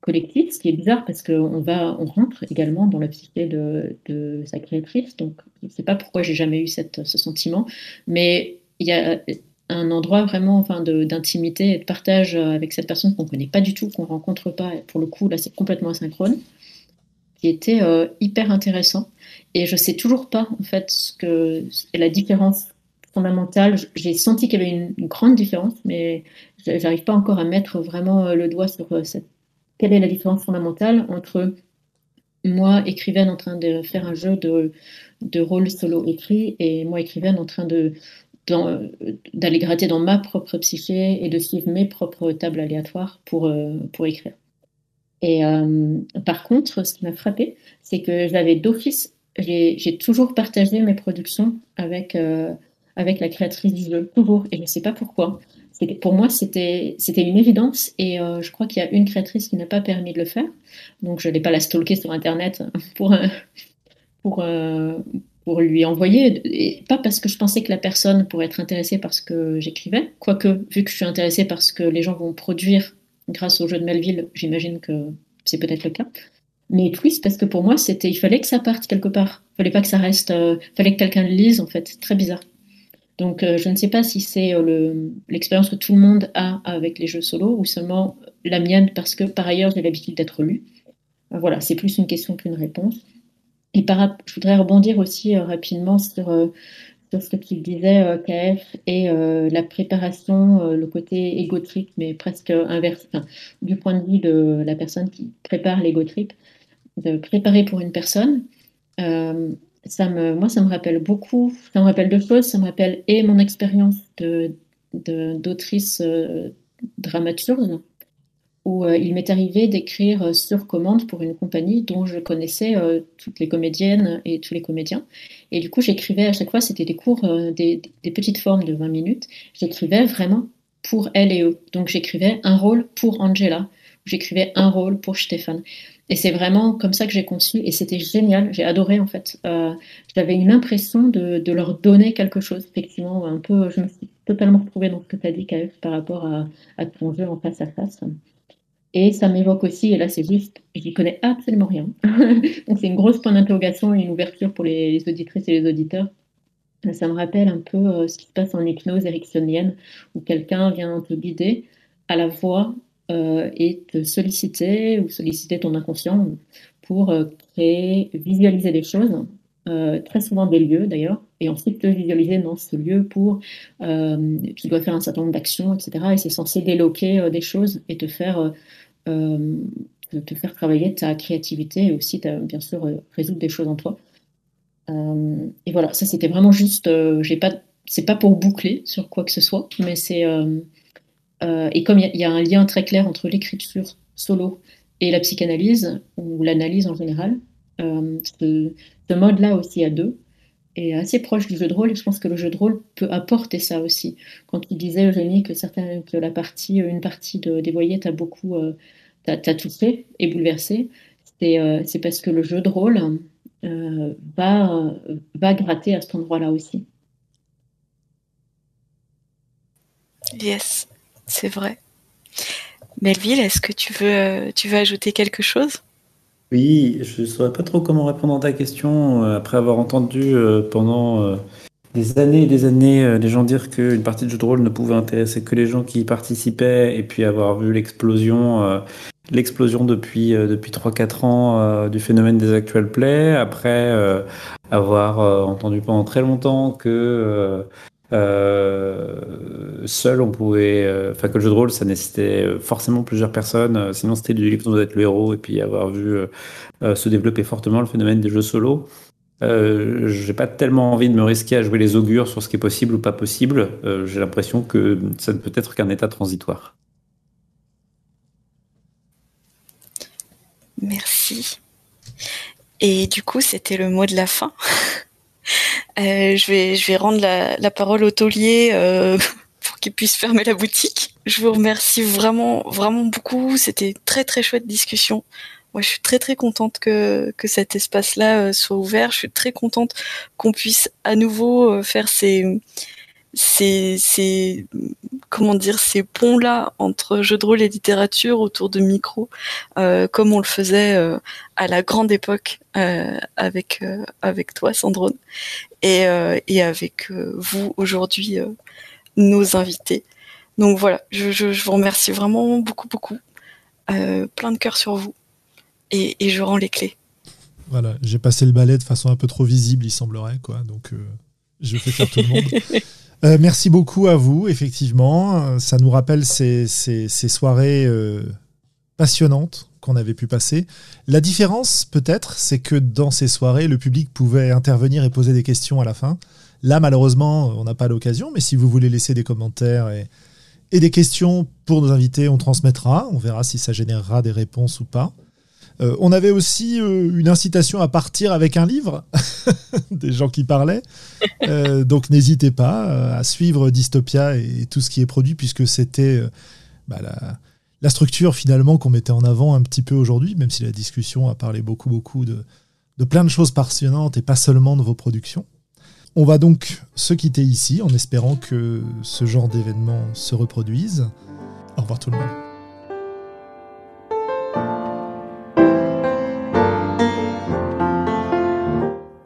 collectifs, ce qui est bizarre parce qu'on on rentre également dans la psyché de, de sa créatrice. Donc je ne sais pas pourquoi j'ai jamais eu cette, ce sentiment, mais il y a un endroit vraiment enfin, d'intimité et de partage avec cette personne qu'on ne connaît pas du tout, qu'on ne rencontre pas. Pour le coup, là, c'est complètement asynchrone, qui était euh, hyper intéressant. Et je ne sais toujours pas, en fait, ce que la différence fondamentale. J'ai senti qu'il y avait une, grande différence, mais j'arrive pas encore à mettre vraiment le doigt sur cette... quelle est la différence fondamentale entre moi, écrivaine, en train de faire un jeu de, de rôle solo écrit, et moi, écrivaine, en train de d'aller gratter dans ma propre psyché et de suivre mes propres tables aléatoires pour, euh, pour écrire. Et par contre, ce qui m'a frappé, c'est que j'avais d'office, j'ai toujours partagé mes productions avec, avec la créatrice du jeu, toujours, et je ne sais pas pourquoi. Pour moi, c'était une évidence, et je crois qu'il y a une créatrice qui n'a pas permis de le faire, donc je n'allais pas la stalker sur Internet pour, pour, pour lui envoyer, et pas parce que je pensais que la personne pourrait être intéressée par ce que j'écrivais, quoique, vu que je suis intéressée parce que les gens vont produire grâce au jeu de Melville, j'imagine que c'est peut-être le cas. Mais twist, parce que pour moi, c'était, il fallait que ça parte quelque part. Il fallait pas que ça reste, euh, fallait que quelqu'un le lise, en fait. Très bizarre. Donc, euh, je ne sais pas si c'est euh, l'expérience que tout le monde a avec les jeux solo ou seulement la mienne, parce que par ailleurs, j'ai l'habitude d'être lu. voilà, c'est plus une question qu'une réponse. Et par, je voudrais rebondir aussi rapidement sur sur ce qu'il disait, euh, KF, et euh, la préparation, euh, le côté égo trip, mais presque inverse, du point de vue de la personne qui prépare l'égo trip, de préparer pour une personne. ça me, moi, ça me rappelle beaucoup, ça me rappelle deux choses. Ça me rappelle et mon expérience d'autrice de, dramaturge, où euh, il m'est arrivé d'écrire euh, sur commande pour une compagnie dont je connaissais euh, toutes les comédiennes et tous les comédiens. Et du coup, j'écrivais à chaque fois, c'était des cours, des, petites formes de 20 minutes. J'écrivais vraiment pour elle et eux. Donc j'écrivais un rôle pour Angela, j'écrivais un rôle pour Stéphane. Et c'est vraiment comme ça que j'ai conçu, et c'était génial, j'ai adoré en fait. J'avais une impression de, leur donner quelque chose, effectivement, un peu, je me suis totalement retrouvée dans ce que tu as dit, KF, par rapport à, à ton jeu en face à face. Et ça m'évoque aussi, et là c'est juste, j'y connais absolument rien. Donc c'est une grosse point d'interrogation et une ouverture pour les, auditrices et les auditeurs. Ça me rappelle un peu euh, ce qui se passe en hypnose ericksonienne, où quelqu'un vient te guider à la voix euh, et te solliciter ou solliciter ton inconscient pour euh, créer, visualiser des choses, très souvent des lieux d'ailleurs, et ensuite te visualiser dans ce lieu pour, tu dois faire un certain nombre d'actions, etc. Et c'est censé déloquer des choses et te faire euh, te faire travailler ta créativité et aussi, bien sûr, euh, résoudre des choses en toi. Euh, et voilà, ça c'était vraiment juste, j'ai pas, c'est pas pour boucler sur quoi que ce soit, mais c'est et comme il y, a un lien très clair entre l'écriture solo et la psychanalyse ou l'analyse en général, ce, mode-là aussi à deux est assez proche du jeu de rôle et je pense que le jeu de rôle peut apporter ça aussi. Quand tu disais Eugénie que certains, que la partie, une partie de, des voyelles t'a beaucoup t'as touché et bouleversé, euh, c'est parce que le jeu de rôle euh, va, va gratter à cet endroit-là aussi. Yes, c'est vrai. Melville, est-ce que tu veux, tu veux ajouter quelque chose? Oui, je ne saurais pas trop comment répondre à ta question euh, après avoir entendu pendant des années et des années les gens dire qu'une partie de jeu de rôle ne pouvait intéresser que les gens qui y participaient et puis avoir vu l'explosion l'explosion depuis euh, depuis 3-4 ans euh, du phénomène des actual play après euh, avoir entendu pendant très longtemps que seul on pouvait enfin que le jeu de rôle ça nécessitait forcément plusieurs personnes sinon c'était du livre d'être le héros et puis avoir vu se développer fortement le phénomène des jeux solo euh, j'ai pas tellement envie de me risquer à jouer les augures sur ce qui est possible ou pas possible. j'ai l'impression que ça ne peut être qu'un état transitoire. Merci. Et du coup, c'était le mot de la fin. Euh, je, vais, je vais rendre la, parole au taulier euh, pour qu'il puisse fermer la boutique. Je vous remercie vraiment, vraiment beaucoup. C'était très, très chouette discussion. Moi, je suis très, très contente que, que cet espace-là euh, soit ouvert. Je suis très contente qu'on puisse à nouveau faire ces, ces, comment dire ces ponts là entre jeux de rôle et littérature autour de micros euh, comme on le faisait euh, à la grande époque euh, avec avec toi Sandrone et, et avec vous aujourd'hui nos invités. Donc voilà je, je, vous remercie vraiment beaucoup beaucoup. Plein de cœur sur vous. Et, et je rends les clés. Voilà j'ai passé le balai de façon un peu trop visible il semblerait quoi. Donc je fais faire tout le monde Euh, merci beaucoup à vous, effectivement. Ça nous rappelle ces, soirées euh, passionnantes qu'on avait pu passer. La différence, peut-être, c'est que dans ces soirées, le public pouvait intervenir et poser des questions à la fin. Là, malheureusement, on n'a pas l'occasion, mais si vous voulez laisser des commentaires et des questions pour nos invités, on transmettra. On verra si ça générera des réponses ou pas. Euh, on avait aussi euh, une incitation à partir avec un livre, des gens qui parlaient. Euh, donc n'hésitez pas à suivre Dystopia et tout ce qui est produit, puisque c'était bah, la, structure finalement qu'on mettait en avant un petit peu aujourd'hui, même si la discussion a parlé beaucoup, beaucoup de, de plein de choses passionnantes et pas seulement de vos productions. On va donc se quitter ici en espérant que ce genre d'événement se reproduise. Au revoir tout le monde.